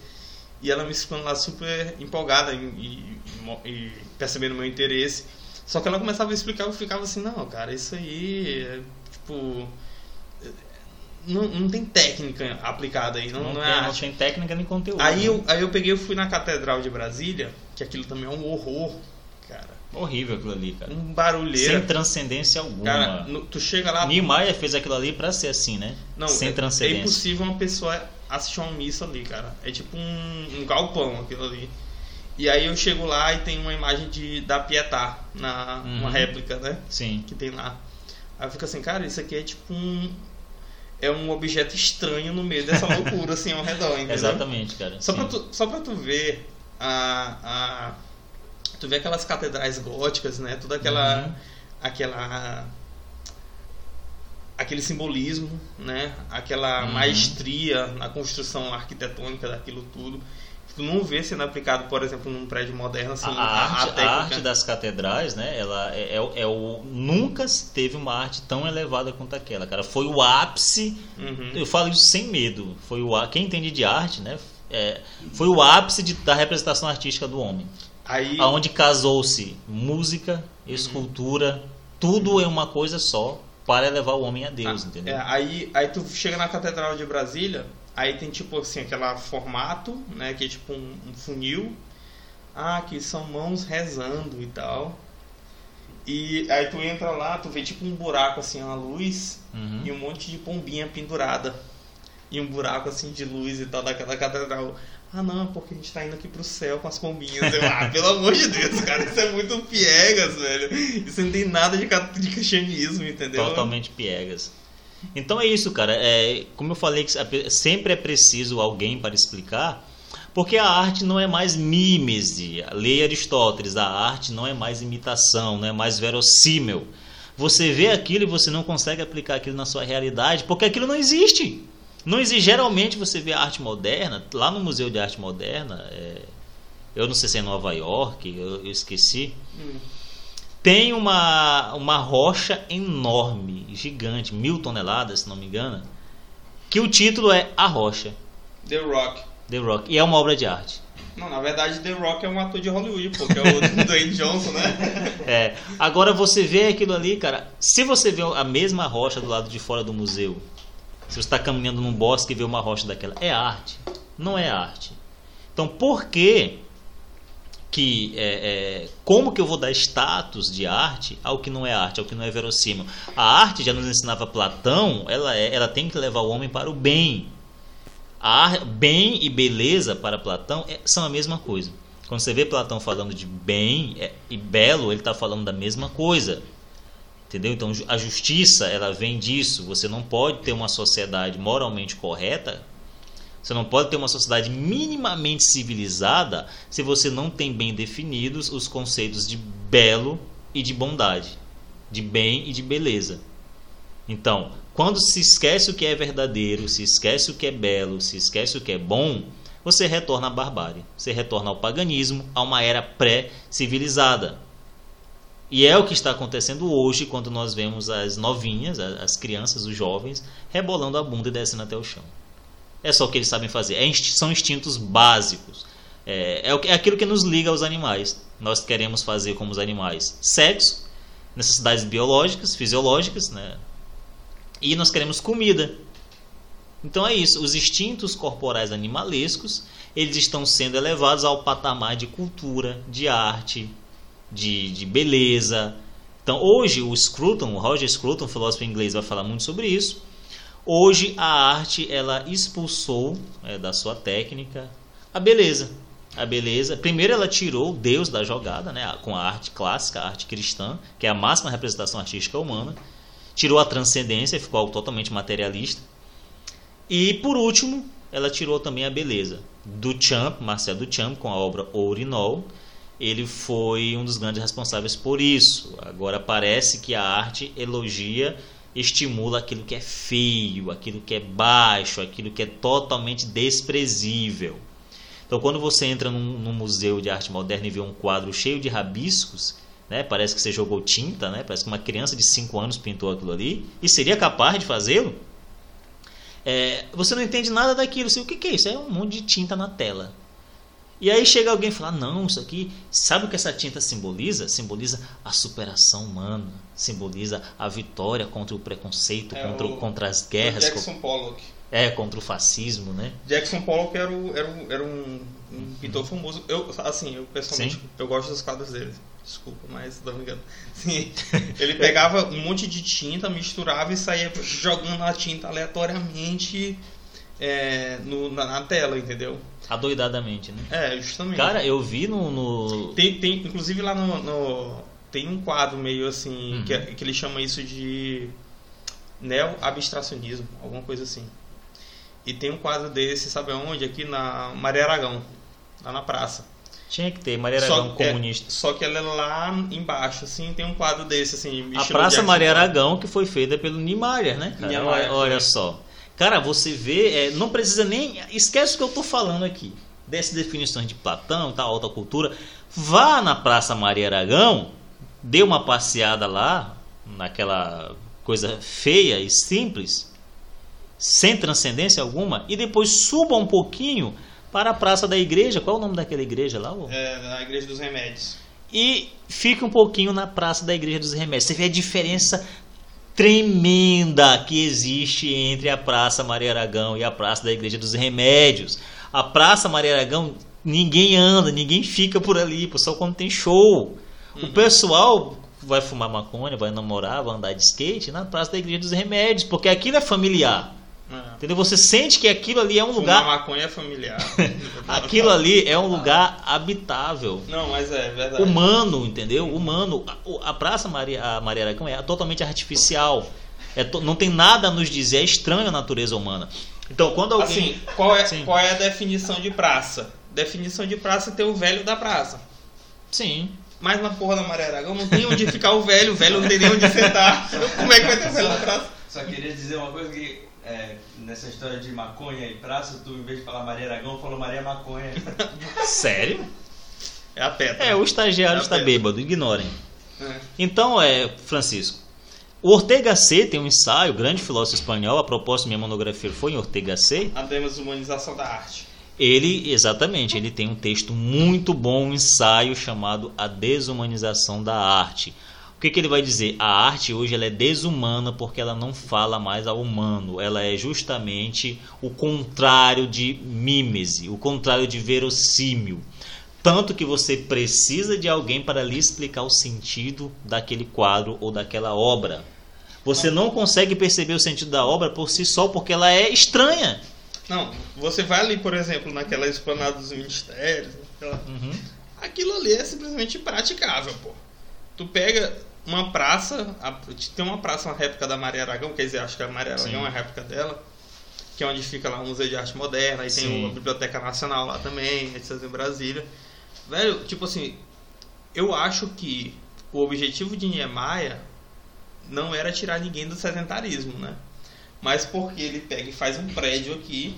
E ela me explicando lá super empolgada e, e- e percebendo meu interesse. Só que ela começava a explicar, eu ficava assim, não, cara, isso aí é, tipo. Não, não tem técnica aplicada aí, não, Não, não, tem, é não arte. tem técnica nem conteúdo. Aí né? eu, aí eu peguei e fui na Catedral de Brasília, que aquilo também é um horror, cara. Horrível aquilo ali, cara. Um barulheira. Sem transcendência alguma. Cara, no- tu chega lá. Niemeyer fez aquilo ali pra ser assim, né? Não, Sem é, é transcendência. impossível uma pessoa assistir uma missa ali, cara. É tipo um, um galpão aquilo ali. E aí eu chego lá e tem uma imagem de da Pietà, na, uma Uhum. réplica, né? Sim. Que tem lá. Aí eu fico assim, cara, isso aqui é tipo um. É um objeto estranho no meio dessa loucura, assim, ao redor, entendeu? Exatamente, cara. Só Sim. pra, tu, só pra tu ver a, a. Tu vê aquelas catedrais góticas, né? Toda aquela. Uhum. aquela aquele simbolismo, né? Aquela Uhum. maestria na construção arquitetônica daquilo tudo. Tu não vê sendo aplicado, por exemplo, num prédio moderno assim, a, a arte, a técnica. arte das catedrais, né? Ela é, é o- é o nunca teve uma arte tão elevada quanto aquela, cara. Foi o ápice. Uhum. Eu falo isso sem medo. Foi o quem entende de arte, né? É, foi o ápice de- da representação artística do homem, Aí aonde casou-se música, escultura, tudo em uma coisa só para elevar o homem a Deus, Ah, entendeu? é, aí, aí tu chega na Catedral de Brasília, aí tem tipo assim, aquele formato, né? Que é tipo um, um funil. Ah, que são mãos rezando e tal. E aí tu entra lá, tu vê tipo um buraco assim, uma luz Uhum. e um monte de pombinha pendurada. E um buraco assim de luz e tal daquela catedral. Ah não, porque a gente tá indo aqui pro céu com as pombinhas. Eu, ah, pelo amor de Deus, cara, isso é muito piegas, velho. Isso não tem nada de, de cristianismo, entendeu? Totalmente piegas. Então é isso, cara. É, como eu falei, a- sempre é preciso alguém para explicar, porque a arte não é mais mímese. Leia Aristóteles, a arte não é mais imitação, não é mais verossímil. Você vê aquilo e você não consegue aplicar aquilo na sua realidade, porque aquilo não existe. Não existe. Geralmente você vê a arte moderna, lá no Museu de Arte Moderna, é, eu não sei se é em Nova York, eu, eu esqueci. Hum. Tem uma, uma rocha enorme, gigante, mil toneladas, se não me engano, que o título é A Rocha, The Rock. The Rock, e é uma obra de arte. Não, na verdade, The Rock é um ator de Hollywood, porque é o Dwayne Johnson, né? É, agora você vê aquilo ali, cara. Se você vê a mesma rocha do lado de fora do museu, se você está caminhando num bosque e vê uma rocha daquela, é arte, não é arte. Então, por que que é, é, como que eu vou dar status de arte ao que não é arte, ao que não é verossímil? A arte já nos ensinava Platão, ela é, ela tem que levar o homem para o bem. A bem e beleza para Platão é- são a mesma coisa. Quando você vê Platão falando de bem é, e belo, ele está falando da mesma coisa. Entendeu? Então a justiça ela vem disso. Você não pode ter uma sociedade moralmente correta. Você não pode ter uma sociedade minimamente civilizada se você não tem bem definidos os conceitos de belo e de bondade, de bem e de beleza. Então, quando se esquece o que é verdadeiro, se esquece o que é belo, se esquece o que é bom, você retorna à barbárie, você retorna ao paganismo, a uma era pré-civilizada. E é o que está acontecendo hoje quando nós vemos as novinhas, as crianças, os jovens, rebolando a bunda e descendo até o chão. É só o que eles sabem fazer. É são instintos básicos. É, é é aquilo que nos liga aos animais. Nós queremos fazer como os animais sexo, necessidades biológicas, fisiológicas, né? e nós queremos comida. Então é isso. Os instintos corporais animalescos eles estão sendo elevados ao patamar de cultura, de arte, de, de beleza. Então hoje o Scruton, o Roger Scruton, filósofo inglês, vai falar muito sobre isso. Hoje a arte ela expulsou é, da sua técnica a beleza. A beleza. Primeiro ela tirou Deus da jogada, né, com a arte clássica, a arte cristã, que é a máxima representação artística humana. Tirou a transcendência, ficou algo totalmente materialista. E por último, ela tirou também a beleza. Duchamp, Marcel Duchamp, com a obra Ourinol, ele foi um dos grandes responsáveis por isso. Agora parece que a arte elogia, estimula aquilo que é feio, aquilo que é baixo, aquilo que é totalmente desprezível. Então, quando você entra num, num museu de arte moderna e vê um quadro cheio de rabiscos, né, parece que você jogou tinta, né, parece que uma criança de 5 anos pintou aquilo ali e seria capaz de fazê-lo. É, você não entende nada daquilo. O que, que é isso? É um monte de tinta na tela. E aí chega alguém e fala: Não, isso aqui, sabe o que essa tinta simboliza? Simboliza a superação humana, simboliza a vitória contra o preconceito, É contra, o- contra as guerras, Jackson Pollock. é, contra o fascismo, né? Jackson Pollock era, o- era, o- era um, um pintor famoso. Eu, assim, eu pessoalmente Sim. eu gosto dos quadros dele. Desculpa, mas tô brincando. Sim, ele pegava um monte de tinta, misturava e saía jogando a tinta aleatoriamente é, no, na, na tela, entendeu? Adoidadamente, né? É, justamente. Cara, eu vi no. no- Tem, tem, inclusive lá no, no- Tem um quadro meio assim. Uhum. Que, é- que ele chama isso de. Neo-abstracionismo, alguma coisa assim. E tem um quadro desse, sabe aonde? Aqui na Maria Aragão, lá na praça. Tinha que ter, Maria Aragão é, comunista. só que ela é lá embaixo, assim, tem um quadro desse, assim. A Praça Maria. Aragão, que foi feita pelo Niemeyer, né? cara? Niemeyer, olha, olha só. Cara, você vê, é, não precisa nem. Esquece o que eu tô falando aqui. Dessas definições de Platão, tal, alta cultura. Vá na Praça Maria Aragão, dê uma passeada lá, naquela coisa feia e simples, sem transcendência alguma, e depois suba um pouquinho para a Praça da Igreja. Qual é o nome daquela igreja lá? ô? É, na Igreja dos Remédios. e fica um pouquinho na Praça da Igreja dos Remédios. Você vê a diferença tremenda que existe entre a Praça Maria Aragão e a Praça da Igreja dos Remédios. A Praça Maria Aragão, ninguém anda, ninguém fica por ali, só quando tem show. O pessoal vai fumar maconha, vai namorar, vai andar de skate na Praça da Igreja dos Remédios, porque aquilo é familiar. É. Entendeu? Você sente que aquilo ali é um Fumar lugar. maconha é familiar. Aquilo ali é um lugar habitável Não, mas é verdade. humano, entendeu? Humano. A, o- a Praça Maria, a Maria Aragão é totalmente artificial. É to- não tem nada a nos dizer, é estranho a natureza humana. Então, quando alguém. Assim, qual é, Sim. qual é a definição de praça? Definição de praça é ter o velho da praça. Sim. Mas na porra da Maria Aragão não tem onde ficar o velho, o velho não tem nem onde sentar. Como é que vai ter o velho na praça? Só queria dizer uma coisa que é, nessa história de maconha e praça, tu em vez de falar Maria Aragão, falou Maria Maconha. Sério? É a Petra. É, o estagiário É está apenas. bêbado, ignorem. É. Então, é, Francisco, o Ortega C tem um ensaio, grande filósofo espanhol, a propósito, minha monografia foi em Ortega C. A desumanização da arte. Ele, exatamente, ele tem um texto muito bom, um ensaio chamado A Desumanização da Arte. O que, que ele vai dizer? A arte hoje ela é desumana porque ela não fala mais ao humano. Ela é justamente o contrário de mímese, o contrário de verossímil. Tanto que você precisa de alguém para lhe explicar o sentido daquele quadro ou daquela obra. Você não consegue perceber o sentido da obra por si só porque ela é estranha. Não, você vai ali, por exemplo, naquela esplanada dos ministérios, aquela- aquilo ali é simplesmente praticável, pô. Tu pega uma praça, a- tem uma praça, uma réplica da Maria Aragão, quer dizer, acho que a Maria Aragão Sim. é uma réplica dela, que é onde fica lá o Museu de Arte Moderna, aí Sim. tem a Biblioteca Nacional lá também, etc. em Brasília. Velho, tipo assim, eu acho que o objetivo de Niemeyer não era tirar ninguém do sedentarismo, né? Mas porque ele pega e faz um prédio aqui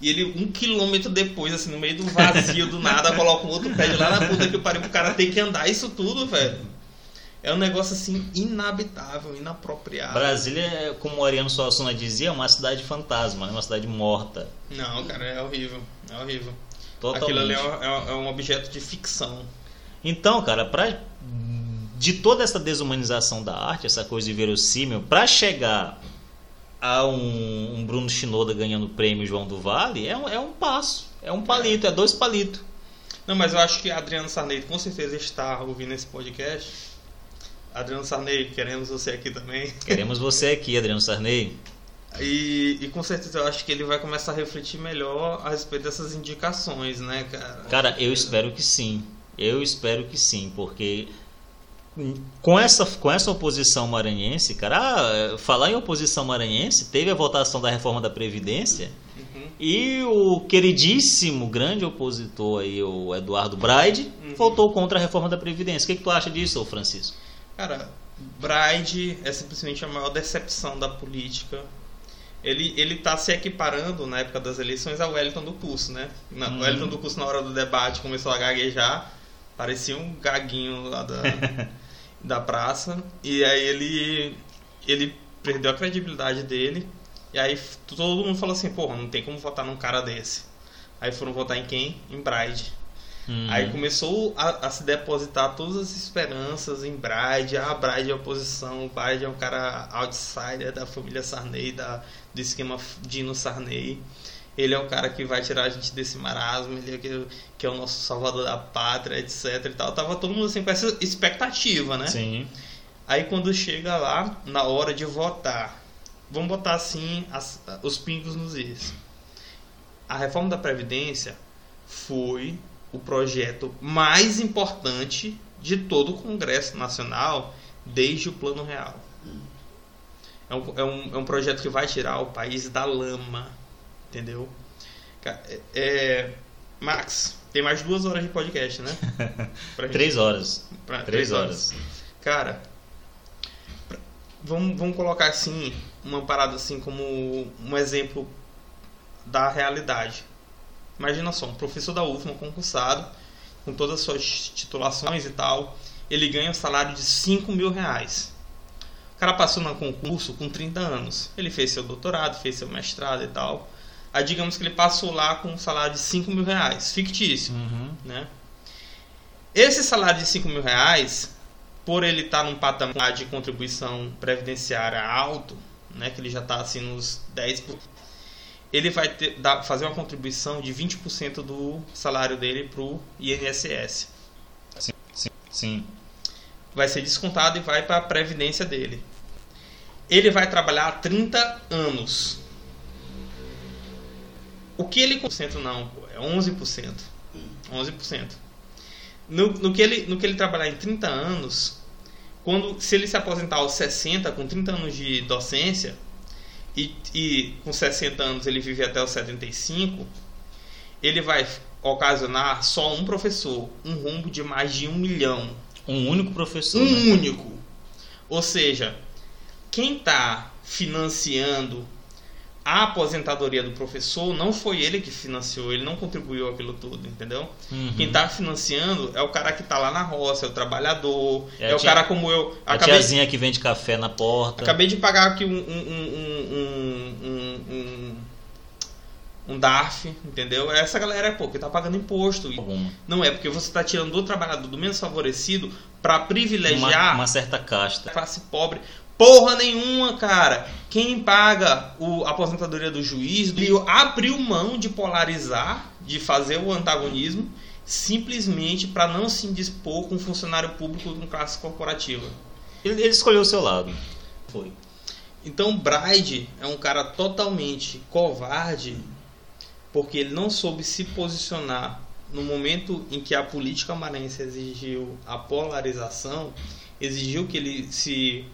e ele, um quilômetro depois, assim, no meio do vazio do nada, coloca um outro prédio lá na puta que o pariu pro cara ter que andar isso tudo, velho. É um negócio assim inabitável, inapropriado. Brasília, é, como o Ariano Suassuna dizia, é uma cidade fantasma, né? uma cidade morta. Não, cara, é horrível. É horrível. Totalmente. Aquilo ali é, um- é um- é um objeto de ficção. Então, cara, pra, de toda essa desumanização da arte, essa coisa inverossímil, para chegar a um, um Bruno Shinoda ganhando o prêmio João do Vale, é um, é um passo, é um palito, é dois palitos. Não, mas eu acho que Adriano Sarney com certeza está ouvindo esse podcast. Adriano Sarney, queremos você aqui também. Queremos você aqui, Adriano Sarney. E, e com certeza eu acho que ele vai começar a refletir melhor a respeito dessas indicações, né, cara? Cara, eu espero que sim. Eu espero que sim, porque com essa, com essa oposição maranhense, cara, ah, falar em oposição maranhense, teve a votação da reforma da Previdência Uhum. e o queridíssimo grande opositor aí, o Eduardo Braide, Uhum. votou contra a reforma da Previdência. O que, que tu acha disso, Francisco? Cara, Bride é simplesmente a maior decepção da política. Ele, ele tá se equiparando na época das eleições ao Wellington do curso, né? Na, Uhum. O Wellington do curso, na hora do debate, começou a gaguejar. Parecia um gaguinho lá da, da praça. E aí ele, ele perdeu a credibilidade dele. E aí todo mundo falou assim: porra, não tem como votar num cara desse. Aí foram votar em quem? Em Bride. Hum. Aí começou a, a se depositar todas as esperanças em Bride. Ah, Bride é oposição. O Bride é um cara outsider da família Sarney, da, do esquema Dino Sarney. Ele é o cara que vai tirar a gente desse marasmo. Ele é que, que é o nosso salvador da pátria, etc. E tal. Tava todo mundo assim com essa expectativa, né? Sim. Aí quando chega lá, na hora de votar, vamos botar assim as- os pingos nos is. A reforma da Previdência foi o projeto mais importante de todo o Congresso Nacional desde o Plano Real. É um, é um, é um projeto que vai tirar o país da lama, entendeu? É- é, Max, tem mais duas horas de podcast, né? Gente- Três horas. pra- Três horas. Cara, pra- vamos, vamos colocar assim, uma parada assim como um exemplo da realidade. Imagina só, um professor da UFMA concursado, com todas as suas titulações e tal, ele ganha um salário de 5 mil reais. O cara passou no concurso com 30 anos. Ele fez seu doutorado, fez seu mestrado e tal. Aí digamos que ele passou lá com um salário de 5 mil reais, fictício Uhum. né? Esse salário de 5 mil reais, por ele estar num patamar de contribuição previdenciária alto, né, que ele já está assim nos 10%, ele vai ter, dar, fazer uma contribuição de 20% do salário dele para o INSS. Sim, sim, sim. Vai ser descontado e vai para a previdência dele. Ele vai trabalhar 30 anos. O que ele... Não, é 11%. 11%. No, no, que ele, no que ele trabalhar em 30 anos, quando, se ele se aposentar aos 60, com 30 anos de docência, e, e com 60 anos ele vive até os 75, ele vai ocasionar só um professor um rombo de mais de um milhão. Um único professor. Um né? único. Ou seja, quem está financiando a aposentadoria do professor não foi ele que financiou, ele não contribuiu aquilo tudo, entendeu? Uhum. Quem tá financiando é o cara que tá lá na roça, é o trabalhador, É é, a o tia- cara como eu. A Acabei, tiazinha que vende café na porta. acabei de pagar aqui um. um, um, um, um, DARF, entendeu? Essa galera é pô, que tá pagando imposto. E Alguma. Não é porque você tá tirando do trabalhador do menos favorecido pra Uma, privilegiar uma certa casta. a classe pobre. Porra nenhuma, cara. Quem paga o, a aposentadoria do juiz abriu mão de polarizar, de fazer o antagonismo, simplesmente para não se indispor com um funcionário público com classe corporativa. Ele, ele escolheu o seu lado. Foi. Então Bride é um cara totalmente covarde porque ele não soube se posicionar no momento em que a política maranhense exigiu a polarização, exigiu que ele se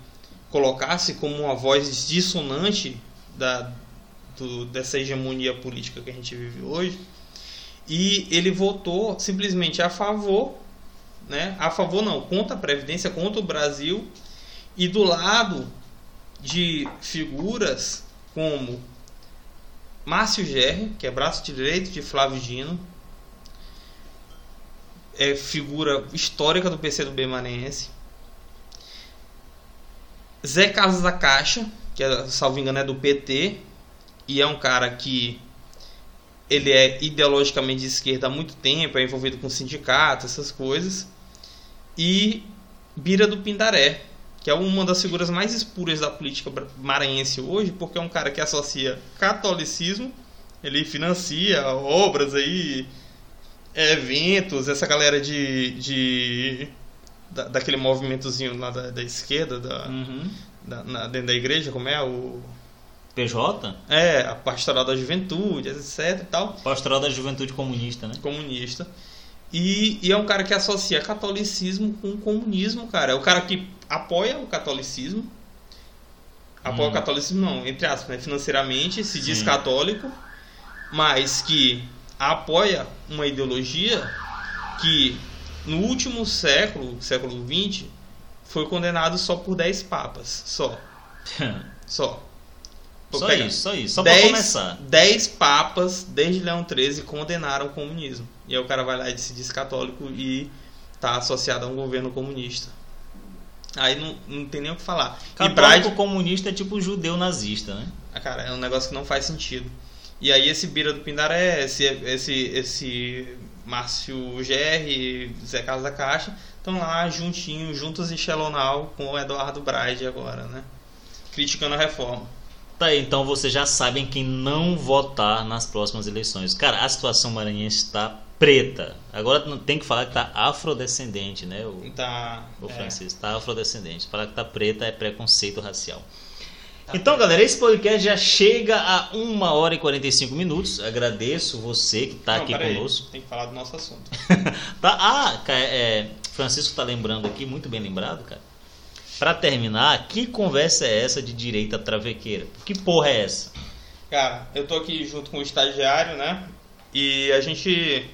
colocasse como uma voz dissonante da, do- dessa hegemonia política que a gente vive hoje. E ele votou simplesmente a favor, né? A favor não, contra a Previdência, contra o Brasil. E do lado de figuras como Márcio Gerri, que é braço direito de Flávio Dino, é figura histórica do PCdoB maranhense. Zé Carlos da Caixa, que é, salvo engano é do PT, e é um cara que ele é ideologicamente de esquerda há muito tempo, é envolvido com sindicato, essas coisas. E Bira do Pindaré, que é uma das figuras mais espuras da política maranhense hoje, porque é um cara que associa catolicismo, ele financia obras aí, eventos, essa galera de, de da- daquele movimentozinho lá da, da esquerda, da, Uhum. da- na- dentro da igreja, como é o PJ? é a pastoral da juventude, etc e tal Pastoral da Juventude Comunista, né? comunista. E, e é um cara que associa catolicismo com comunismo, cara. É o cara que apoia o catolicismo. Apoia Hum. o catolicismo, não, entre aspas, né? financeiramente, se diz Sim. católico, mas que apoia uma ideologia que no último século, século XX, foi condenado só por 10 papas. Só. Só. só isso, só isso. Só pra Dez- começar. Dez papas, desde Leão XIII, condenaram o comunismo. E aí o cara vai lá e se diz católico e tá associado a um governo comunista. Aí não, não tem nem o que falar. E Católico Bride, comunista é tipo judeu nazista, né? ah, cara, é um negócio que não faz sentido. E aí esse Bira do Pindaré, esse, esse, esse Márcio Gerri, Zé Carlos da Caixa, estão lá juntinhos, juntos em Shelonal com o Eduardo Braide agora, né? Criticando a reforma. Tá aí, então vocês já sabem quem não votar nas próximas eleições. Cara, a situação maranhense está preta. Agora tem que falar que tá afrodescendente, né? O, Tá. o é. Francisco, tá afrodescendente. Falar que tá preta é preconceito racial. Então, galera, esse podcast já chega a 1 hora e 45 minutos. Agradeço você que tá Não, aqui conosco. Tem que falar do nosso assunto. Tá, ah, é, Francisco tá lembrando aqui, muito bem lembrado, cara. Pra terminar, que conversa é essa de direita travequeira? Que porra é essa? Cara, eu tô aqui junto com o estagiário, né? E a gente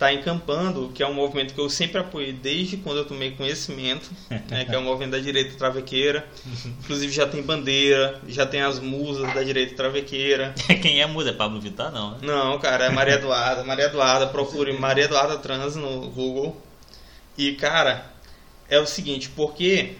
tá encampando, que é um movimento que eu sempre apoiei desde quando eu tomei conhecimento, né? Que é o movimento da direita travequeira. Inclusive já tem bandeira, já tem as musas da direita travequeira. Quem é a musa? É Pablo Vittar? Não, né? Não, cara, é Maria Eduarda. Maria Eduarda, procure Maria Eduarda Trans no Google. E, cara, é o seguinte, porque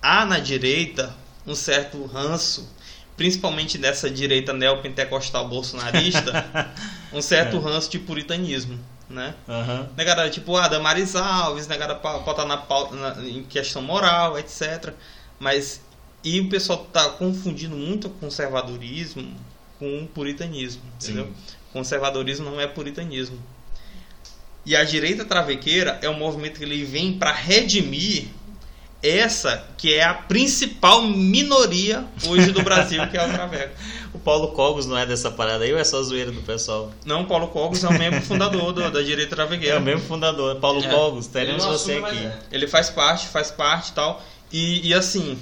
há na direita um certo ranço, principalmente dessa direita neopentecostal bolsonarista, um certo ranço de puritanismo, né? Aham. Negada tipo, ah, Damaris Alves, negada pra botar na pauta na- em questão moral, etc. Mas, e o pessoal tá confundindo muito conservadorismo com puritanismo, entendeu? Sim. Conservadorismo não é puritanismo. E a direita travequeira é um movimento que ele vem para redimir essa que é a principal minoria hoje do Brasil, que é o traveco. O Paulo Cogos não é dessa parada aí ou é só zoeira do pessoal? Não, Paulo Cogos é o membro fundador do- da direita É travequeira. o mesmo fundador, Paulo É. Cogos, teremos você aqui. é. Ele faz parte, faz parte e tal. E, e assim,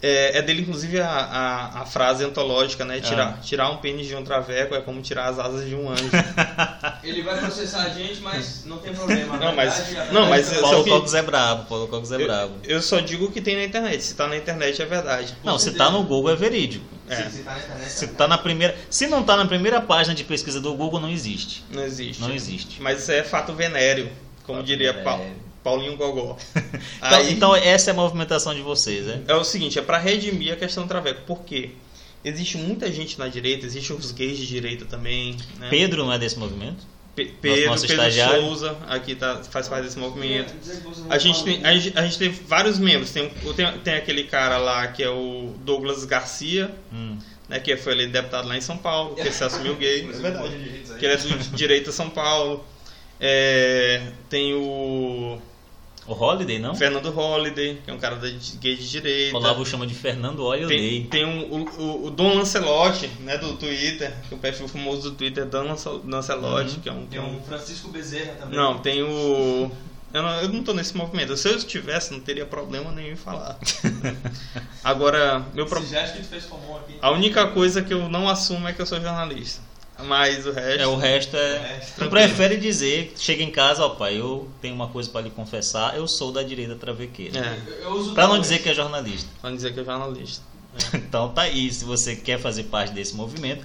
é, é dele inclusive a, a, a frase antológica, né? Tirar, Ah. tirar um pênis de um traveco é como tirar as asas de um anjo. Ele vai processar a gente, mas não tem problema. Não, mas- verdade- não, mas verdade- eu- Paulo que- Cogos é brabo, Paulo Cogos é brabo. eu, eu só digo o que tem na internet. Se tá na internet é verdade. Não, se tá no Google é verídico. É, Se tá na internet, Se, tá na primeira, se não tá na primeira página de pesquisa do Google, não existe. não existe. Não existe. Mas isso é fato venéreo, como Fato diria venéreo. Pa- Paulinho Gogó. Então, Aí- então essa é a movimentação de vocês, né? É o seguinte, é pra redimir a questão do traveco. Por quê? Existe muita gente na direita, existem os gays de direita também. Né? Pedro não é desse movimento? Pe- Pedro, nosso Pedro estagiário. Souza, aqui tá, faz parte desse movimento. Não A gente, tem, a, gente, a gente tem vários membros. Tem, tem, tem aquele cara lá que é o Douglas Garcia, Hum. né, que foi eleito deputado lá em São Paulo, que se assumiu gay. É verdade. Que ele é do direita São Paulo. É, tem o O Holiday, não? Fernando Holliday, que é um cara da, gay de direita. Olavo chama de Fernando Olha Tem, tem um- o, o, o Dom Lancelotti, né, do Twitter, que o perfil famoso do Twitter é Dom Lance- Lancelotti, Uhum. que é um... Que Tem é um Francisco Bezerra também. não, tem o... Eu não, eu não tô nesse movimento. Se eu estivesse, não teria problema nenhum em falar. Agora, meu Esse problema... gesto que tu fez comum aqui. A única coisa que eu não assumo é que eu sou jornalista. Mas o resto... É, o resto é. É, Tu prefere dizer, chega em casa, ó pai, eu tenho uma coisa pra lhe confessar, eu sou da direita travequeira. É, uso Pra não dizer que é jornalista. vamos dizer que é jornalista. Então tá aí, se você quer fazer parte desse movimento,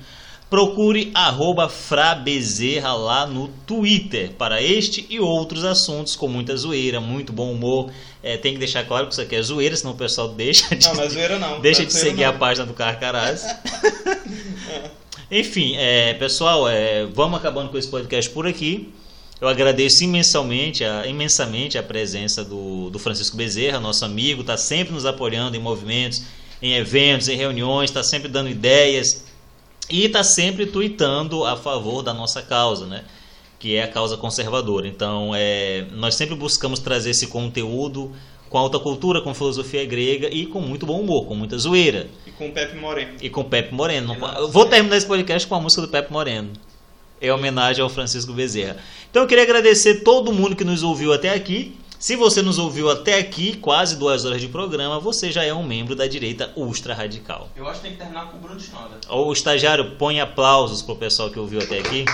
procure arroba Frabezerra lá no Twitter para este e outros assuntos com muita zoeira, muito bom humor. É, tem que deixar claro que isso aqui é zoeira, senão o pessoal deixa de, Não, não é zoeira não. deixa Não é de seguir não. a página do Carcarás. Enfim, é, pessoal, é, vamos acabando com esse podcast por aqui. Eu agradeço imensamente a, imensamente a presença do, do Francisco Bezerra, nosso amigo, está sempre nos apoiando em movimentos, em eventos, em reuniões, está sempre dando ideias e está sempre tweetando a favor da nossa causa, né? que é a causa conservadora. Então, é, nós sempre buscamos trazer esse conteúdo com alta cultura, com filosofia grega e com muito bom humor, com muita zoeira. E com o Pepe Moreno. E com Pepe Moreno. Não- Eu vou terminar esse podcast com a música do Pepe Moreno. Em homenagem ao Francisco Bezerra. Então eu queria agradecer todo mundo que nos ouviu até aqui. Se você nos ouviu até aqui, quase duas horas de programa, você já é um membro da direita ultra radical. Eu acho que tem que terminar com o Bruno Schnoda. O estagiário põe aplausos pro pessoal que ouviu até aqui.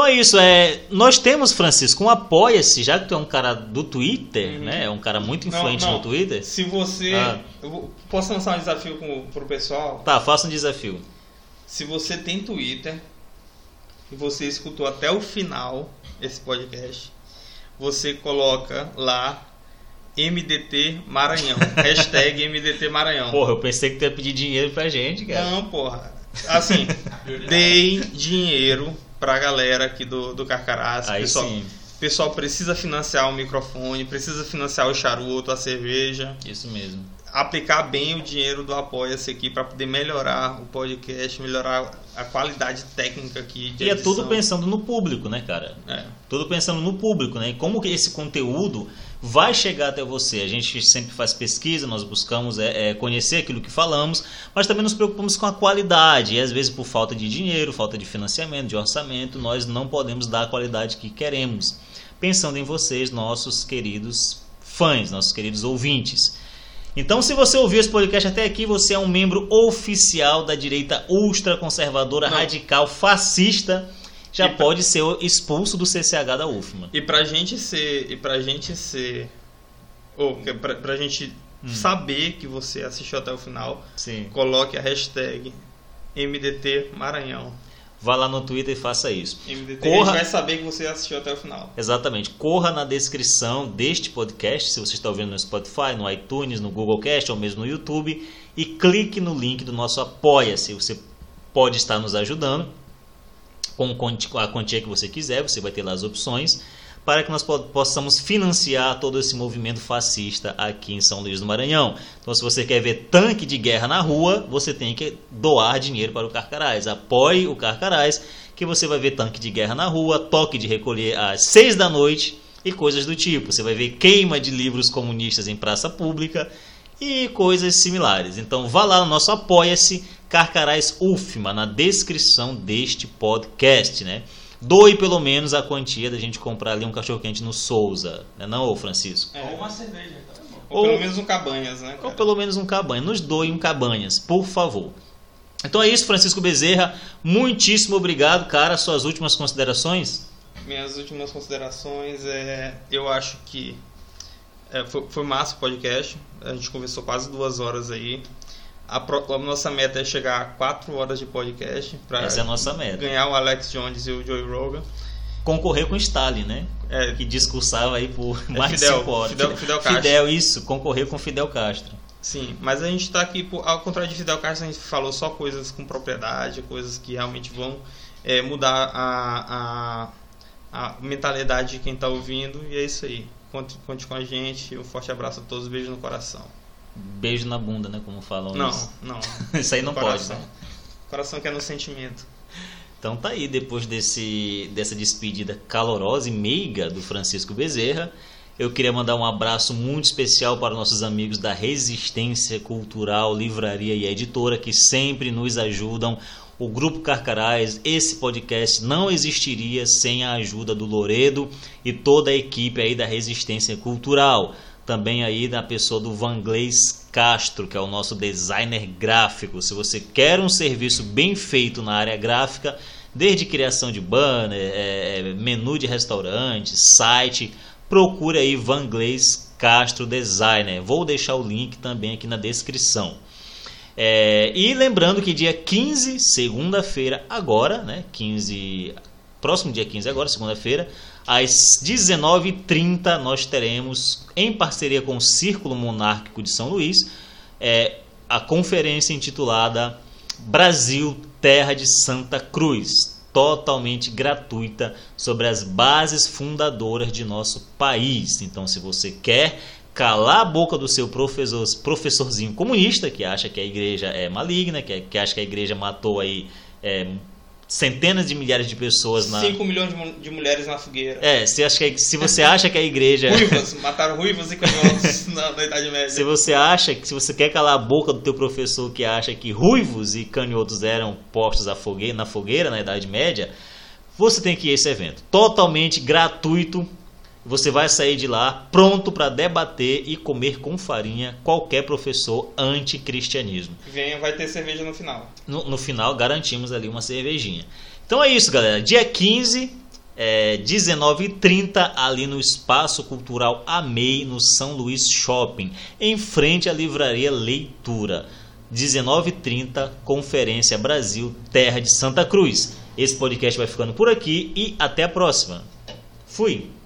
Então é isso, é, nós temos, Francisco, um apoia-se, já que tu é um cara do Twitter, né? É um cara muito influente Não, não. no Twitter. Se você. Ah. Eu posso lançar um desafio com, pro pessoal? Tá, faça um desafio. Se você tem Twitter e você escutou até o final esse podcast, você coloca lá MDT Maranhão. hashtag MDT Maranhão. Porra, eu pensei que tu ia pedir dinheiro pra gente, cara. Não, porra. Assim, dei dinheiro pra galera aqui do, do Carcarás. Aí pessoal, sim, pessoal precisa financiar o microfone, precisa financiar o charuto, a cerveja. isso mesmo. Aplicar bem o dinheiro do Apoia-se aqui para poder melhorar o podcast, melhorar a qualidade técnica aqui de E é tudo pensando no público, né, cara? É. Tudo pensando no público, né? E como que esse conteúdo vai chegar até você. A gente sempre faz pesquisa, nós buscamos é, é, conhecer aquilo que falamos, mas também nos preocupamos com a qualidade. E às vezes, por falta de dinheiro, falta de financiamento, de orçamento, nós não podemos dar a qualidade que queremos. Pensando em vocês, nossos queridos fãs, nossos queridos ouvintes. Então, se você ouviu esse podcast até aqui, você é um membro oficial da direita ultraconservadora, radical, fascista. Já pra- pode ser expulso do CCH da UFMA. E pra gente ser, e pra gente ser ou que- pra, pra gente Hum. saber que você assistiu até o final, Sim. coloque a hashtag MDT Maranhão. Vá lá no Twitter e faça isso. MDT, Corra. vai saber que você assistiu até o final. Exatamente. Corra na descrição deste podcast, se você está ouvindo no Spotify, no iTunes, no Google Cast ou mesmo no YouTube, e clique no link do nosso Apoia-se. Você pode estar nos ajudando com a quantia que você quiser, você vai ter lá as opções, para que nós po- possamos financiar todo esse movimento fascista aqui em São Luís do Maranhão. Então, se você quer ver tanque de guerra na rua, você tem que doar dinheiro para o Carcarás. Apoie o Carcarás, que você vai ver tanque de guerra na rua, toque de recolher às seis da noite e coisas do tipo. Você vai ver queima de livros comunistas em praça pública e coisas similares. Então vá lá no nosso Apoia-se, Carcarás UFMA, na descrição deste podcast, né? Doe pelo menos a quantia da gente comprar ali um cachorro-quente no Souza, né não, ô Francisco? Ou uma cerveja, tá bom. Ou, Ou- pelo menos um cabanhas, né? Ou cara? pelo menos um cabanha. Nos doe um cabanhas, por favor. Então é isso, Francisco Bezerra. Muitíssimo obrigado, cara. Suas últimas considerações? Minhas últimas considerações é. Eu acho que é, foi, foi massa o podcast. A gente conversou quase duas horas aí. A, pro- a nossa meta é chegar a quatro horas de podcast para Essa é a nossa meta. ganhar o Alex Jones e o Joey Rogan. Concorrer com Stalin, né? É, Que discursava aí por mais de Fidel, 5 horas. Fidel- Fidel Castro. Fidel, isso. Concorrer com Fidel Castro. sim, mas a gente está aqui, ao contrário de Fidel Castro, a gente falou só coisas com propriedade, coisas que realmente vão é, mudar a, a, a mentalidade de quem está ouvindo. E é isso aí. Conte, conte com a gente. Um forte abraço a todos. Beijo no coração. Beijo na bunda, né? Como falam Não, isso. não. Isso aí não No pode, coração. né? Coração que é no sentimento. Então tá aí, depois desse, dessa despedida calorosa e meiga do Francisco Bezerra, eu queria mandar um abraço muito especial para nossos amigos da Resistência Cultural, Livraria e Editora, que sempre nos ajudam. O Grupo Carcarás, esse podcast não existiria sem a ajuda do Loredo e toda a equipe aí da Resistência Cultural. Também aí da pessoa do Vanglês Castro, que é o nosso designer gráfico. Se você quer um serviço bem feito na área gráfica, desde criação de banner, é, é, menu de restaurante, site, procure aí Vanglês Castro Designer. Vou deixar o link também aqui na descrição. É, e lembrando que dia 15, segunda-feira, agora, né? 15, próximo dia 15 agora, segunda-feira, às 19h30 nós teremos, em parceria com o Círculo Monárquico de São Luís, é, a conferência intitulada Brasil, Terra de Santa Cruz, totalmente gratuita sobre as bases fundadoras de nosso país. Então, se você quer calar a boca do seu professor, professorzinho comunista que acha que a igreja é maligna, que, que acha que a igreja matou aí é, centenas de milhares de pessoas na 5 milhões de, de mulheres na fogueira. é, se, acha que, se você acha que a igreja Ruivas, mataram ruivas e canhotos na, na Idade Média. Se você acha que se você quer calar a boca do teu professor que acha que ruivos e canhotos eram postos à fogueira, na fogueira na Idade Média, você tem que ir a esse evento. Totalmente gratuito. Você vai sair de lá pronto para debater e comer com farinha qualquer professor anticristianismo. Venha, vai ter cerveja no final. No, no final garantimos ali uma cervejinha. Então é isso, galera. Dia 15, é, 19h30, ali no Espaço Cultural Amei, no São Luís Shopping, em frente à livraria Leitura. 19h30, Conferência Brasil, Terra de Santa Cruz. Esse podcast vai ficando por aqui e até a próxima. Fui!